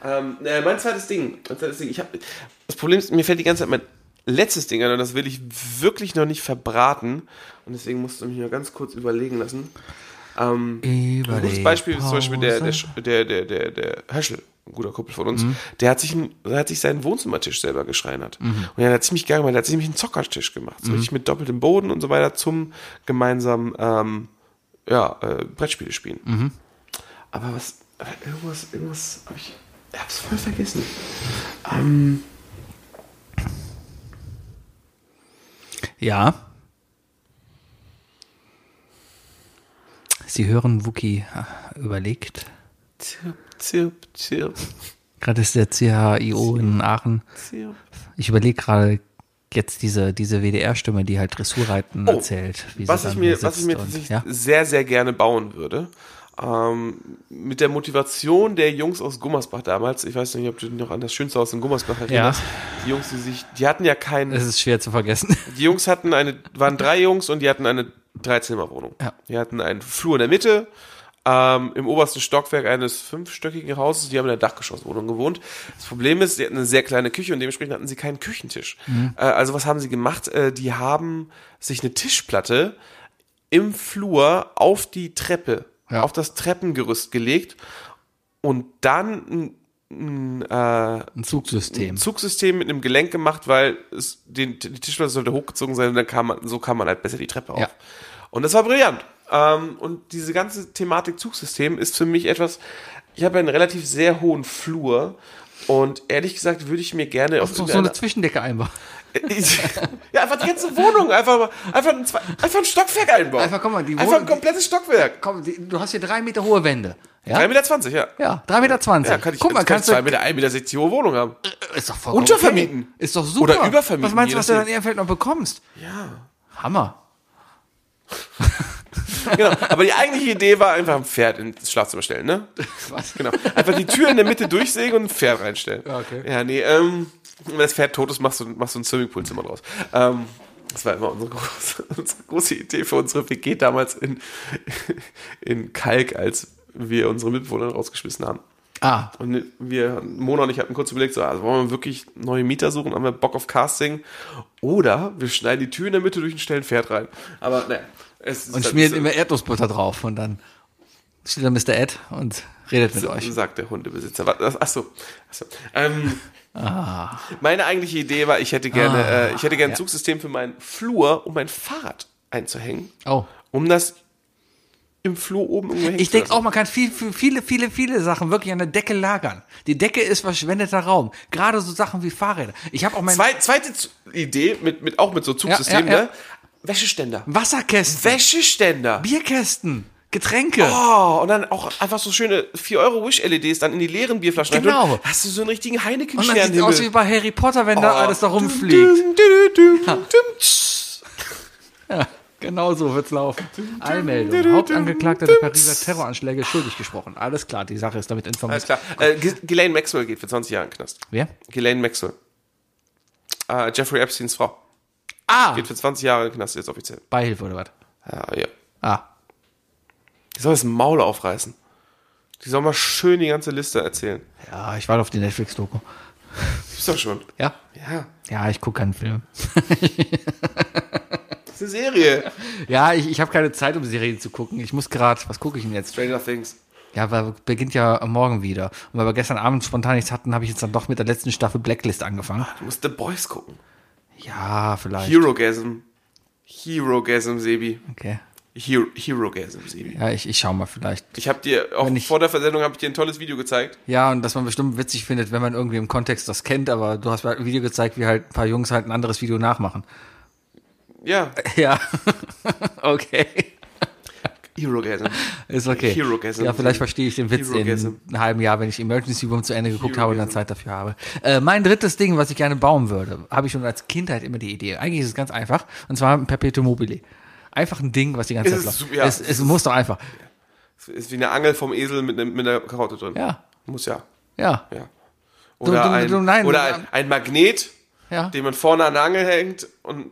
Ähm, äh, mein zweites Ding. Mein zweites Ding. Ich hab, das Problem ist, mir fällt die ganze Zeit mein letztes Ding an und das will ich wirklich noch nicht verbraten. Und deswegen musst du mich nur ganz kurz überlegen lassen. Ähm, ein gutes Beispiel ist zum Beispiel der, der, der, der, der, Höschel, ein guter Kumpel von uns, der, hat sich der hat sich seinen Wohnzimmertisch selber geschreinert. Und er hat ziemlich geil gemacht, der hat sich nämlich einen Zockertisch gemacht. So richtig mit doppeltem Boden und so weiter zum gemeinsamen ähm, ja, äh, Brettspiele spielen. Aber was, aber irgendwas, irgendwas ich, ich hab's voll vergessen. Ähm, Ja. Sie hören Wookie überlegt. zirp, zirp, zirp, Gerade ist der CHIO in Aachen. zirp. Ich überlege gerade jetzt diese, diese WDR-Stimme, die halt Dressurreiten Oh, erzählt. wie was ich mir, was ich mir tatsächlich ja? sehr, sehr gerne bauen würde, ähm, mit der Motivation der Jungs aus Gummersbach damals, ich weiß nicht, ob du dich noch an das schönste Haus in Gummersbach erinnerst, die Jungs, die sich, die hatten ja keinen, Es ist schwer zu vergessen. die Jungs hatten eine, waren drei Jungs und die hatten eine Dreizimmerwohnung. Ja. Die hatten einen Flur in der Mitte, ähm, im obersten Stockwerk eines fünfstöckigen Hauses, die haben in der Dachgeschosswohnung gewohnt. Das Problem ist, sie hatten eine sehr kleine Küche und dementsprechend hatten sie keinen Küchentisch. Äh, also was haben sie gemacht? Äh, die haben sich eine Tischplatte im Flur auf die Treppe, Ja. auf das Treppengerüst gelegt und dann ein, äh, Ein Zugsystem. ein Zugsystem mit einem Gelenk gemacht, weil es den, die Tischplatte sollte hochgezogen sein und dann kam man, so kam man halt besser die Treppe auf. Ja. Und das war brillant. Ähm, und diese ganze Thematik Zugsystem ist für mich etwas, ich habe einen relativ sehr hohen Flur und ehrlich gesagt würde ich mir gerne auf so, eine Zwischendecke einbauen. Ja, einfach die ganze Wohnung, einfach, mal- einfach, ein, einfach ein Stockwerk einbauen. Einfach, guck mal, die Einfach ein Wohnung- komplettes Stockwerk. Komm, die, du hast hier drei Meter hohe Wände. Ja? 3,20 Meter, ja. Ja, drei Meter. zwanzig. Ja, kann ich, Guck mal, jetzt kann kannst ich du. 2 Meter, 1,60 Meter hohe Wohnung haben. Ist doch vollkommen Untervermieten. okay. Ist doch super. Oder übervermieten, Was meinst du, was du dann in Ehrenfeld noch bekommst? Ja. Hammer. (laughs) Genau. Aber die eigentliche Idee war einfach ein Pferd ins Schlafzimmer stellen, ne? (laughs) Was? Genau. Einfach die Tür in der Mitte durchsägen und ein Pferd reinstellen. Ja, okay. Ja, nee, ähm, wenn das Pferd tot ist, machst du, machst du ein Swimmingpoolzimmer draus. Ähm, das war immer unsere große, (laughs) unsere große Idee für unsere WG damals in, in Kalk, als wir unsere Mitbewohner rausgeschmissen haben. Ah, Und wir, Mona und ich hatten kurz überlegt, so, also wollen wir wirklich neue Mieter suchen, haben wir Bock auf Casting? Oder wir schneiden die Tür in der Mitte durch und stellen ein Pferd rein. Aber naja. Es und halt schmieren immer Erdnussbutter drauf und dann steht da Mr. Ed und redet mit euch. sagt der Hundebesitzer. Achso. Achso. Ähm, (laughs) Meine eigentliche Idee war, ich hätte gerne, Ah, äh, ich hätte gerne ein ja. Zugsystem für meinen Flur, um mein Fahrrad einzuhängen, Oh. um das im Flur oben irgendwo hängen Ich denke auch, man kann viel, viel, viele, viele, viele Sachen wirklich an der Decke lagern. Die Decke ist verschwendeter Raum. Gerade so Sachen wie Fahrräder. Ich habe auch mein Zwei, zweite Idee, mit, mit, auch mit so Zugsystemen, ja, ja. ne? Wäscheständer. Wasserkästen, Wäscheständer. Bierkästen, Getränke. Oh, und dann auch einfach so schöne 4 Euro Wish-LEDs dann in die leeren Bierflaschen. Genau. reintun. Hast du so einen richtigen und dann sieht aus wie bei Harry Potter, wenn da Oh, alles da rumfliegt. (laughs) Ja, genau so wird's laufen. Allmeldung. Hauptangeklagter der Pariser Terroranschläge schuldig gesprochen. Alles klar, die Sache ist damit informiert. Alles klar. Äh, Ghislaine Maxwell geht für 20 Jahre in den Knast. Wer? Ghislaine Maxwell. Äh, Jeffrey Epsteins Frau. Ah, Geht für 20 Jahre in den Knast jetzt offiziell. Beihilfe oder was? Ja, ja. Ah, Die soll das Maul aufreißen. Die soll mal schön die ganze Liste erzählen. ja, ich warte auf die Netflix-Doku. Ist doch schon. Ja? Ja. Ja, ich gucke keinen Film. ist eine Serie. Ja, ich, ich habe keine Zeit, um Serien zu gucken. Ich muss gerade, was gucke ich denn jetzt? Stranger Things. Ja, weil beginnt ja morgen wieder. Und weil wir gestern Abend spontan nichts hatten, habe ich jetzt dann doch mit der letzten Staffel Blacklist angefangen. Du musst The Boys gucken. Ja, vielleicht. Herogasm. Herogasm, Sebi. Okay. Hero, Herogasm, Sebi. Ja, ich, ich schau mal vielleicht. Ich habe dir, auch ich- vor der Versendung habe ich dir ein tolles Video gezeigt. Ja, und dass man bestimmt witzig findet, wenn man irgendwie im Kontext das kennt, aber du hast mir halt ein Video gezeigt, wie halt ein paar Jungs halt ein anderes Video nachmachen. Ja, (laughs) Ja. (laughs) okay. Herogasm. Ist okay. Herogasm. Ja, vielleicht verstehe ich den Witz Herogasm. in einem halben Jahr, wenn ich Emergency Room zu Ende geguckt habe und dann Herogasm. Zeit dafür habe. Äh, mein drittes Ding, was ich gerne bauen würde, habe ich schon als Kindheit immer die Idee. Eigentlich ist es ganz einfach. Und zwar ein Perpetuum mobile. Einfach ein Ding, was die ganze Es Zeit läuft. ja. es, es muss doch einfach. Es ist wie eine Angel vom Esel mit, ne, mit einer Karotte drin. Ja. Muss ja. Ja. ja. Du- Oder, du- ein, du- nein, oder du- ein, ein Magnet, Ja. den man vorne an der Angel hängt und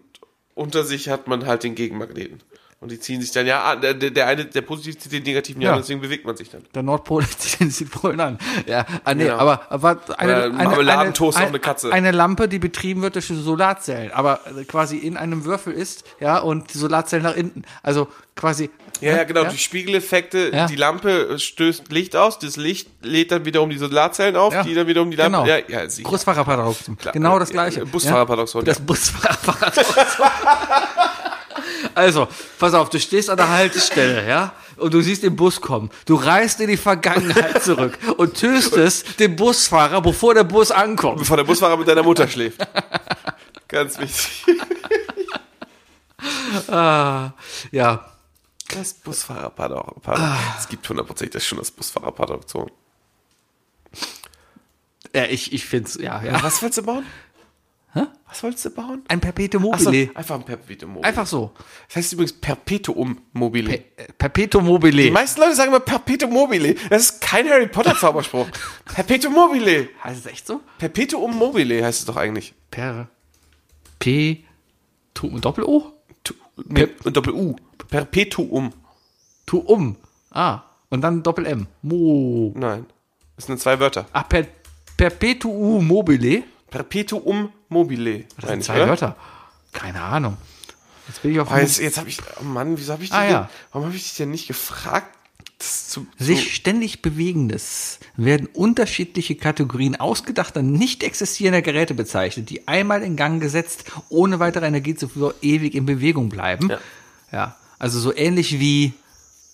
unter sich hat man halt den Gegenmagneten. Und die ziehen sich dann ja an. Der, der, eine, der positiv zieht den negativen ja, an, deswegen bewegt man sich dann. Der Nordpol (laughs) zieht den Südpolen an. Ja, ah, nee, Genau. aber, aber eine, eine, Marmeladentoast eine, auf eine Katze. Eine Lampe, die betrieben wird durch Solarzellen, aber quasi in einem Würfel ist, ja, und die Solarzellen nach innen. Also quasi. Ja, ja, genau, Ja? die Spiegeleffekte, Ja. die Lampe stößt Licht aus, das Licht lädt dann wiederum die Solarzellen auf, die dann wiederum die Lampe. Genau. Ja, ja. Klar. Genau das gleiche. äh, Busfahrerparadoxon, Das ja. (laughs) Also, pass auf, du stehst an der Haltestelle, ja, und du siehst den Bus kommen. Du reist in die Vergangenheit zurück und tötest den Busfahrer, bevor der Bus ankommt. Bevor der Busfahrer mit deiner Mutter schläft. Ganz wichtig. Ja, Das Busfahrerparadoxon. Es gibt hundertprozentig schon das Busfahrerparadoxon. ja ich, ich find's, ja, ja. Was wolltest du bauen? Hä? Was wolltest du bauen? Ein Perpetuum mobile. einfach ein Perpetuum mobile. Einfach so. Das heißt übrigens Perpetuum mobile. Pe äh, Perpetuum mobile. Die meisten Leute sagen immer Perpetuum mobile. Das ist kein Harry Potter Zauberspruch. (laughs) Perpetuum mobile. heißt es echt so? Perpetuum mobile heißt es doch eigentlich. Per. P. Tu, Doppel-O? Tu, nee, und Doppel-U. Perpetuum. Tu um. Ah. Und dann Doppel-M. Mo. Nein. Das sind zwei Wörter. Ah, per, Perpetuum mobile. Perpetuum mobile. Das sind zwei? Wörter. Keine Ahnung. Jetzt bin ich auf Ah, jetzt jetzt habe ich, oh Mann, wieso habe ich dich Ah, denn, ja. warum habe ich dich denn nicht gefragt? Das zu, sich zu, ständig bewegendes werden unterschiedliche Kategorien ausgedachter, nicht existierender Geräte bezeichnet, die einmal in Gang gesetzt, ohne weitere Energiezufuhr ewig in Bewegung bleiben. Ja. ja. Also so ähnlich wie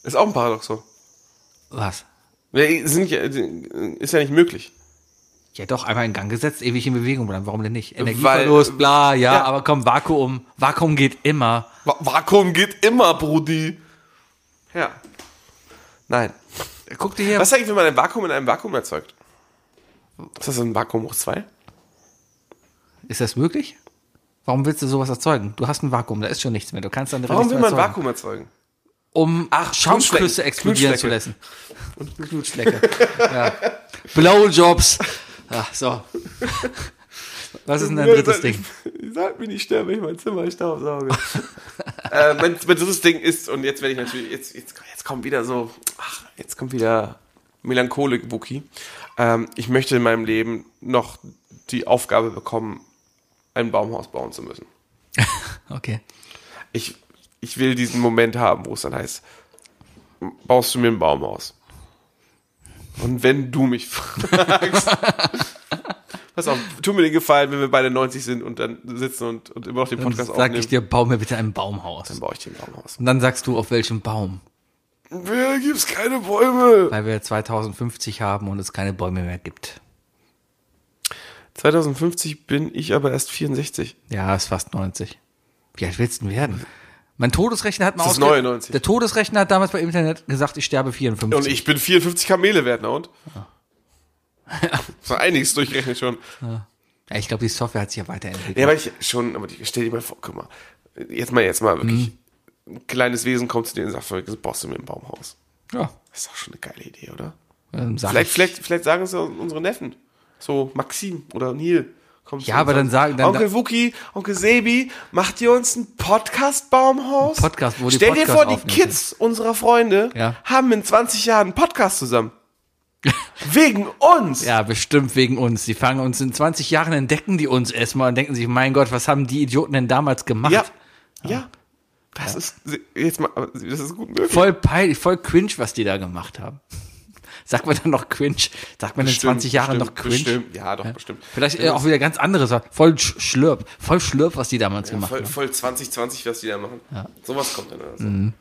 ist auch ein Paradoxon. was? Ist ja nicht möglich. Ja, doch, einmal in Gang gesetzt, ewig in Bewegung bleiben. Warum denn nicht? Energieverlust, Weil- bla, ja, ja. aber komm, Vakuum. Vakuum geht immer. Va Vakuum geht immer, Brudi. Ja. Nein. Guck dir hier. Was eigentlich, wenn man ein Vakuum in einem Vakuum erzeugt? Ist das ein Vakuum hoch 2? Ist das möglich? Warum willst du sowas erzeugen? Du hast ein Vakuum, da ist schon nichts mehr. Du kannst dann Warum will man erzeugen, Vakuum erzeugen? Um Ach, Knutschflecken. explodieren zu lassen. (laughs) Und Knutschflecke. ja. Blowjobs. Ja, so. (laughs) Was ist denn dein drittes Ding? Ich (laughs) sag mir nicht sterben, wenn ich mein Zimmer staubsauge. (laughs) äh, mein, mein drittes Ding ist, und jetzt werde ich natürlich, jetzt, jetzt, jetzt kommt wieder so, ach, jetzt kommt wieder Melancholik Wookie. Ähm, ich möchte in meinem Leben noch die Aufgabe bekommen, ein Baumhaus bauen zu müssen. Okay. Ich, ich will diesen Moment haben, wo es dann heißt, baust du mir ein Baumhaus? Und wenn du mich fragst, (laughs) pass auf, tu mir den Gefallen, wenn wir beide 90 sind und dann sitzen und, und immer noch den Dann Podcast sag aufnehmen, ich dir, bau mir bitte ein Baumhaus. dann baue ich dir ein Baumhaus. Und dann sagst du, auf welchem Baum? Wer gibt's keine Bäume? Weil wir 2050 haben und es keine Bäume mehr gibt. 2050 bin ich aber erst 64. Ja, ist fast 90. Wie alt willst du denn werden? Mein Todesrechner hat mal Das ist ausge- 99. Der Todesrechner hat damals bei Internet gesagt, ich sterbe 54. Und ich bin 54 Kamele wert, na und? so einiges durchrechnet schon. ja, ich glaube, die Software hat sich ja weiterentwickelt. Ja, aber ich schon, aber stell dir mal vor, guck mal, jetzt mal, jetzt mal wirklich, Mhm. ein kleines Wesen kommt zu dir und sagt, "Folgendes, baust du mir ein Baumhaus. ja. Das ist doch schon eine geile Idee, oder? Ähm, Vielleicht, ich. vielleicht, vielleicht sagen es ja unsere Neffen. So, Maxim oder Neil. Kommt Ja, aber dann sagen- dann- Onkel Wookie, Onkel Sebi, macht ihr uns ein Podcast-Baumhaus? Podcast, wo die Stell dir Podcast vor, die aufnehmen Kids unserer Freunde Ja. haben in 20 Jahren einen Podcast zusammen. (laughs) Wegen uns. Ja, bestimmt wegen uns. Die fangen uns in 20 Jahren, entdecken die uns erstmal und denken sich, mein Gott, was haben die Idioten denn damals gemacht? Ja. Ja. Das ist jetzt mal, das ist gut möglich. Voll peinlich, voll cringe, was die da gemacht haben. Sagt man dann noch cringe? Sagt man in 20 Jahren noch cringe? Bestimmt. Ja, doch, bestimmt. Vielleicht äh, auch wieder ganz andere Sachen. Voll sch- schlürp. Voll schlürp, was die damals gemacht Voll, haben. voll 2020, was die da machen. Sowas kommt dann. Also. Mhm.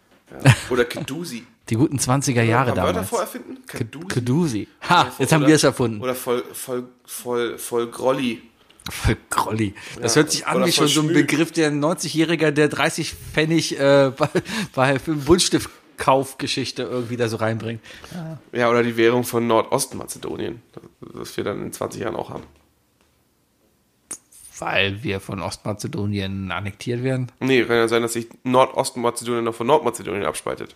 Ja. Oder Kedusi. (laughs) Die guten 20er Jahre paar Wörter damals. vorerfinden? Kedusi. Kedusi. Ha, jetzt haben Oder- wir es erfunden. Oder voll, voll, voll, voll Grolli. Voll Grolli. Das Ja, hört sich an oder wie schon so ein. Begriff, der ein 90-Jähriger, der 30 Pfennig äh, (laughs) bei, bei für Buntstiftkaufgeschichte irgendwie da so reinbringt. Ja, oder die Währung von Nordostmazedonien. Das wir dann in 20 Jahren auch haben. Weil wir von Ostmazedonien annektiert werden. Nee, kann ja sein, dass sich Nordostmazedonien noch von Nordmazedonien abspaltet.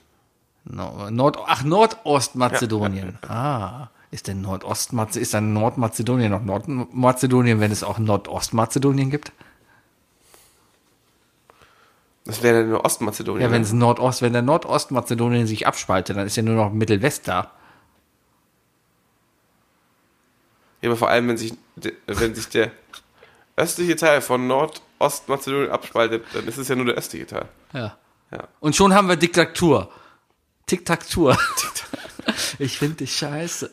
No, Nord, ach, Nordostmazedonien. Ah. Ist denn Nordostmazedonien, ist dann Nordmazedonien noch Nordmazedonien, wenn es auch Nordostmazedonien gibt? Das wäre dann nur Ostmazedonien. Ja, wenn ne? es Nordost, wenn der Nordostmazedonien sich abspaltet, dann ist ja nur noch Mittelwest da. ja, aber vor allem, wenn sich, wenn sich der östliche Teil von Nordostmazedonien abspaltet, dann ist es ja nur der östliche Teil. Ja. Ja. Und schon haben wir Diktatur. Tic-Tac-Tour. (laughs) Ich finde dich scheiße.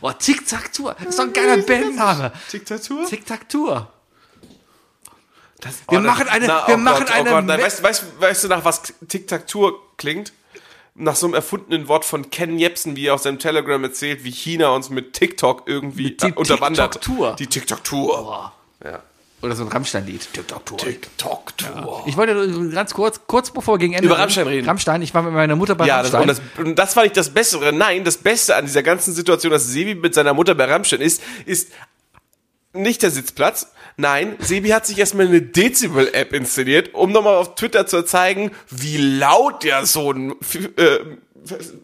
Boah, Tic-Tac-Tour. Ist doch ein geiler Bandname. Diktatur? Tic-Tac-Tour. Das, Wir machen eine- wir oh machen Gott, eine Oh Gott, weißt, weißt, weißt du, nach was Tic-Tac-Tour klingt? Nach so einem erfundenen Wort von Ken Jebsen, wie er auf seinem Telegram erzählt, wie China uns mit TikTok irgendwie die äh, unterwandert. TikTok-Tour. Die TikTok-Tour. Ja. Oder so ein Rammstein-Lied. Tic-Tac-Tour. TikTok-Tour. Ich wollte ganz kurz, kurz bevor wir gegen Ende Über Rammstein reden. Rammstein, ich war mit meiner Mutter bei Ja, das, Rammstein. und, das, und das war nicht das Bessere. Nein, das Beste an dieser ganzen Situation, dass Sebi mit seiner Mutter bei Rammstein ist, ist nicht der Sitzplatz. Nein, Sebi hat sich erstmal eine Dezibel-App installiert, um nochmal auf Twitter zu zeigen, wie laut der so ein äh,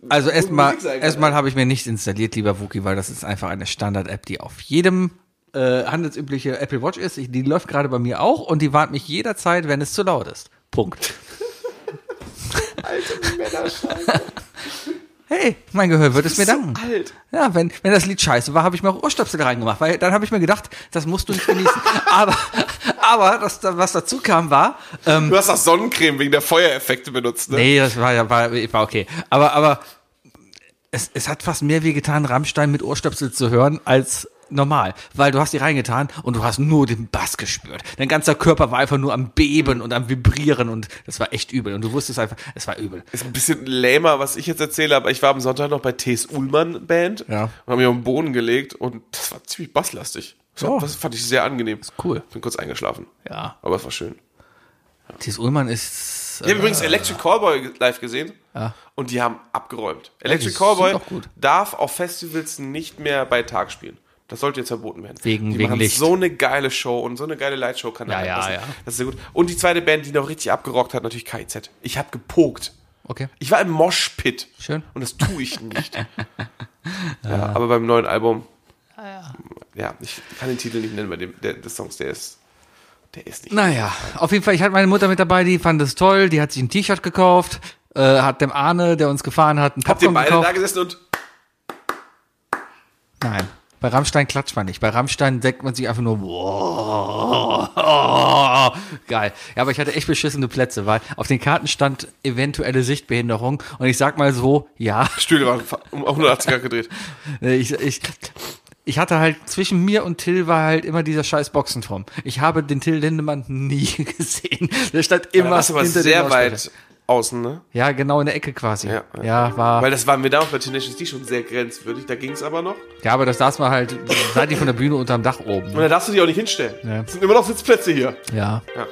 Also erstmal, erstmal habe ich mir nicht installiert, lieber Wookie, weil das ist einfach eine Standard-App, die auf jedem äh, handelsübliche Apple Watch ist. Ich, die läuft gerade bei mir auch und die warnt mich jederzeit, wenn es zu laut ist. Punkt. (laughs) (laughs) Hey, mein Gehör wird es mir danken. alt. Ja, wenn, wenn das Lied scheiße war, habe ich mir auch Ohrstöpsel reingemacht, weil dann habe ich mir gedacht, das musst du nicht genießen. (laughs) aber, aber das, was dazu kam, war, ähm, Du hast auch Sonnencreme wegen der Feuereffekte benutzt, ne? Nee, das war ja war, war okay. Aber, aber es, es hat fast mehr wehgetan, Rammstein mit Ohrstöpsel zu hören, als normal. Weil du hast die reingetan und du hast nur den Bass gespürt. Dein ganzer Körper war einfach nur am Beben und am Vibrieren und das war echt übel. Und du wusstest einfach, es war übel. Ist ein bisschen lämer, was ich jetzt erzähle, aber ich war am Sonntag noch bei T.S. Ullmann Band Ja. und habe mich auf den Boden gelegt und das war ziemlich basslastig. Das, Oh. das fand ich sehr angenehm. cool. Bin kurz eingeschlafen, Ja. aber es war schön. Thies Ullmann ist. Ich habe übrigens Electric Callboy live gesehen Ja. und die haben abgeräumt. Electric die Callboy darf auf Festivals nicht mehr bei Tag spielen. Das sollte jetzt verboten werden. Wegen- die wegen machen Licht. so eine geile Show und so eine geile Lightshow kann Ja, da ja, ja. Das ist sehr gut. Und die zweite Band, die noch richtig abgerockt hat, natürlich KIZ. Ich habe gepokt. Okay. Ich war im Moshpit. Schön. Und das tue ich nicht. (laughs) ja, aber beim neuen Album. Ja, ich kann den Titel nicht nennen bei dem der, des Songs, der ist. Der ist nicht. Naja, auf jeden Fall, ich hatte meine Mutter mit dabei, die fand es toll, die hat sich ein T-Shirt gekauft, äh, hat dem Arne, der uns gefahren hat, ein Habt ihr Popcorn beide gekauft. da gesessen und. Nein. Bei Rammstein klatscht man nicht. Bei Rammstein denkt man sich einfach nur, wow, (laughs) geil. Ja, aber ich hatte echt beschissene Plätze, weil auf den Karten stand eventuelle Sichtbehinderung und ich sag mal so, ja, (laughs) Stühle waren um 180 Grad gedreht. (laughs) ich, ich, ich hatte halt, zwischen mir und Till war halt immer dieser scheiß Boxenturm. Ich habe den Till Lindemann nie gesehen. Der stand immer aber hinter sehr weit außen, ne? Ja, genau in der Ecke quasi. Ja, Ja, ja. war. Weil das war mir damals bei Tenacious D schon sehr grenzwürdig. Da ging es aber noch. ja, aber das saß man halt seitlich von der Bühne unterm Dach oben. Und da darfst du dich auch nicht hinstellen. Ja. Es sind immer noch Sitzplätze hier. Ja. Ja.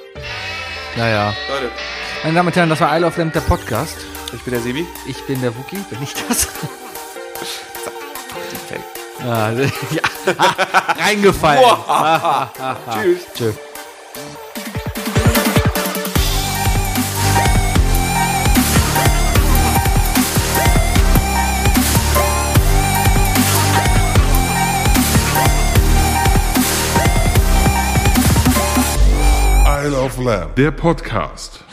Naja. Leute, Meine Damen und Herren, das war I Love Lamp, der Podcast. ich bin der Sebi. Ich bin der Wookie, bin ich das? Fake. (laughs) (laughs) Ja, ja. reingefallen. (laughs) Tschüss. Tschö. of Lamb, der Podcast.